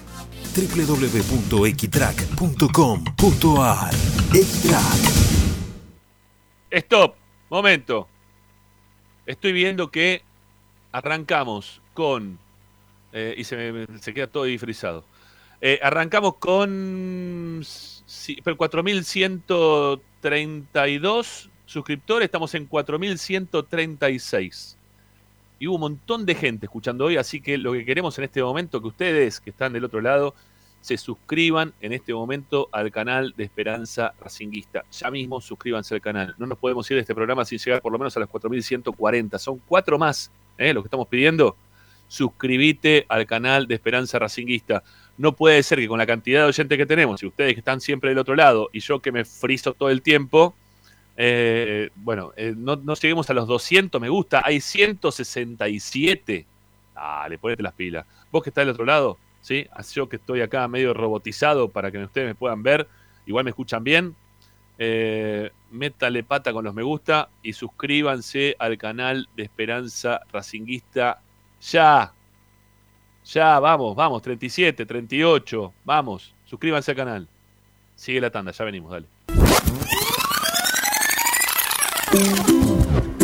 Speaker 10: www.equitrack.com.ar Equitrack
Speaker 1: Stop, momento. Estoy viendo que arrancamos con. eh, y se, me, se queda todo ahí frisado. Eh, arrancamos con sí, pero 4.132 suscriptores, estamos en 4.136. Y hubo un montón de gente escuchando hoy, así que lo que queremos en este momento, que ustedes que están del otro lado, se suscriban en este momento al canal de Esperanza Racinguista. Ya mismo suscríbanse al canal. No nos podemos ir de este programa sin llegar por lo menos a las 4.140. Son cuatro más, ¿eh? lo que estamos pidiendo. Suscríbete al canal de Esperanza Racinguista. No puede ser que con la cantidad de oyentes que tenemos, y ustedes que están siempre del otro lado, y yo que me friso todo el tiempo, eh, bueno, eh, no, lleguemos a los 200 me gusta. Hay 167. Dale, ponete las pilas. Vos que estás del otro lado, ¿sí? Así Yo que estoy acá medio robotizado para que ustedes me puedan ver, igual me escuchan bien. Eh, métale pata con los me gusta y suscríbanse al canal de Esperanza Racinguista ya. Ya, vamos, vamos, 37, 38, vamos, suscríbanse al canal. Sigue la tanda, ya venimos, dale.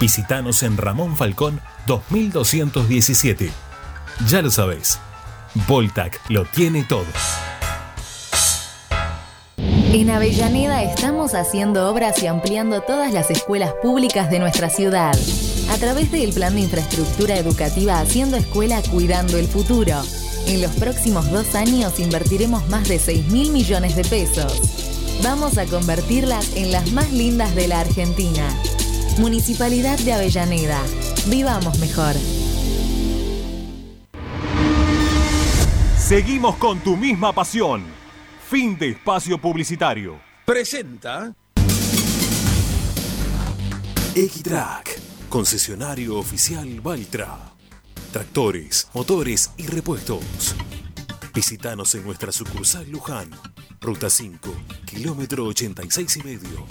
Speaker 10: Visítanos en Ramón Falcón 2217. Ya lo sabés, Voltac lo tiene todo.
Speaker 14: En Avellaneda estamos haciendo obras y ampliando todas las escuelas públicas de nuestra ciudad. A través del Plan de Infraestructura Educativa Haciendo Escuela Cuidando el Futuro. En los próximos dos años invertiremos más de 6 mil millones de pesos. Vamos a convertirlas en las más lindas de la Argentina. Municipalidad de Avellaneda. Vivamos mejor.
Speaker 15: Seguimos con tu misma pasión. Fin de espacio publicitario.
Speaker 16: Presenta
Speaker 10: Equitrack, concesionario oficial Valtra. Tractores, motores y repuestos. Visítanos en nuestra sucursal Luján, ruta 5, kilómetro 86 y medio.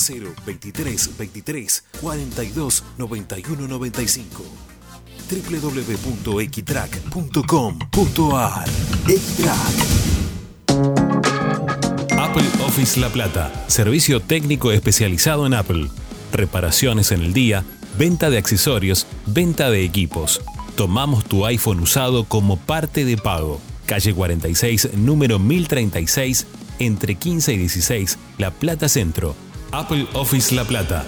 Speaker 10: 0 23 23 42 91 95 www.equitrack.com.ar Equitrack Apple Office La Plata, servicio técnico especializado en Apple. Reparaciones en el día, venta de accesorios, venta de equipos. Tomamos tu iPhone usado como parte de pago. Calle 46, número 1036, entre 15 y 16, La Plata Centro. Apple Office La Plata,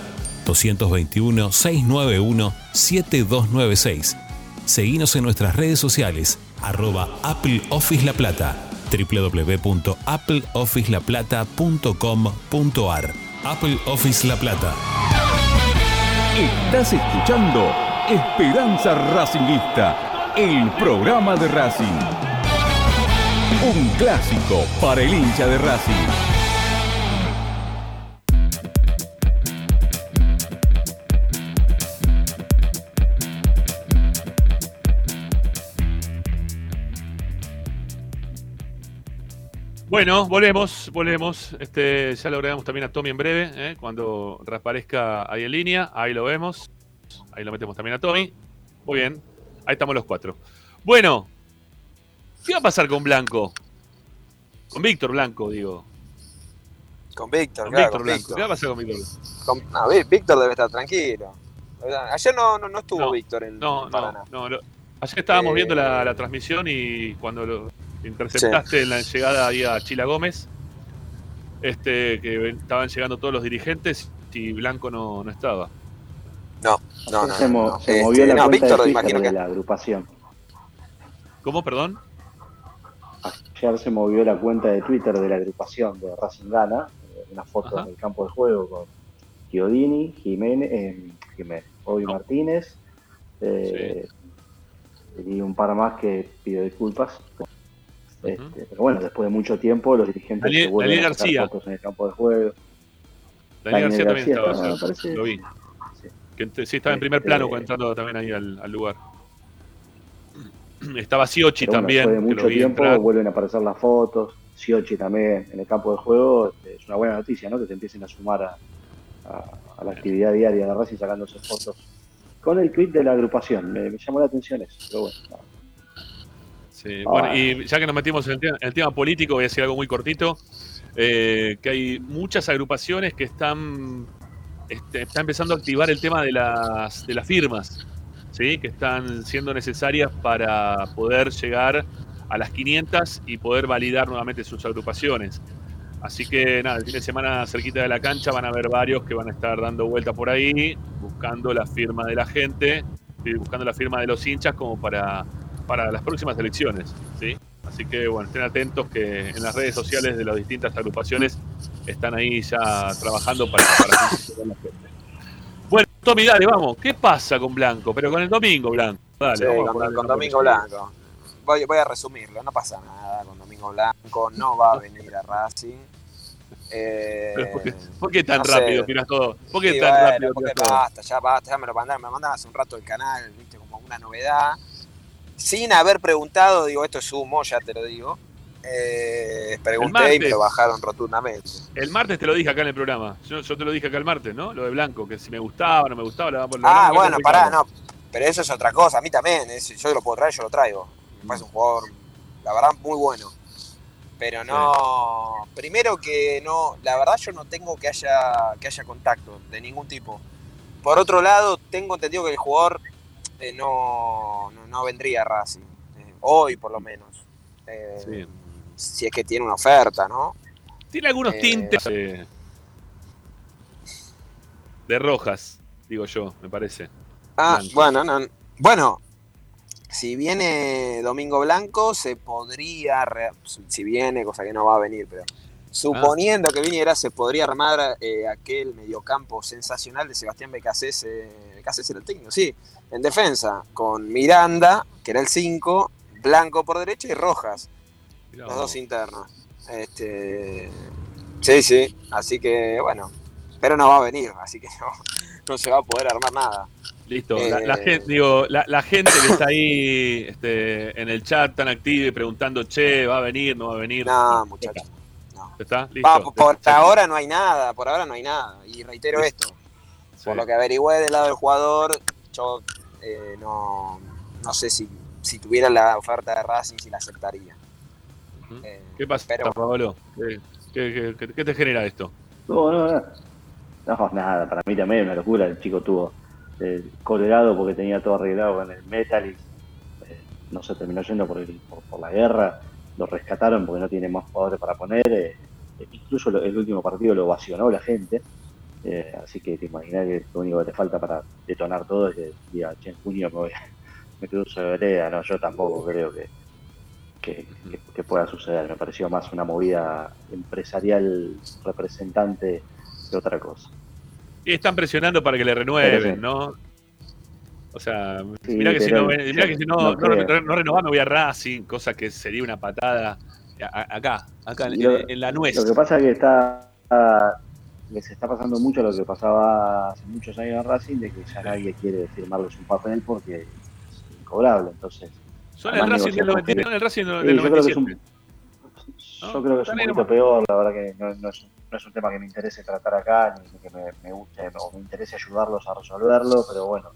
Speaker 10: 221-691-7296. Seguinos en nuestras redes sociales, arroba Apple Office La Plata, www.appleofficelaplata.com.ar. Apple Office La Plata.
Speaker 15: Estás escuchando Esperanza Racingista, el programa de Racing. Un clásico para el hincha de Racing.
Speaker 1: Bueno, volvemos, volvemos. Este, ya lo agregamos también a Tommy en breve, ¿eh? cuando reaparezca ahí en línea. Ahí lo vemos. Ahí lo metemos también a Tommy. Muy bien. Ahí estamos los cuatro. Bueno, ¿qué va a pasar con Blanco? Con Víctor Blanco, digo.
Speaker 12: Con Víctor,
Speaker 1: Con
Speaker 12: claro,
Speaker 1: Víctor Blanco.
Speaker 12: Víctor.
Speaker 1: ¿Qué va a pasar con Víctor?
Speaker 12: Con- no, Víctor debe estar tranquilo. Ayer no, no, no estuvo Víctor en,
Speaker 1: No, no, no. ayer estábamos
Speaker 12: Eh,
Speaker 1: viendo la, la transmisión y cuando lo interceptaste en la llegada ahí a Chila Gómez, este, que estaban llegando todos los dirigentes y Blanco no, no estaba.
Speaker 12: No, no,
Speaker 8: se, mo-
Speaker 12: no.
Speaker 8: se
Speaker 12: Este,
Speaker 8: movió la
Speaker 12: no,
Speaker 8: cuenta
Speaker 12: Víctor,
Speaker 8: de Twitter
Speaker 12: imagino
Speaker 8: de
Speaker 12: que-
Speaker 8: la agrupación.
Speaker 1: ¿Cómo, perdón?
Speaker 8: Ayer se movió la cuenta de Twitter de la agrupación de Racing Gana, eh, una foto
Speaker 1: Ajá.
Speaker 8: en el campo de juego con Chiodini, Jiménez, eh, Jiménez Bobby Martínez eh, y un par más que pido disculpas. Este, pero bueno, después de mucho tiempo los dirigentes
Speaker 1: Daniel-
Speaker 8: se vuelven
Speaker 1: Daniel
Speaker 8: a
Speaker 1: García.
Speaker 8: fotos en el campo de juego.
Speaker 1: Daniel García también estaba,
Speaker 8: estaba,
Speaker 1: ayer,
Speaker 8: me parece.
Speaker 1: lo vi. Que sí, estaba en primer
Speaker 8: Este-
Speaker 1: plano entrando también ahí al, al lugar. [clears throat] Estaba Siochi
Speaker 8: bueno,
Speaker 1: también,
Speaker 8: después de mucho tiempo
Speaker 1: entrar.
Speaker 8: vuelven a aparecer las fotos. Siochi también en el campo de juego. este, es una buena noticia, ¿no? Que se empiecen a sumar a, a- a la actividad diaria de Racing sacándose fotos. Con el tweet de la agrupación. Me, me llamó la atención eso. Pero bueno,
Speaker 1: Sí,
Speaker 8: Ah.
Speaker 1: bueno, y ya que nos metimos en el tema, en el tema político, voy a decir algo muy cortito, eh, que hay muchas agrupaciones que están, este, están empezando a activar el tema de las, de las firmas, ¿sí? que están siendo necesarias para poder llegar a las 500 y poder validar nuevamente sus agrupaciones. Así que nada, el fin de semana cerquita de la cancha van a haber varios que van a estar dando vuelta por ahí, buscando la firma de la gente, buscando la firma de los hinchas como para, para las próximas elecciones. ¿sí? Así que bueno, estén atentos que en las redes sociales de las distintas agrupaciones están ahí ya trabajando para, para conquistar la gente. Bueno, Tommy, dale, vamos. ¿Qué pasa con Blanco? Pero con el domingo, Blanco. Dale,
Speaker 12: Sí,
Speaker 1: vamos a
Speaker 12: con, Domingo. Blanco. Voy, voy a resumirlo, no pasa nada con Domingo Blanco, no va a venir a Racing. Eh,
Speaker 1: ¿Por qué, por qué tan
Speaker 12: no
Speaker 1: rápido tiras todo? ¿Por qué tan
Speaker 12: bueno,
Speaker 1: rápido
Speaker 12: porque basta, ya basta, ya me lo mandaron, me lo mandaron hace un rato del canal, viste, como una novedad. Sin haber preguntado, digo, esto es humo, ya te lo digo. Eh, pregunté y me lo bajaron rotundamente.
Speaker 1: El martes te lo dije acá en el programa. Yo, yo te lo dije acá el martes, ¿no? Lo de Blanco, que si me gustaba o no me gustaba, la damos por
Speaker 12: Ah, bueno, pará, no. Pero eso es otra cosa, a mí también. es- yo lo puedo traer, yo lo traigo. Me parece un jugador, la verdad, muy bueno. Pero no. Primero que no. La verdad, yo no tengo que haya, que haya contacto de ningún tipo. por otro lado, tengo entendido que el jugador eh, no, no, no vendría a Racing. eh, hoy, por lo menos. Eh,
Speaker 1: Sí.
Speaker 12: Si es que tiene una oferta, ¿no?
Speaker 1: Tiene algunos
Speaker 12: Eh,
Speaker 1: tintes eh, de rojas, digo yo, me parece.
Speaker 12: Ah,
Speaker 1: Blanco.
Speaker 12: bueno, no, bueno, si viene Domingo Blanco, se podría, re- si viene, cosa que no va a venir, pero suponiendo
Speaker 1: Ah.
Speaker 12: que viniera, se podría armar eh, aquel mediocampo sensacional de Sebastián Becasés, eh, Becasés era el técnico, sí, en defensa, con Miranda, que era el 5, Blanco por derecha y Rojas,
Speaker 1: Mirá
Speaker 12: los dos internos. Este, sí, sí, así que bueno, pero no va a venir, así que [laughs] no, no se va a poder armar nada.
Speaker 1: Listo. La, la
Speaker 12: Eh,
Speaker 1: gente, digo, la, la gente que está ahí este, en el chat tan activa y preguntando, che, ¿va a venir? ¿No va a venir?
Speaker 12: No, muchachos.
Speaker 1: ¿Está? Listo.
Speaker 12: Va, por ahora no hay nada, por ahora no hay nada. Y reitero esto, por lo que averigüé del lado del jugador, yo eh, no, no sé si, si tuviera la oferta de Racing, si la aceptaría. Eh,
Speaker 1: ¿Qué pasa,
Speaker 12: pero-
Speaker 1: Pablo? ¿Qué, qué- qué- qué te genera esto?
Speaker 8: No, no, no. No, nada, para mí también es una locura. El chico tuvo eh, colgado porque tenía todo arreglado con el metal y eh, no se terminó yendo por, el- por, por la guerra. Lo rescataron porque no tiene más jugadores para poner. eh, incluso lo- el último partido lo ovacionó la gente. eh, así que te imaginas que lo único que te falta para detonar todo es que diga, che, en junio me, voy [laughs] me cruzo de vereda. No, yo tampoco creo que, que, que- que pueda suceder. Me pareció más una movida empresarial representante que otra cosa.
Speaker 1: Y están presionando para que le renueven,
Speaker 8: sí.
Speaker 1: ¿no? O sea,
Speaker 8: Sí,
Speaker 1: mirá que si no,
Speaker 8: yo
Speaker 1: mirá que si no,
Speaker 8: no
Speaker 1: no, renovás, me voy a Racing, cosa que sería una patada a- acá, acá en,
Speaker 8: Lo-
Speaker 1: en la nuez.
Speaker 8: Lo que pasa es que está se está pasando mucho lo que pasaba hace muchos años en Racing, de que ya nadie quiere firmarles un papel porque es incobrable. Entonces,
Speaker 1: Son el Racing del
Speaker 8: negociar con
Speaker 1: 99,
Speaker 8: gente-
Speaker 1: son el Racing del
Speaker 8: yo creo que es
Speaker 1: 97.
Speaker 8: un, yo creo que es un poquito peor, la verdad que no, no es, no es un tema que me interese tratar acá, ni que me, me guste o me interese ayudarlos a resolverlo, pero bueno,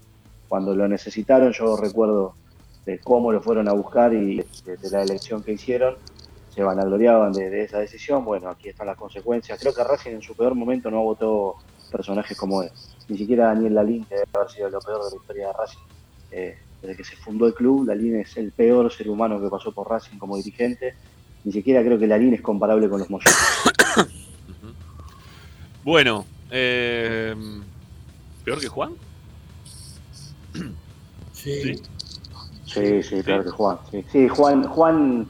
Speaker 8: cuando lo necesitaron yo recuerdo de cómo lo fueron a buscar y de, la elección que hicieron, se vanagloriaban de, de esa decisión, bueno, aquí están las consecuencias. Creo que Racing en su peor momento no votó personajes como él, ni siquiera Daniel Lalín, debe haber sido lo peor de la historia de Racing. Eh, desde que se fundó el club, Lalín es el peor ser humano que pasó por Racing como dirigente. Ni siquiera creo que Lalín es comparable con los Moyos. [coughs]
Speaker 1: Bueno, eh, ¿peor que Juan?
Speaker 7: Sí.
Speaker 8: Sí, sí, claro que Juan. Sí, Sí, Juan, Juan,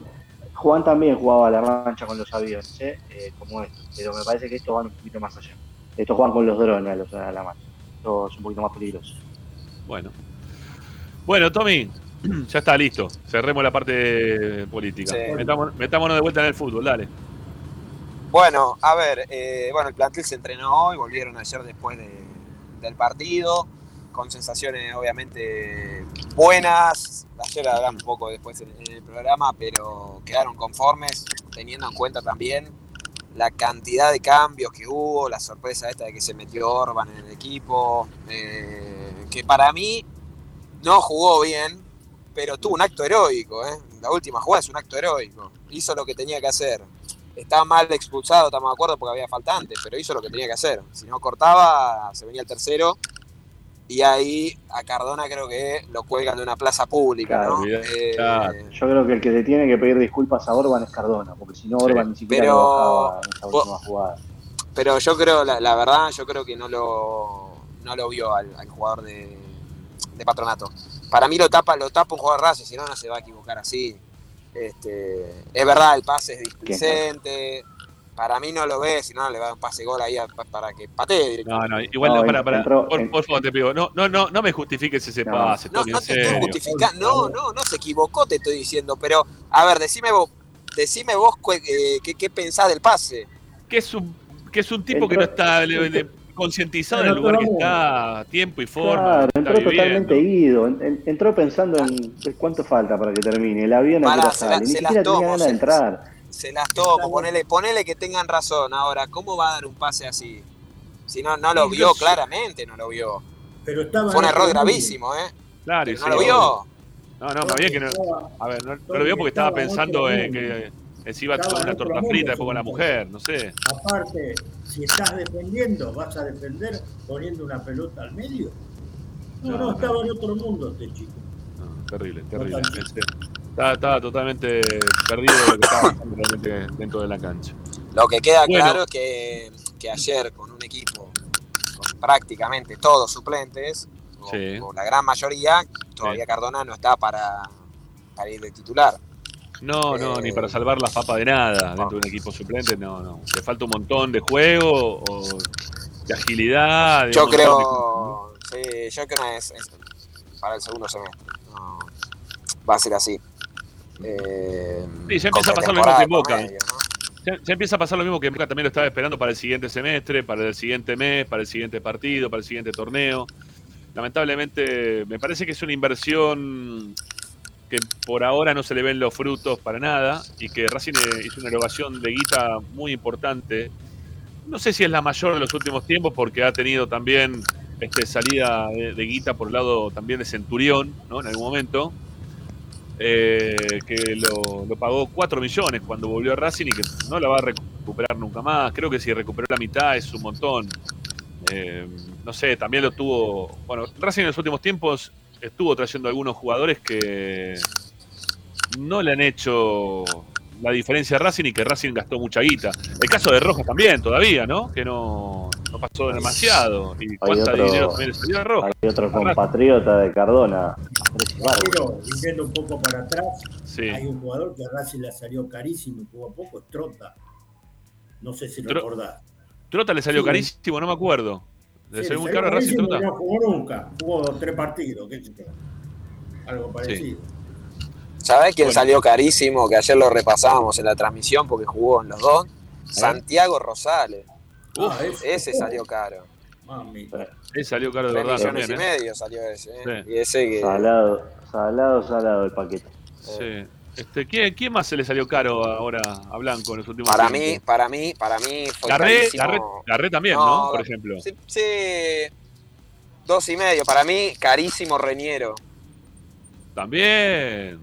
Speaker 8: Juan también jugaba a la mancha con los aviones, ¿eh? Eh, como esto. Pero me parece que estos van un poquito más allá. Estos juegan con los drones a, los, a la mancha. Esto es un poquito más peligroso.
Speaker 1: Bueno. Bueno, Tommy, [clears throat] ya está listo. Cerremos la parte política.
Speaker 12: Sí.
Speaker 1: Metámonos de vuelta en el fútbol, dale.
Speaker 12: Bueno, a ver, eh, bueno, el plantel se entrenó hoy, volvieron ayer después de- del partido, con sensaciones obviamente buenas. Ayer hablamos un poco después en, el programa, pero quedaron conformes, teniendo en cuenta también la cantidad de cambios que hubo, la sorpresa esta de que se metió Orban en el equipo, eh, que para mí no jugó bien, pero tuvo un acto heroico, ¿eh? La última jugada es un acto heroico. Hizo lo que tenía que hacer. Estaba mal expulsado, estamos de acuerdo porque había faltante, pero hizo lo que tenía que hacer. Si no cortaba, se venía el tercero. Y ahí a Cardona creo que lo cuelgan de una plaza pública,
Speaker 8: Claro,
Speaker 12: ¿no? Eh,
Speaker 8: Yo creo que el que le tiene que pedir disculpas a Orban es Cardona, porque si no Orban ni siquiera
Speaker 12: Pero-
Speaker 8: lo bajaba en esa
Speaker 12: vos-
Speaker 8: última jugada.
Speaker 12: Pero yo creo, la, la verdad, yo creo que no lo, no lo vio al, al jugador de, de patronato. Para mí lo tapa, lo tapa un jugador raso, si no, no se va a equivocar así. Este, es verdad, el pase es displicente. Para mí no lo ve, si no le va a dar un pase gol ahí a- pa- para que patee
Speaker 1: No,
Speaker 12: directamente.
Speaker 1: no, igual
Speaker 8: No,
Speaker 1: no, para, para,
Speaker 8: entró-
Speaker 1: por, favor te pido, no, no, no, no me justifiques ese
Speaker 8: No.
Speaker 1: pase,
Speaker 12: No, no estoy justificando, no, no, no se equivocó, te estoy diciendo, pero a ver, decime vos, decime vos eh, qué, qué pensás del pase.
Speaker 1: Que es un, que es un tipo que no está le- le- concientizado en el lugar que está, tiempo y forma.
Speaker 8: Claro, entró
Speaker 1: viviendo.
Speaker 8: totalmente ido. En- en- entró pensando en cuánto falta para que termine. El avión a
Speaker 12: se la-.
Speaker 8: Ni
Speaker 12: se las
Speaker 8: siquiera tenía ganas de
Speaker 12: se-
Speaker 8: entrar.
Speaker 12: Se las tomo, ponele, ponele que tengan razón. Ahora, ¿cómo va a dar un pase así? Si no, no lo vio claramente, no lo vio.
Speaker 7: Pero estaba
Speaker 12: Fue un error gravísimo, ¿eh?
Speaker 1: Claro, y
Speaker 12: Pero
Speaker 1: sí,
Speaker 12: no lo vio.
Speaker 1: No, no, más bien que no. A ver, no, no lo vio porque estaba pensando en que Encima
Speaker 7: Estaba
Speaker 1: con
Speaker 7: en
Speaker 1: una torta frita, después con la mujer, no sé.
Speaker 7: Aparte, si estás defendiendo, vas a defender poniendo una pelota al medio. No, no,
Speaker 1: No, no.
Speaker 7: estaba en otro mundo este chico.
Speaker 1: No, terrible, terrible. Estaba, estaba totalmente perdido de lo que estaba realmente dentro de la cancha.
Speaker 12: Lo que queda
Speaker 1: Bueno.
Speaker 12: claro es que, que ayer con un equipo con prácticamente todos suplentes, o,
Speaker 1: Sí.
Speaker 12: o la gran mayoría, todavía Cardona no está para, para ir de titular.
Speaker 1: No, no,
Speaker 12: Eh.
Speaker 1: ni para salvar la papa de nada dentro de un equipo suplente, no, no. Le falta un montón de juego o de agilidad. de
Speaker 12: Yo
Speaker 1: montón de
Speaker 12: creo, sí, yo creo que es, es para el segundo semestre. No, va a ser así. Eh,
Speaker 1: Sí, ya empieza a pasar lo mismo que en. Ya, ya empieza a pasar lo mismo que en Boca también lo estaba esperando para el siguiente semestre, para el siguiente mes, para el siguiente partido, para el siguiente torneo. Lamentablemente, me parece que es una inversión que por ahora no se le ven los frutos para nada y que Racing eh, hizo una erogación de guita muy importante. No sé si es la mayor de los últimos tiempos porque ha tenido también este, salida de, de guita por el lado también de Centurión, ¿no? En algún momento eh, que lo, pagó 4 millones cuando volvió a Racing y que no la va a recuperar nunca más. Creo que si recuperó la mitad es un montón. Eh, no sé, también lo tuvo. Bueno, Racing en los últimos tiempos estuvo trayendo algunos jugadores que no le han hecho la diferencia a Racing y que Racing gastó mucha guita. El caso de Rojas también, todavía, ¿no? Que no, no pasó demasiado. ¿Y cuánto
Speaker 8: otro-
Speaker 1: dinero también le salió a Rojas?
Speaker 8: Hay otro compatriota de Cardona.
Speaker 7: Pero, yendo un poco para atrás,
Speaker 1: Sí.
Speaker 7: hay un jugador que a Racing le salió carísimo y jugó poco, es Trota. No sé si lo
Speaker 1: Tro-
Speaker 7: recordás.
Speaker 1: Trota le salió
Speaker 7: Sí.
Speaker 1: carísimo, no me acuerdo. Le
Speaker 7: Sí,
Speaker 1: salió muy caro a Racing Trota.
Speaker 7: No jugó nunca, jugó tres partidos, qué yo. Algo parecido.
Speaker 12: ¿Sabés quién
Speaker 1: Bueno.
Speaker 12: salió carísimo? Que ayer lo repasábamos en la transmisión porque jugó en los dos. Santiago Rosales.
Speaker 7: Ah,
Speaker 12: ese salió caro.
Speaker 7: Mami.
Speaker 1: Él salió caro de
Speaker 12: 3
Speaker 1: verdad
Speaker 12: millones
Speaker 1: también,
Speaker 12: y
Speaker 1: ¿eh?
Speaker 12: medio salió ese. ¿eh?
Speaker 1: Sí.
Speaker 12: Y ese que.
Speaker 8: Salado, salado, salado el paquete.
Speaker 1: Sí. Este, ¿quién, quién más se le salió caro ahora a Blanco en los últimos
Speaker 12: Para
Speaker 1: tiempos?
Speaker 12: mí, para mí, para mí fue
Speaker 1: Garré,
Speaker 12: carísimo.
Speaker 1: Garré, Garré también, ¿no? Por ejemplo.
Speaker 12: Sí, sí, dos y medio. Para mí, carísimo Reñero.
Speaker 1: También.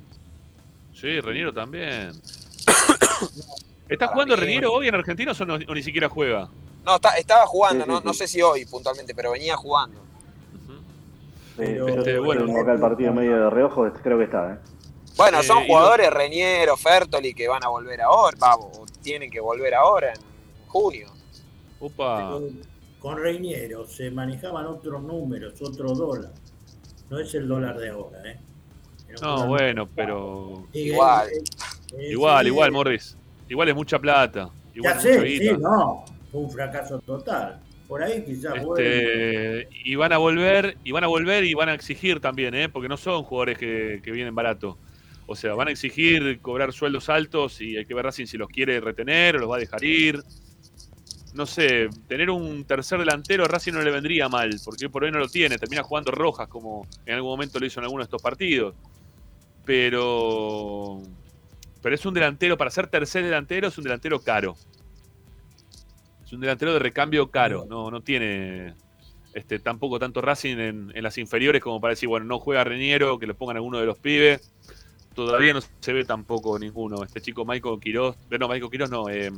Speaker 1: Sí, Reniero también. [coughs] ¿Está jugando
Speaker 12: mí-
Speaker 1: Reniero hoy en Argentina o, no- o ni siquiera juega?
Speaker 12: No, está- estaba jugando,
Speaker 8: Sí, sí,
Speaker 12: no,
Speaker 8: sí.
Speaker 12: no sé si hoy puntualmente, pero venía jugando.
Speaker 8: Pero,
Speaker 1: Este, bueno.
Speaker 8: tengo acá el partido medio de reojo, creo que está, ¿eh?
Speaker 12: Bueno,
Speaker 1: Eh,
Speaker 12: son jugadores Reñero, Fertoli que van a volver ahora, vamos, o tienen que volver ahora en junio.
Speaker 1: Opa.
Speaker 7: Con, Reiniero se manejaban otros números, otro dólar. No es el dólar de ahora, ¿eh? Era
Speaker 1: No, bueno, pero.
Speaker 12: Igual.
Speaker 7: eh, eh,
Speaker 1: Igual, igual, Morris. Igual es mucha plata. Igual
Speaker 7: Ya
Speaker 1: es
Speaker 7: sé, sí, no. Fue un fracaso total. Por ahí quizás.
Speaker 1: Este, y van a volver, y van a volver y van a exigir también, ¿eh? porque no son jugadores que, que vienen barato. O sea, van a exigir cobrar sueldos altos y hay que ver Racing si los quiere retener o los va a dejar ir. No sé, tener un tercer delantero a Racing no le vendría mal, porque por hoy no lo tiene. Termina jugando Rojas, como en algún momento lo hizo en alguno de estos partidos. Pero. Pero es un delantero, para ser tercer delantero, es un delantero caro. Es un delantero de recambio caro. No, no tiene este, tampoco tanto Racing en, en las inferiores como para decir, bueno, no juega Reñero, que le pongan a alguno de los pibes. Todavía no se ve tampoco ninguno. Este chico Michael Quiroz, eh, no, Michael Quiroz no, eh,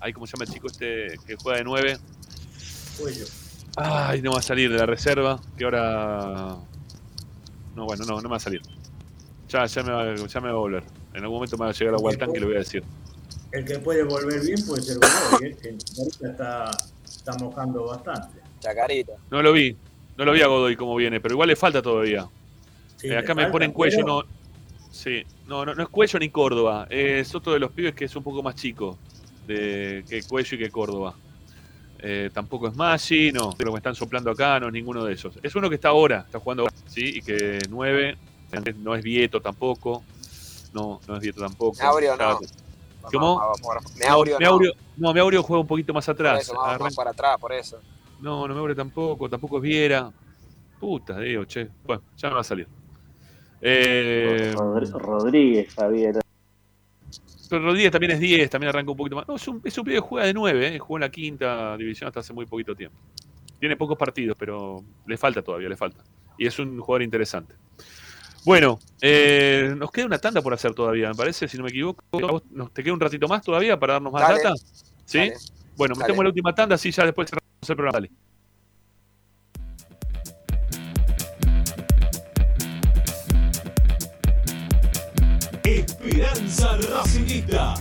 Speaker 1: ay, ¿cómo se llama el chico este que juega de 9?
Speaker 7: Cuello.
Speaker 1: Ay, no va a salir de la reserva, que ahora... No, bueno, no, no me va a salir. Ya, ya, me va, ya me va a volver. En algún momento me va a llegar a Waltán que le voy a decir.
Speaker 7: El que puede volver bien puede ser Godoy, ¿eh? que ahorita está, está mojando bastante.
Speaker 12: Chacarita.
Speaker 1: No lo vi, no lo vi a Godoy cómo viene, pero igual le falta todavía.
Speaker 7: Sí,
Speaker 1: Eh, acá me
Speaker 7: falta,
Speaker 1: ponen cuello,
Speaker 7: pero-
Speaker 1: no. Sí, no, no, no es cuello ni Córdoba. Es otro de los pibes que es un poco más chico de, que cuello y que Córdoba. Eh, tampoco es Maggi, no. Lo que me están soplando acá no es ninguno de esos. Es uno que está ahora, está jugando ahora, ¿sí? Y que nueve, no es Vieto tampoco. No, no es Vieto tampoco. Está-
Speaker 12: no.
Speaker 1: ¿Cómo?
Speaker 12: Vamos, Meaurio
Speaker 1: no,
Speaker 12: no.
Speaker 1: Meaurio, no, Meaurio juega un poquito más atrás.
Speaker 12: eso, vamos más
Speaker 1: Arranca-
Speaker 12: para atrás, por eso.
Speaker 1: no, no me abre tampoco, tampoco es Viera. Puta, digo, che. Bueno, ya me va a salir. Eh,
Speaker 8: Rodríguez, Javier.
Speaker 1: pero Rodríguez también es 10, también arranca un poquito más. No, es un, es un pibe que juega de 9, eh, jugó en la quinta división hasta hace muy poquito tiempo. Tiene pocos partidos, pero le falta todavía, le falta. Y es un jugador interesante. Bueno, eh, nos queda una tanda por hacer todavía, me parece, si no me equivoco. ¿A vos ¿Nos te queda un ratito más todavía para darnos más
Speaker 12: Dale.
Speaker 1: data? ¿Sí?
Speaker 12: Dale.
Speaker 1: Bueno,
Speaker 12: Dale.
Speaker 1: metemos la última tanda, así ya después cerramos el programa. Dale.
Speaker 9: Esperanza Racingista.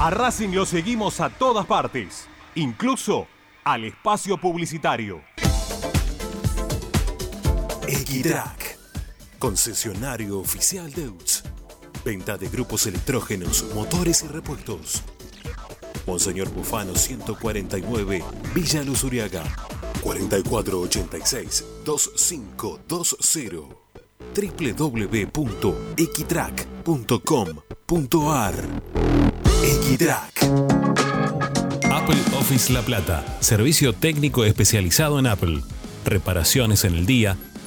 Speaker 9: A Racing lo seguimos a todas partes, incluso al espacio publicitario.
Speaker 10: Equitrack, concesionario oficial de UTS. Venta de grupos electrógenos, motores y repuestos. Monseñor Bufano 149, Villa Luz Uriaga. 4486-2520 www.equitrack.com.ar Equitrack
Speaker 17: Apple Office La Plata, servicio técnico especializado en Apple. Reparaciones en el día,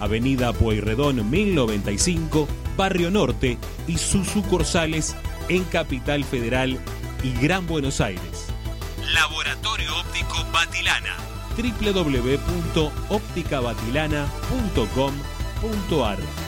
Speaker 9: Avenida Pueyrredón 1095, Barrio Norte y sus sucursales en Capital Federal y Gran Buenos Aires. Laboratorio Óptico Batilana. www.opticabatilana.com.ar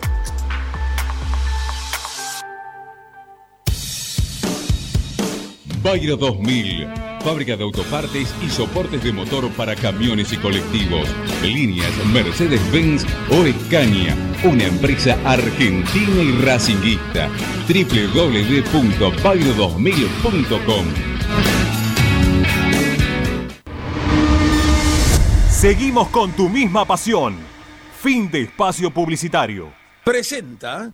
Speaker 4: Bayra 2000, fábrica de autopartes y soportes de motor para camiones y colectivos. Líneas Mercedes-Benz o Escaña, una empresa argentina y racinguista. www.bayro2000.com
Speaker 9: Seguimos con tu misma pasión. Fin de espacio publicitario.
Speaker 18: Presenta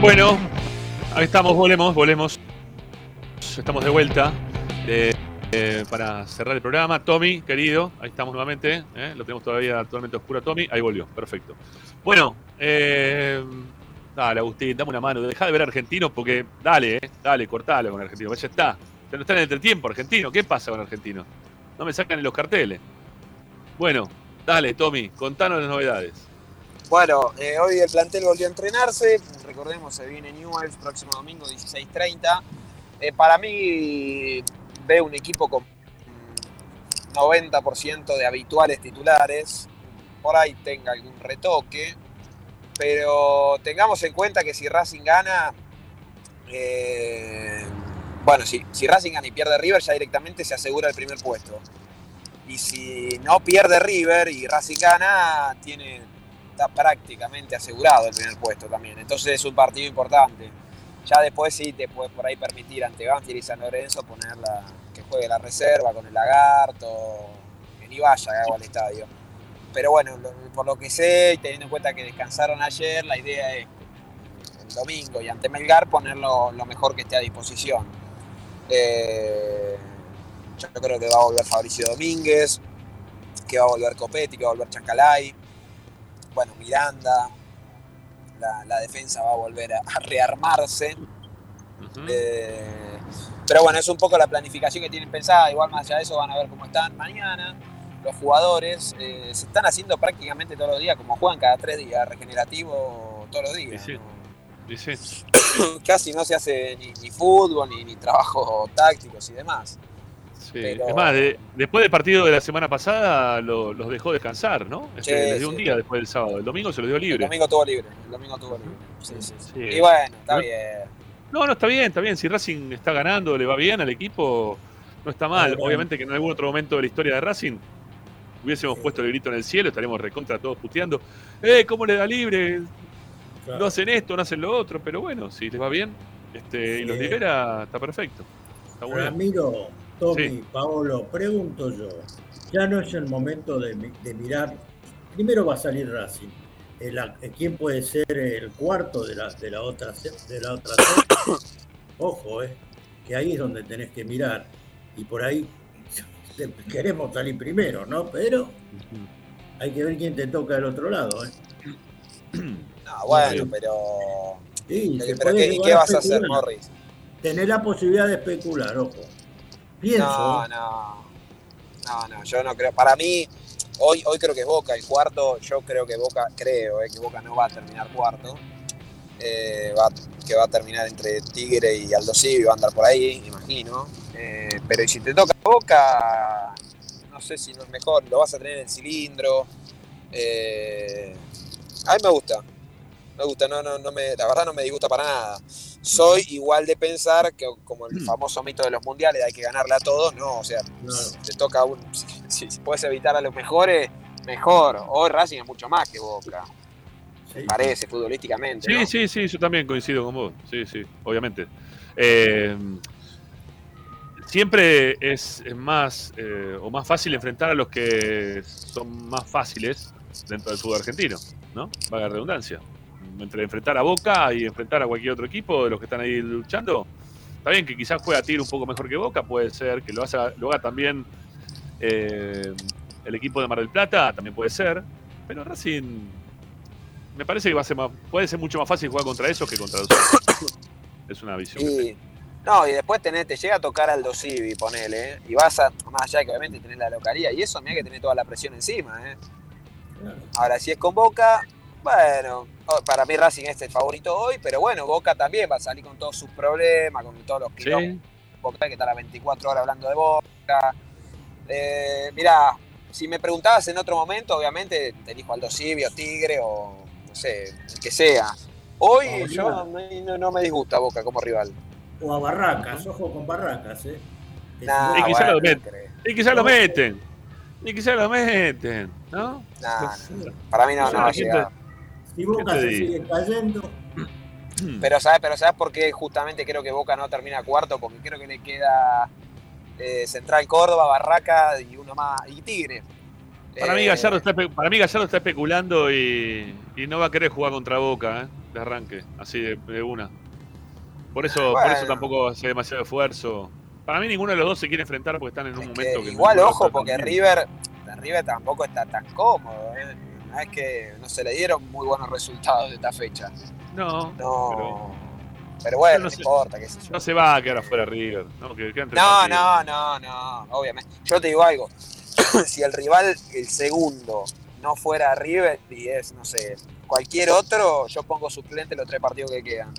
Speaker 1: Bueno, ahí estamos, volvemos, volvemos. Estamos de vuelta para cerrar el programa. Tommy, querido, ahí estamos nuevamente. eh, Lo tenemos todavía totalmente oscuro a Tommy. Ahí volvió, perfecto. Bueno, eh, dale, Agustín, dame una mano. Deja de ver argentinos porque, dale, eh, dale, cortalo con argentino. Ya está. Ya no está en el entretiempo argentino. ¿Qué pasa con argentino? No me sacan en los carteles. Bueno, dale, Tommy, contanos las novedades.
Speaker 12: Bueno, eh, hoy el plantel volvió a entrenarse. Recordemos, se viene Newell's próximo domingo 16.30. Eh, para mí veo un equipo con 90% de habituales titulares. Por ahí tenga algún retoque. Pero tengamos en cuenta que si Racing gana, eh, bueno, si, si Racing gana y pierde River, ya directamente se asegura el primer puesto. Y si no pierde River y Racing gana, tiene, está prácticamente asegurado el primer puesto también. Entonces es un partido importante. Ya después sí te puedes por ahí permitir ante Banfield y San Lorenzo ponerla, que juegue la reserva con el lagarto, que ni vaya al estadio. Pero bueno, por lo que sé, teniendo en cuenta que descansaron ayer, la idea es el domingo y ante Melgar ponerlo lo mejor que esté a disposición. Eh, yo creo que va a volver Fabricio Domínguez, que va a volver Copetti, que va a volver Chancalay, bueno, Miranda, la, la defensa va a volver a, a rearmarse. Eh, pero bueno, es un poco la planificación que tienen pensada, igual más allá de eso van a ver cómo están mañana. Los jugadores eh, se están haciendo prácticamente todos los días, como juegan cada tres días, regenerativo todos los días. [coughs] Casi no se hace ni, ni fútbol, ni, ni trabajo tácticos y demás.
Speaker 1: Sí.
Speaker 12: Pero-
Speaker 1: Es más, de- después del partido de la semana pasada lo- los dejó descansar, ¿no? Este,
Speaker 12: Sí,
Speaker 1: les dio un día después del sábado. El domingo se lo dio
Speaker 12: El
Speaker 1: libre.
Speaker 12: domingo tuvo libre, el domingo tuvo libre. Sí, sí, sí.
Speaker 1: Sí.
Speaker 12: Y bueno, está
Speaker 1: ¿No?
Speaker 12: bien.
Speaker 1: No, no, está bien, está bien. Si Racing está ganando, le va bien al equipo, no está mal. Obviamente que en algún otro momento de la historia de Racing hubiésemos puesto el grito en el cielo, estaríamos recontra todos puteando. ¡Eh, cómo le da libre! No hacen esto, no hacen lo otro, pero bueno, si les va bien este, y los libera, está perfecto. Está bien.
Speaker 7: Ramiro, Tommy,
Speaker 1: Sí.
Speaker 7: Paolo, pregunto yo, ya no es el momento de, mi- de mirar, primero va a salir Racing, El a- ¿quién puede ser el cuarto de la, de la otra de la otra? [coughs] Ojo, eh, que ahí es donde tenés que mirar, y por ahí te- [laughs] queremos salir primero, ¿no? Pero hay que ver quién te toca del otro lado, ¿eh?
Speaker 12: No, [coughs] bueno, pero.
Speaker 7: Sí,
Speaker 12: pero ¿qué, qué vas a hacer. Morris?
Speaker 7: Tenés la posibilidad de especular, ojo.
Speaker 12: No, no. No, no, yo no creo. Para mí, hoy, hoy creo que es Boca el cuarto. Yo creo que Boca, creo eh, que Boca no va a terminar cuarto. Eh, va- que va a terminar entre Tigre y Aldo Civi, va a andar por ahí, imagino. Eh, pero si te toca Boca, no sé si no es mejor, lo vas a tener en el cilindro. Eh, a mí me gusta. Me gusta, no, no, no me, la verdad no me disgusta para nada. Soy igual de pensar que como el famoso mito de los mundiales, hay que ganarle a todos, no, o sea, te toca un, si, si puedes evitar a los mejores, mejor. Hoy Racing es mucho más que Boca. Me parece, futbolísticamente.
Speaker 1: Sí,
Speaker 12: ¿no?
Speaker 1: sí, sí, yo también coincido con vos. Sí, sí, obviamente. Eh, siempre es, es más eh, o más fácil enfrentar a los que son más fáciles dentro del fútbol argentino, ¿no? Vaga redundancia. Entre enfrentar a Boca y enfrentar a cualquier otro equipo de los que están ahí luchando. Está bien que quizás juega Tigre un poco mejor que Boca, puede ser que lo haga, lo haga también eh, el equipo de Mar del Plata, también puede ser. Pero Racing me parece que va a ser más, puede ser mucho más fácil jugar contra esos que contra los otros. Es una visión. que
Speaker 12: Y, no, y después tenés, te llega a tocar Aldo Civi, ponele, ¿eh? y vas a, más allá de que obviamente tenés la localía, y eso mira que tenés toda la presión encima, ¿eh? Ahora, si es con Boca, bueno, para mí Racing es el favorito hoy, pero bueno, Boca también va a salir con todos sus problemas, con todos los quilombos. Boca que está a las 24 horas hablando de Boca. Eh, mirá, si me preguntabas en otro momento, obviamente te elijo Aldo Civi o Tigre o no sé, el que sea. Hoy
Speaker 7: No,
Speaker 12: yo no, no- no me disgusta Boca como rival.
Speaker 7: O a Barracas, ojo con Barracas, ¿eh?
Speaker 12: Nah,
Speaker 1: y quizás
Speaker 12: bueno,
Speaker 1: lo
Speaker 12: no
Speaker 1: meten. Y quizás lo meten. Y quizás lo meten, ¿no?
Speaker 12: Nah, no, para mí no, no va a
Speaker 1: ¿Quién te-
Speaker 12: llegar.
Speaker 7: Si Boca se sigue cayendo, [clears throat]
Speaker 12: Pero ¿sabes, pero ¿sabes por qué justamente creo que Boca no termina cuarto? Porque creo que le queda eh, Central Córdoba, Barraca y uno más, y Tigre.
Speaker 1: Para, mí
Speaker 12: Eh,
Speaker 1: Gallardo está, para mí Gallardo está especulando y, y no va a querer jugar contra Boca, ¿eh? De arranque, así de, de una. Por eso, por eso tampoco hace demasiado esfuerzo. Para mí ninguno de los dos se quiere enfrentar porque están en un momento que...
Speaker 12: Igual, ojo, porque. River, River tampoco está tan cómodo. ¿eh? No es que no se le dieron muy buenos resultados de esta fecha.
Speaker 1: No,
Speaker 12: No. Pero, bueno,
Speaker 1: no
Speaker 12: importa, qué sé yo.
Speaker 1: No se va a quedar afuera River, ¿no? Que
Speaker 12: no, no, no, obviamente. Yo te digo algo. [coughs] si el rival, el segundo, no fuera River y es, no sé, cualquier otro, yo pongo suplente los tres partidos que quedan.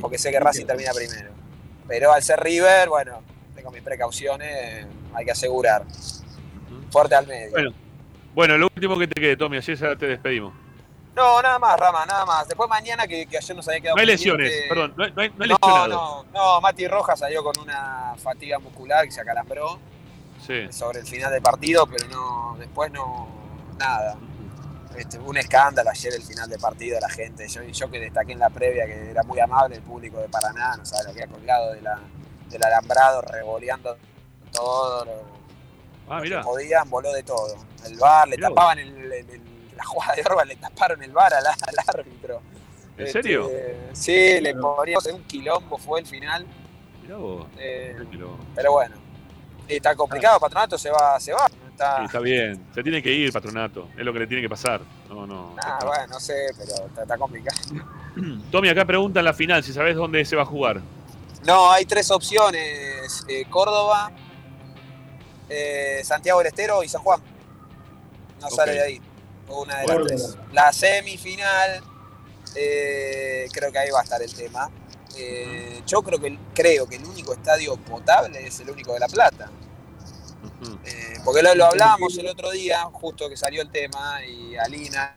Speaker 12: Porque sé que Racing termina primero. Pero al ser River, bueno, tengo mis precauciones, hay que asegurar. Fuerte al medio.
Speaker 1: Bueno, bueno, lo último que te quede, Tommy, así ya te despedimos.
Speaker 12: No, nada más, Rama, nada más. Después mañana, que, que ayer nos había quedado
Speaker 1: No hay lesiones, perdón, no hay, no hay- no hay
Speaker 12: No, no, no, Mati Rojas salió con una fatiga muscular que se acalambró.
Speaker 1: Sí.
Speaker 12: sobre el final del partido, pero no después no nada. Este, un escándalo ayer el final del partido, la gente. Yo, yo que destaqué en la previa que era muy amable el público de Paraná, no sabe lo que ha colgado de la, del alambrado, revoleando todo
Speaker 1: Ah, mirá.
Speaker 12: podían, voló de todo. El bar, le
Speaker 1: Mirá
Speaker 12: tapaban el, el- el- la jugada de Orba, le taparon el bar al, al árbitro.
Speaker 1: ¿En
Speaker 12: Este,
Speaker 1: serio?
Speaker 12: Sí, le poníamos un quilombo, fue el final.
Speaker 1: Mirá vos.
Speaker 12: Eh,
Speaker 1: Pero-
Speaker 12: pero bueno, está complicado, Patronato se va, se va. Está,
Speaker 1: sí, está bien. Se tiene que ir, patronato. Es lo que le tiene que pasar. No, no.
Speaker 12: ah, bueno, no sé, pero está, está complicado. [clears throat]
Speaker 1: Tommy, acá pregunta en la final si sabes dónde se va a jugar.
Speaker 12: No, hay tres opciones: eh, Córdoba, eh, Santiago del Estero y San Juan. No sale de ahí. Una de las tres. La semifinal, eh, creo que ahí va a estar el tema. Eh, yo creo que, el- creo que el único estadio potable es el único de La Plata. Eh, porque lo, lo hablábamos el otro día, justo que salió el tema, y Alina